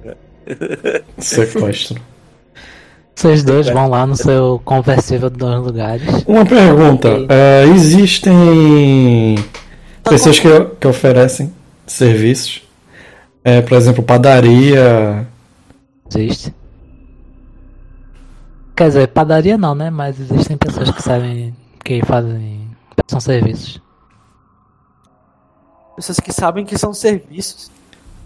Sequestro.
Vocês dois vão lá no seu conversível dos dois lugares.
Uma pergunta: é, existem pessoas que, que oferecem serviços? É, por exemplo, padaria.
Existe. Quer dizer, padaria não, né? Mas existem pessoas que sabem que fazem. são serviços.
Pessoas que sabem que são serviços.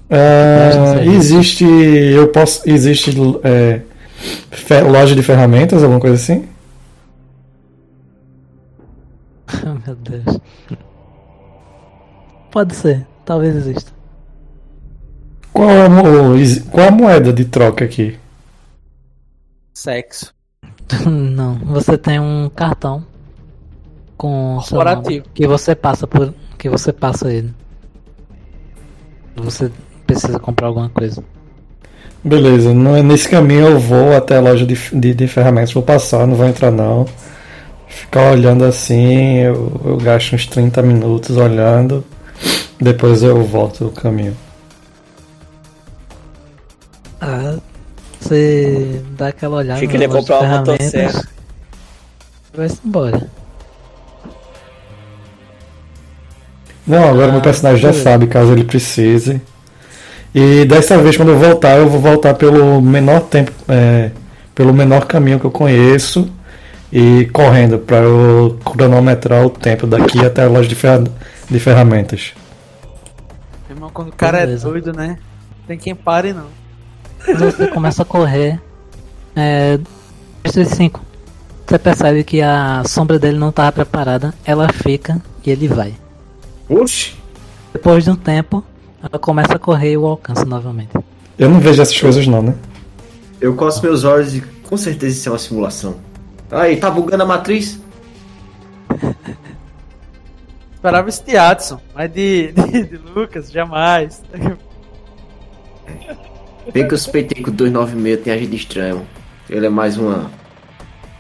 É, existe. Eu posso. Existe é, fe- loja de ferramentas, alguma coisa assim?
Meu Deus. Pode ser, talvez exista.
Qual é a, qual a moeda de troca aqui?
Sexo.
Não, você tem um cartão com
Corporativo.
que você passa por que você passa ele. Você precisa comprar alguma coisa.
Beleza, no- nesse caminho eu vou até a loja de, de, de ferramentas, vou passar, não vou entrar não. Ficar olhando assim, eu, eu gasto uns 30 minutos olhando, depois eu volto o caminho.
Ah, você dá aquela olhada.
Achei que ele ia comprar uma
ferramentas,
motosserra.
Vai-se embora.
Não, agora
Ah,
meu personagem já
beleza.
sabe, caso ele precise. E dessa vez, quando eu voltar, eu vou voltar pelo menor tempo, é, pelo menor caminho que eu conheço e correndo para eu cronometrar o tempo daqui até a loja de, ferra- de ferramentas.
Meu irmão, quando o cara
Beleza.
é doido, né? Tem quem pare, não.
Quando você começa a correr, é, 5, você percebe que a sombra dele não estava preparada, ela fica e ele vai.
Oxi!
Depois de um tempo, ela começa a correr e o alcança novamente.
Eu não vejo essas coisas não, né?
Eu coço meus olhos e com certeza isso é uma simulação. Aí, tá bugando a matriz?
Esperava esse de Adson, mas de, de, de Lucas, jamais.
Bem que eu suspeitei que o 296 tem agido estranho. Ele é mais uma.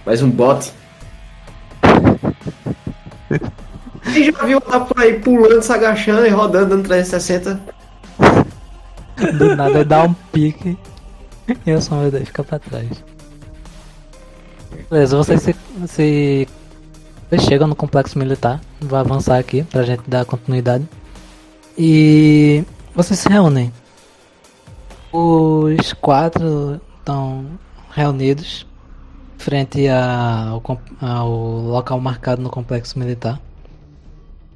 Mais um bot. Quem já viu tá por aí pulando, se agachando e rodando, dando 360?
Do nada dá um pique e a sombra dele fica pra trás. Beleza, vocês se, se vocês chegam no complexo militar. Vou avançar aqui pra gente dar continuidade. E vocês se reúnem. Os quatro estão reunidos frente ao, ao local marcado no complexo militar.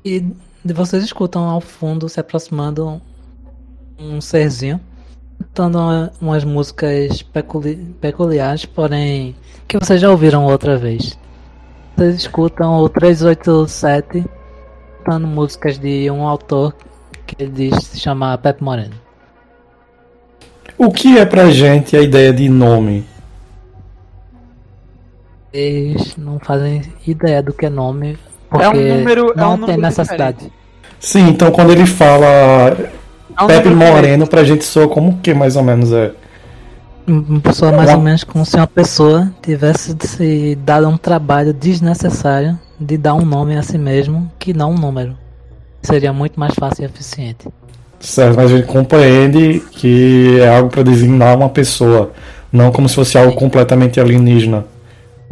E de- vocês escutam ao fundo se aproximando um serzinho cantando uma- umas músicas peculi- peculiares, porém que vocês já ouviram outra vez. Vocês escutam o 387 cantando músicas de um autor que ele diz se chama Pepe Moreno.
O que é pra gente a ideia de nome?
Eles não fazem ideia do que é nome, porque
É um número- é
não
um
tem necessidade.
Sim, então quando ele fala
É um
Pepe Moreno, pra gente soa como o que mais ou menos é?
Uma pessoa mais ou menos como se uma pessoa tivesse se dado um trabalho desnecessário de dar um nome a si mesmo que não um número. Seria muito mais fácil e eficiente.
Certo, mas a gente compreende que é algo para designar uma pessoa, não como se fosse algo completamente alienígena.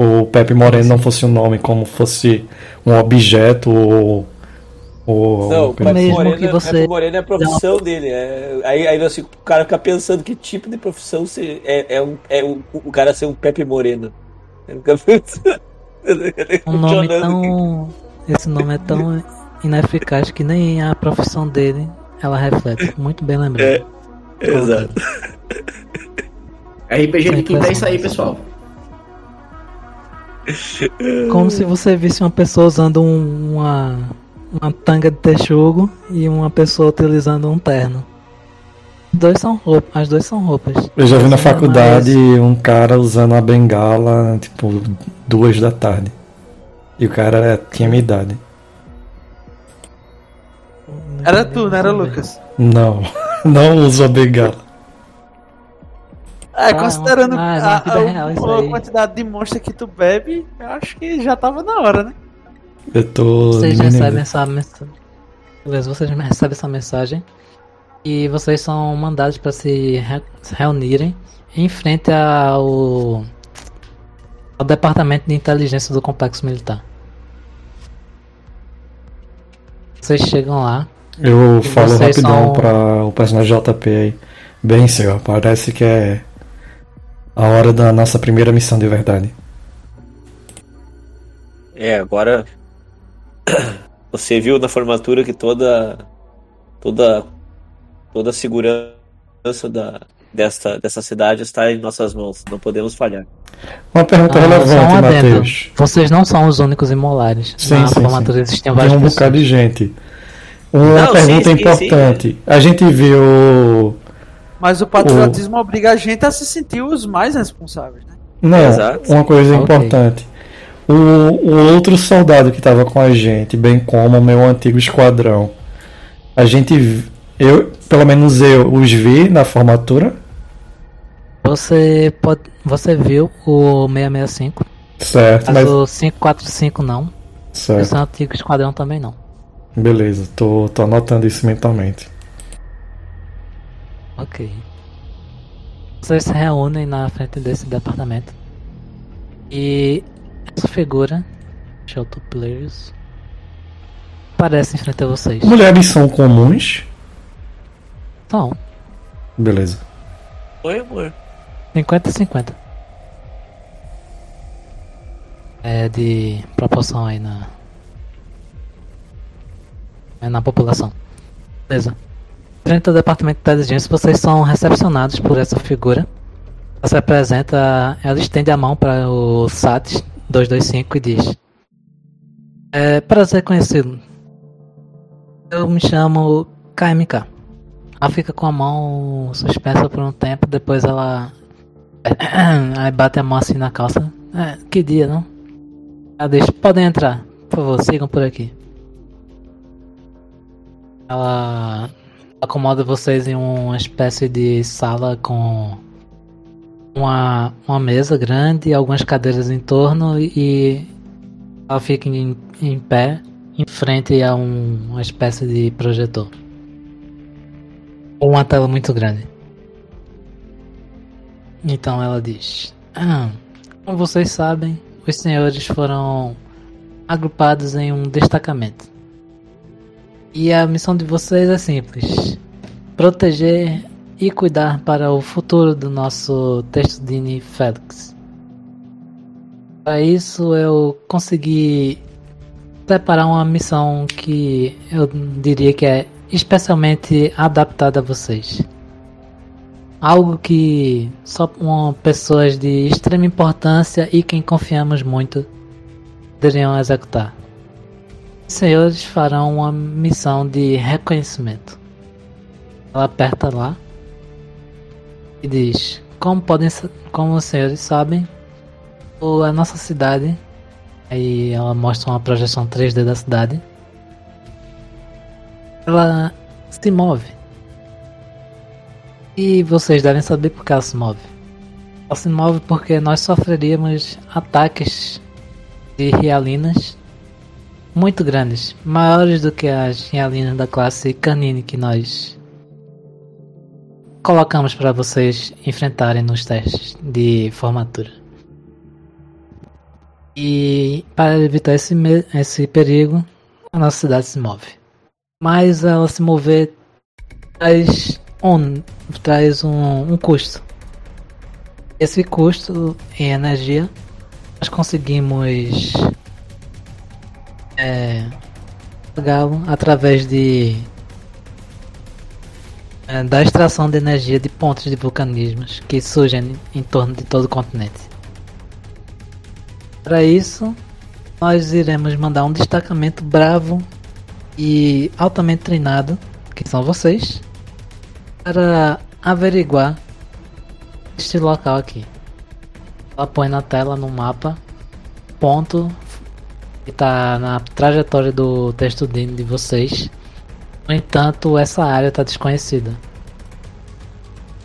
O Pepe Moreno não fosse um nome, como fosse um objeto ou. ou
Não, o
coisa
Pepe
Mesmo
Moreno,
que
é-
você-
Pepe Moreno é a profissão dele. É, aí aí assim, o cara fica pensando que tipo de profissão se- é, é, um, é um- o cara ser um Pepe Moreno.
Um nome tão. Esse nome é tão ineficaz que nem a profissão dele ela reflete. Muito bem lembrado.
É, Exato.
RPG de quinta é isso aí, pessoal.
Como se você visse uma pessoa usando um- uma, uma tanga de texugo e uma pessoa utilizando um terno. Dois são roupas, as duas são roupas.
Eu já vi na
Mas-
faculdade um cara usando uma bengala, tipo, duas da tarde. E o cara tinha minha idade.
Era tu, não era Lucas?
Não, não uso a bengala.
É,
Ah,
considerando
ah,
a, a- a
aí.
quantidade de monstro que tu bebe, eu acho que já tava na hora, né?
Eu tô.
Vocês
diminuindo.
recebem essa mensagem. Beleza, vocês recebem essa mensagem. E vocês são mandados para se, re- se reunirem em frente ao, ao departamento de inteligência do complexo militar. Vocês chegam lá.
Eu falo rapidão
são-
pra o personagem JP aí. Bem, senhor, parece que é a hora da nossa primeira missão de verdade.
É, agora você viu na formatura que toda toda toda a segurança da desta dessa cidade está em nossas mãos. Não podemos falhar.
Uma pergunta
Ah, um
relevante,
adendo.
Matheus.
Vocês não são os únicos imolares.
Sim,
Na
sim,
formatura
sim.
existiam
Tem
várias
um
pessoas.
bocado de gente. Uma
Não,
pergunta
sim, sim,
importante. A gente viu.
Mas o patriotismo obriga a gente a se sentir os mais responsáveis, né?
Não,
Exato.
uma coisa
Ok.
importante. O, o outro soldado que estava com a gente, bem como o meu antigo esquadrão, a gente, eu, pelo menos eu, os vi na formatura.
Você pode, você viu o 665?
Certo,
Mas
mas.
o 545 não. O
Certo.
seu antigo esquadrão também não.
Beleza, tô, tô anotando isso mentalmente.
Ok. Vocês se reúnem na frente desse departamento. E essa figura, Shelter Players, aparece em frente a vocês.
Mulheres são comuns?
Então,
Beleza.
Oi, amor.
50 e 50. É de proporção aí na. É na população. Beleza. Frente ao departamento de inteligência, vocês são recepcionados por essa figura. Ela se apresenta, ela estende a mão para o SAT 225 e diz: É prazer conhecê-lo. Eu me chamo KMK. Ela fica com a mão suspensa por um tempo, depois ela Aí bate a mão assim na calça. É, que dia, não? Ela deixa, podem entrar. Por favor, sigam por aqui. Ela acomoda vocês em uma espécie de sala com uma, uma mesa grande, algumas cadeiras em torno e ela fica em, em pé em frente a um- uma espécie de projetor. Uma tela muito grande. Então ela diz: ah, Como vocês sabem, os senhores foram agrupados em um destacamento. E a missão de vocês é simples: proteger e cuidar para o futuro do nosso Testudine Félix. Para isso, eu consegui preparar uma missão que eu diria que é especialmente adaptada a vocês algo que só pessoas de extrema importância e quem confiamos muito poderiam executar. Senhores farão uma missão de reconhecimento. Ela aperta lá e diz: Como podem, como os senhores sabem, a nossa cidade. Aí ela mostra uma projeção 3D da cidade. Ela se move. E vocês devem saber por que ela se move. Ela se move porque nós sofreríamos ataques de rialinas muito grandes, maiores do que as rialinas da classe canine que nós colocamos para vocês enfrentarem nos testes de formatura. E para evitar esse, esse perigo, a nossa cidade se move. Mas ela se mover traz um, traz um, um custo. Esse custo em energia nós conseguimos é, pagá-lo através de é, da extração de energia de pontos de vulcanismos que surgem em torno de todo o continente. Para isso, nós iremos mandar um destacamento bravo e altamente treinado, que são vocês, para averiguar este local aqui. Ela põe na tela no mapa ponto que está na trajetória do texto DIN de vocês. No entanto, essa área está desconhecida.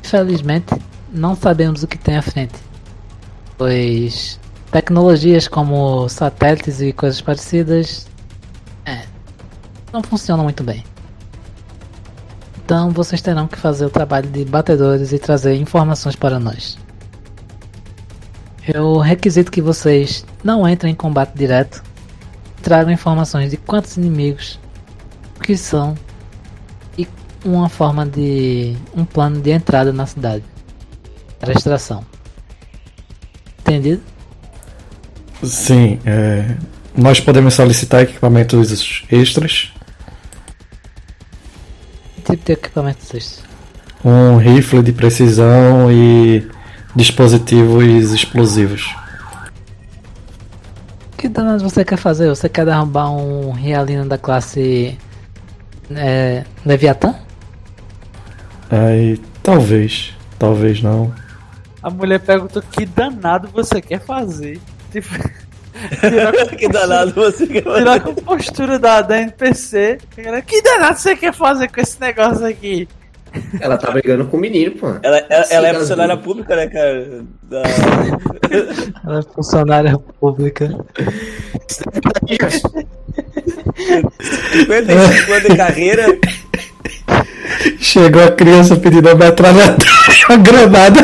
Infelizmente, não sabemos o que tem à frente, pois tecnologias como satélites e coisas parecidas é, não funcionam muito bem. Então vocês terão que fazer o trabalho de batedores e trazer informações para nós. Eu requisito que vocês não entrem em combate direto, tragam informações de quantos inimigos, o que são e uma forma de um plano de entrada na cidade para extração. Entendido?
Sim, é, nós podemos solicitar equipamentos extras.
Que tipo de equipamento vocês?
Um rifle de precisão e dispositivos explosivos.
Que danado você quer fazer? Você quer derrubar um Rialina da classe é, Leviatã?
Aí, talvez, talvez não.
A mulher perguntou que danado você quer fazer. Tipo, tirar com
que danado você quer fazer.
Tirar com postura da, da NPC. Que danado você quer fazer com esse negócio aqui?
Ela tá brigando com o menino, pô.
Ela, ela, ela é funcionária
Gabi.
pública, né, cara? Da-
Ela é funcionária pública.
55 anos de carreira.
Chegou a criança pedindo a metralhadora, uma granada.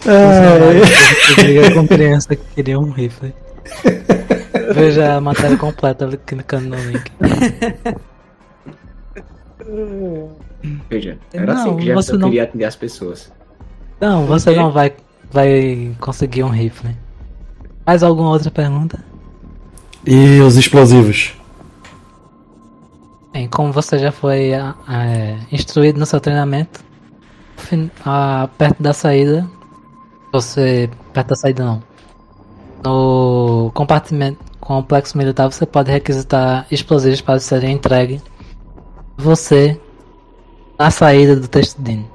Funcionária
Ai,
pública briga com criança que queria um rifle. Veja a matéria completa clicando no link.
Veja, era
Não,
assim que
você
Jefferson
não-
queria atender as pessoas.
Não, você não vai, vai conseguir um rifle. Mais alguma outra pergunta?
E os explosivos?
Bem, como você já foi é, instruído no seu treinamento, fin- ah, perto da saída, você. Perto da saída não. No compartimento complexo militar você pode requisitar explosivos para serem entregues. Você na saída do Testudine.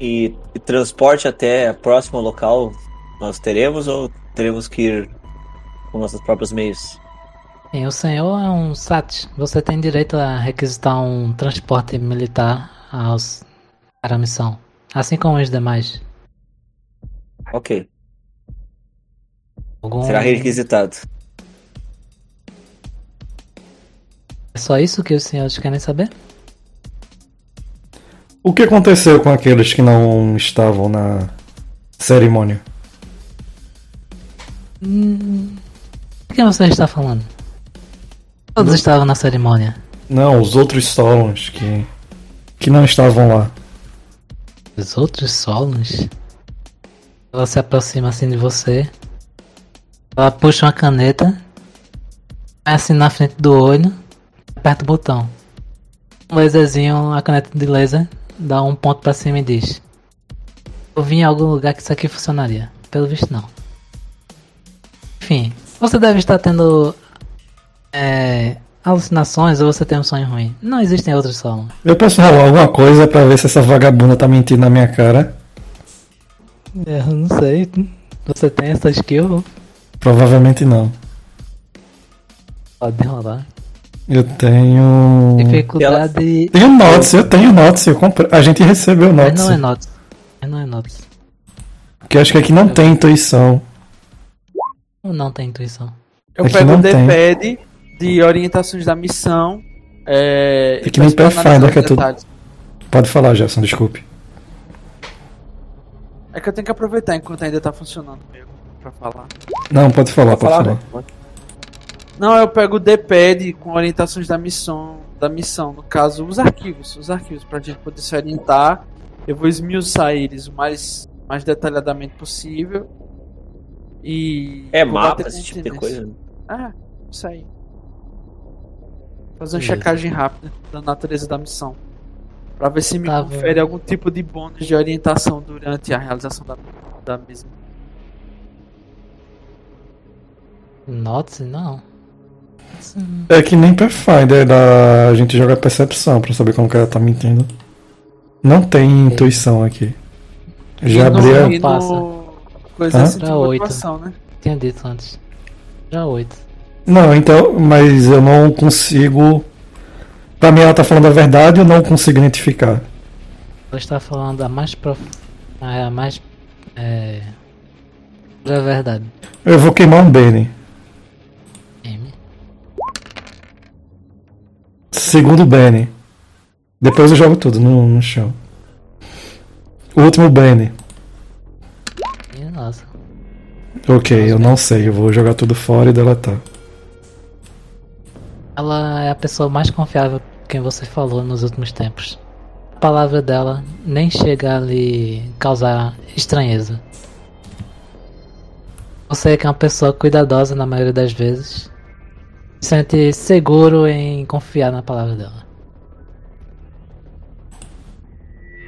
E, e transporte até o próximo local nós teremos ou teremos que ir com nossos próprios meios?
Sim, o senhor é um SAT. Você tem direito a requisitar um transporte militar aos, para a missão. Assim como os demais.
Ok.
Algum...
Será requisitado.
É só isso que os senhores querem saber?
O que aconteceu com aqueles que não estavam na cerimônia?
Hum, de quem você está falando? Todos estavam na cerimônia.
Não, os outros Solons que, que não estavam lá.
Os outros solos? Ela se aproxima assim de você. Ela puxa uma caneta. Vai assim na frente do olho. Aperta o botão. Um laserzinho, a caneta de laser, dá um ponto pra cima e diz: Eu vi em algum lugar que isso aqui funcionaria. Pelo visto, não. Enfim, você deve estar tendo é, alucinações ou você tem um sonho ruim. Não existem outros solos.
Eu posso rolar alguma coisa pra ver se essa vagabunda tá mentindo na minha cara?
É, Eu não sei. Você tem essa skill?
Provavelmente não.
Pode rolar.
Eu tenho.
Dificuldade.
Tenho notes, eu tenho notes, eu comprei. A gente recebeu
Mas
notes.
não é notes. Mas não é notes.
Porque eu acho que aqui não tem intuição.
Ou não tem intuição.
Eu
Aqui
pego o
tem.
D-pad de orientações da missão. É,
É
e
que nem Pathfinder, que é tudo-. Pode falar, Gerson, desculpe.
É que eu tenho que aproveitar enquanto ainda tá funcionando mesmo pra falar.
Não, pode falar, pode falar.
né?
Não, eu pego o D-pad com orientações da missão, da missão, no caso, os arquivos, os arquivos pra gente poder se orientar. Eu vou esmiuçar eles o mais, mais detalhadamente possível. E
É mapa, esse tipo de coisa.
Ah, isso aí. Fazer uma
Beleza.
checagem rápida da natureza da missão. Pra ver se me
Tá
confere
bom.
algum tipo de bônus de orientação durante a realização da, da mesma.
Notes? Não. Hum,
É que nem Pathfinder, da... a gente joga percepção pra saber como que ela tá mentindo. Não tem intuição aqui. Já abri
no-
a...
e
Passa.
no Coisa
Hã?
assim
oito.
motivação, né?
Tinha dito antes. Já oito.
Não, então, mas eu não consigo. Pra mim ela tá falando a verdade, eu não consigo identificar.
Ela está falando a mais prof... a mais. É. Da verdade.
Eu vou queimar um Bene. Segundo Bene. Depois eu jogo tudo no, no chão. O último Bene.
E nossa.
Ok, eu não sei, eu vou jogar tudo fora e deletar.
Ela é a pessoa mais confiável quem você falou nos últimos tempos. A palavra dela nem chega a lhe causar estranheza. Você que é uma pessoa cuidadosa na maioria das vezes, sente seguro em confiar na palavra dela.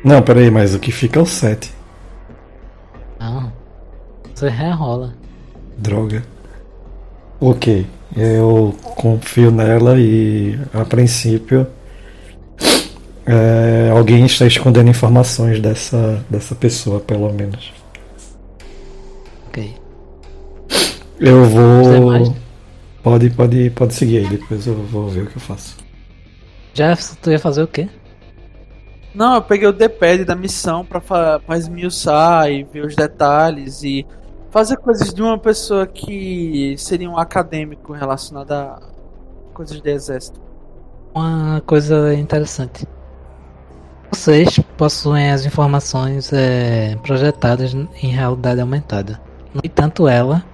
Não, peraí, mas o que fica é o 7.
Não. Você rerola.
Droga. Ok, eu confio nela e a princípio é, alguém está escondendo informações dessa, dessa pessoa, pelo menos.
Ok.
Eu vou. Pode, pode, pode seguir aí, depois eu vou ver o que eu faço.
Jefferson, tu ia fazer o quê?
Não, eu peguei o D-pad da missão pra, pra esmiuçar e ver os detalhes e fazer coisas de uma pessoa que seria um acadêmico relacionado a coisas de exército.
Uma coisa interessante. Vocês possuem as informações é, projetadas em realidade aumentada. No entanto, ela,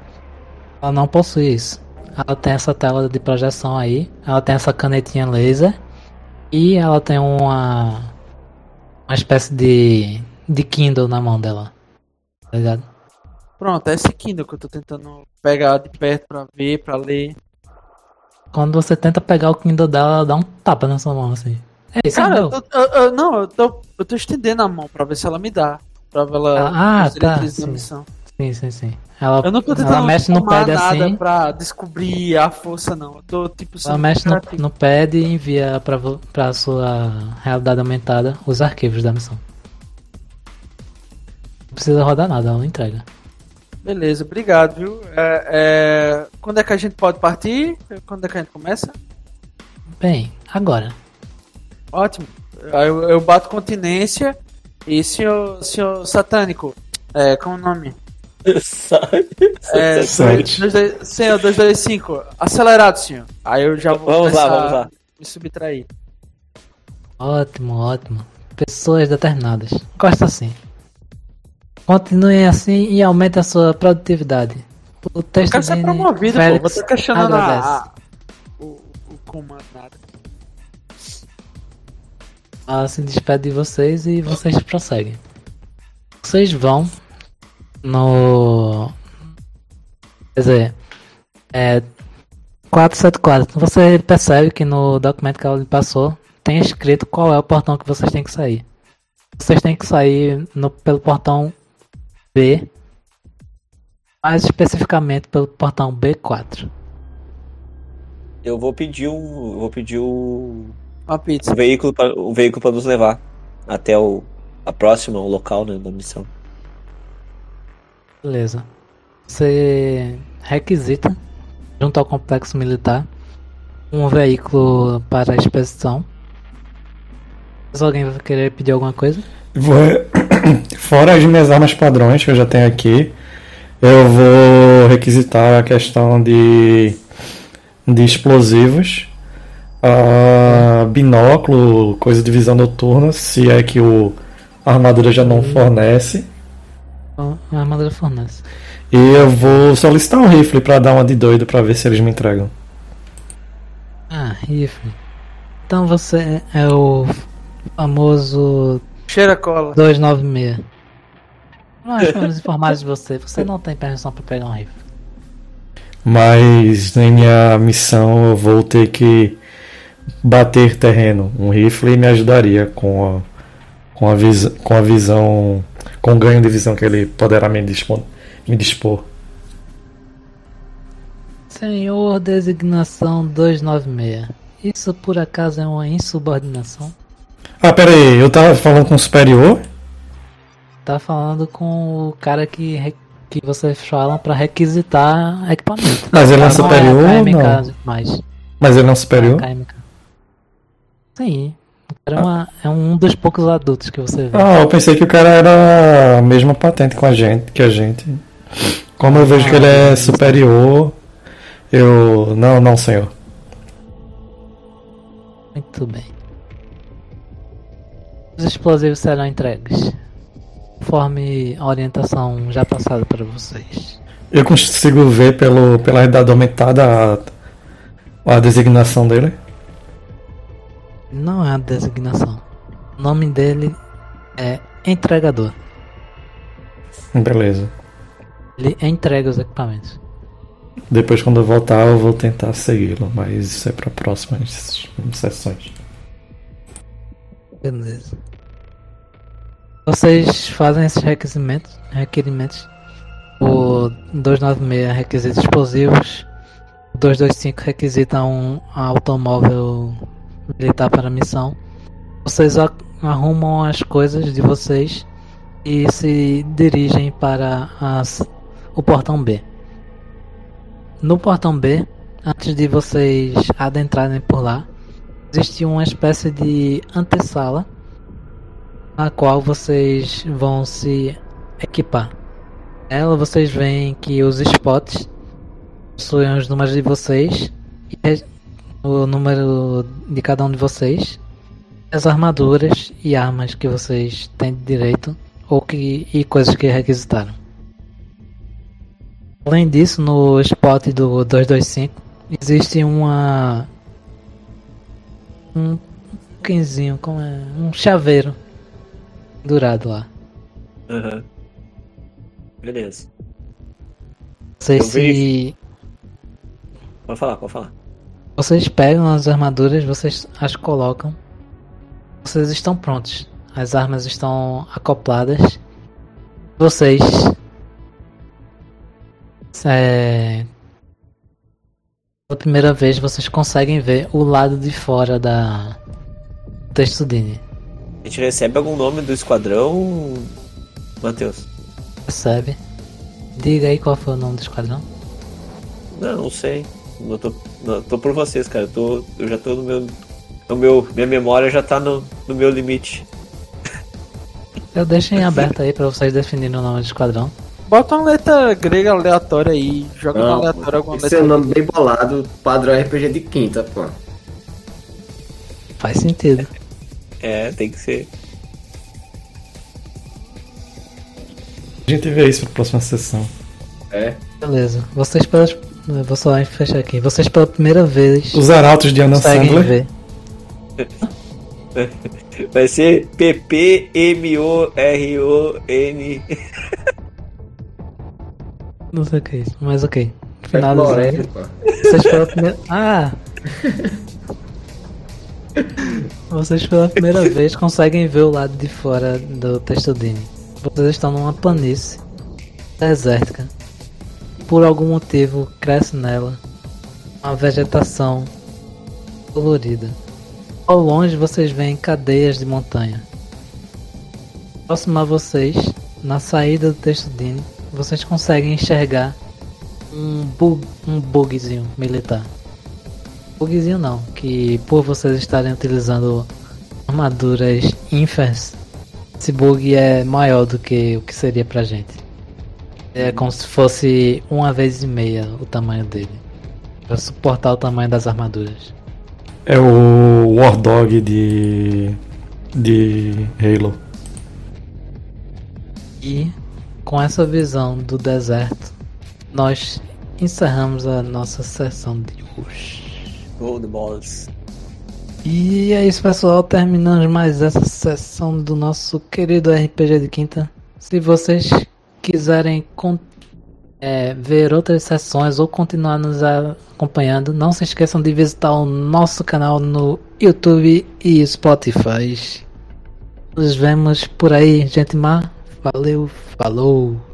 ela não possui isso. Ela tem essa tela de projeção aí, ela tem essa canetinha laser e ela tem uma uma espécie de de Kindle na mão dela. Tá ligado?
Pronto, é esse Kindle que eu tô tentando pegar de perto pra ver, pra ler.
Quando você tenta pegar o Kindle dela, ela dá um tapa na sua mão assim. É isso,
Cara, eu tô, eu- eu- não, eu tô, eu tô estendendo a mão pra ver se ela me dá. Pra ver ela
Ah, tá, sim.
missão.
Sim, sim, sim. Ela,
Eu não tô
ela
tentando
mexe no pad
nada
assim.
pra descobrir a força, não. Eu tô, tipo,
Ela mexe no, no pad e envia pra, pra sua realidade aumentada os arquivos da missão. Não precisa rodar nada, ela não entrega.
Beleza, obrigado, viu? É, é, Quando é que a gente pode partir? Quando é que a gente começa?
Bem, agora.
Ótimo. Eu, eu bato continência e senhor, senhor satânico, é, como o nome?
Sabe?
É, dois- senhor 225, acelerado, senhor. Aí eu já vou
Vamos lá, vamos lá.
me subtrair.
Ótimo, ótimo. Pessoas determinadas. Gosta assim. Continue assim e aumente a sua produtividade. O
Eu
texto
quero ser promovido, pô.
Félix
Vou estar questionando a, o, o comando nada.
Ela se despede de vocês e vocês prosseguem. Vocês vão no. Quer dizer, é. 474. Você percebe que no documento que ela lhe passou tem escrito qual é o portão que vocês têm que sair. Vocês têm que sair no, pelo portão B, mais especificamente pelo portão B4.
Eu vou pedir um. eu Vou pedir o,
Uma pizza.
um veículo para um veículo para nos levar até o a próxima, o local né, da missão.
Beleza. Você requisita, junto ao complexo militar, um veículo para a expedição. Se alguém vai querer pedir alguma coisa?
Vou... Fora as minhas armas padrões que eu já tenho aqui, eu vou requisitar a questão de, de explosivos, ah, binóculo, coisa de visão noturna, se é que o, a armadura já não fornece.
A armadura fornece.
E eu vou solicitar um rifle pra dar uma de doido pra ver se eles me entregam.
Ah, rifle. Então você é o famoso
Cheira cola.
296. Nós fomos informados de você. Você não tem permissão para pegar um rifle.
Mas em minha missão eu vou ter que bater terreno. Um rifle me ajudaria com a, com a, vis, com a visão. Com o ganho de visão que ele poderá me dispor. Me dispor.
Senhor designação 296. Isso por acaso é uma insubordinação?
Ah, pera aí, eu tava falando com o superior?
Tá falando com o cara que, que vocês falam pra requisitar equipamento.
Mas ele é
Não
superior ou
KMK
não?
mais.
Mas ele não é superior?
KMK. Sim. Cara é, uma- é um dos poucos adultos que você vê.
Ah, eu pensei que o cara era a mesma patente com a gente, que a gente. Como eu vejo que ele é superior, eu. Não, não, senhor.
Muito bem. Os explosivos serão entregues. Conforme a orientação já passada para vocês.
Eu consigo ver pelo, pela realidade aumentada a, a designação dele.
Não é a designação. O nome dele é entregador.
Beleza.
Ele entrega os equipamentos.
Depois, quando eu voltar, eu vou tentar segui-lo, mas isso é para próximas sessões.
Beleza. Vocês fazem esses requisimentos, requerimentos. O 296 requisita explosivos. O 225 requisita um automóvel militar para a missão. Vocês arrumam as coisas de vocês e se dirigem para as- o portão B. No portão B, antes de vocês adentrarem por lá, existe uma espécie de antessala na qual vocês vão se equipar. Nela vocês veem que os spots possuem os números de vocês e o número de cada um de vocês, as armaduras e armas que vocês têm de direito ou que, e coisas que requisitaram. Além disso, no spot do 225 existe uma um quinzinho, como é, um chaveiro pendurado lá.
Aham. Beleza.
Vocês
Eu
se
vejo. Pode falar, pode falar.
Vocês pegam as armaduras, vocês as colocam. Vocês estão prontos. As armas estão acopladas. Vocês. É, pela primeira vez vocês conseguem ver o lado de fora da Textudine.
A gente recebe algum nome do esquadrão, Matheus?
Percebe? Diga aí qual foi o nome do esquadrão.
Não, não sei. Não tô, não, tô por vocês, cara. Eu, tô, eu já tô no meu, no meu. Minha memória já tá no, no meu limite.
Eu deixo em aberto aí pra vocês definirem o nome do esquadrão.
Bota uma letra grega aleatória aí. Joga na aleatória alguma
esse
letra.
é um nome bem bolado, padrão RPG de quinta, pô.
Faz sentido.
É, tem que ser.
A gente vê isso pra próxima sessão.
É.
Beleza. Vocês pelas. Eu Vou só fechar aqui. Vocês pela primeira vez
Os arautos de
conseguem
Sandler.
ver.
Vai ser P-P-M-O-R-O-N.
Não sei o que é isso, mas ok.
É. Floresta, pô.
Vocês pela primeira. Ah! Vocês pela primeira vez conseguem ver o lado de fora do Testudine. Vocês estão numa planície desértica. Por algum motivo cresce nela uma vegetação colorida. Ao longe vocês veem cadeias de montanha. Próximo a vocês, na saída do Testudine, vocês conseguem enxergar um, bug, um bugzinho militar. Bugzinho não, que por vocês estarem utilizando armaduras infers, esse bug é maior do que o que seria pra gente. É como se fosse uma vez e meia o tamanho dele. Pra suportar o tamanho das armaduras.
É o War Dog de. de Halo.
E com essa visão do deserto, nós encerramos a nossa sessão de hoje.
Gold Balls.
E é isso, pessoal. Terminamos mais essa sessão do nosso querido RPG de quinta. Se vocês quiserem é, ver outras sessões ou continuar nos acompanhando, não se esqueçam de visitar o nosso canal no YouTube e Spotify. Nos vemos por aí, gente má. Valeu, falou.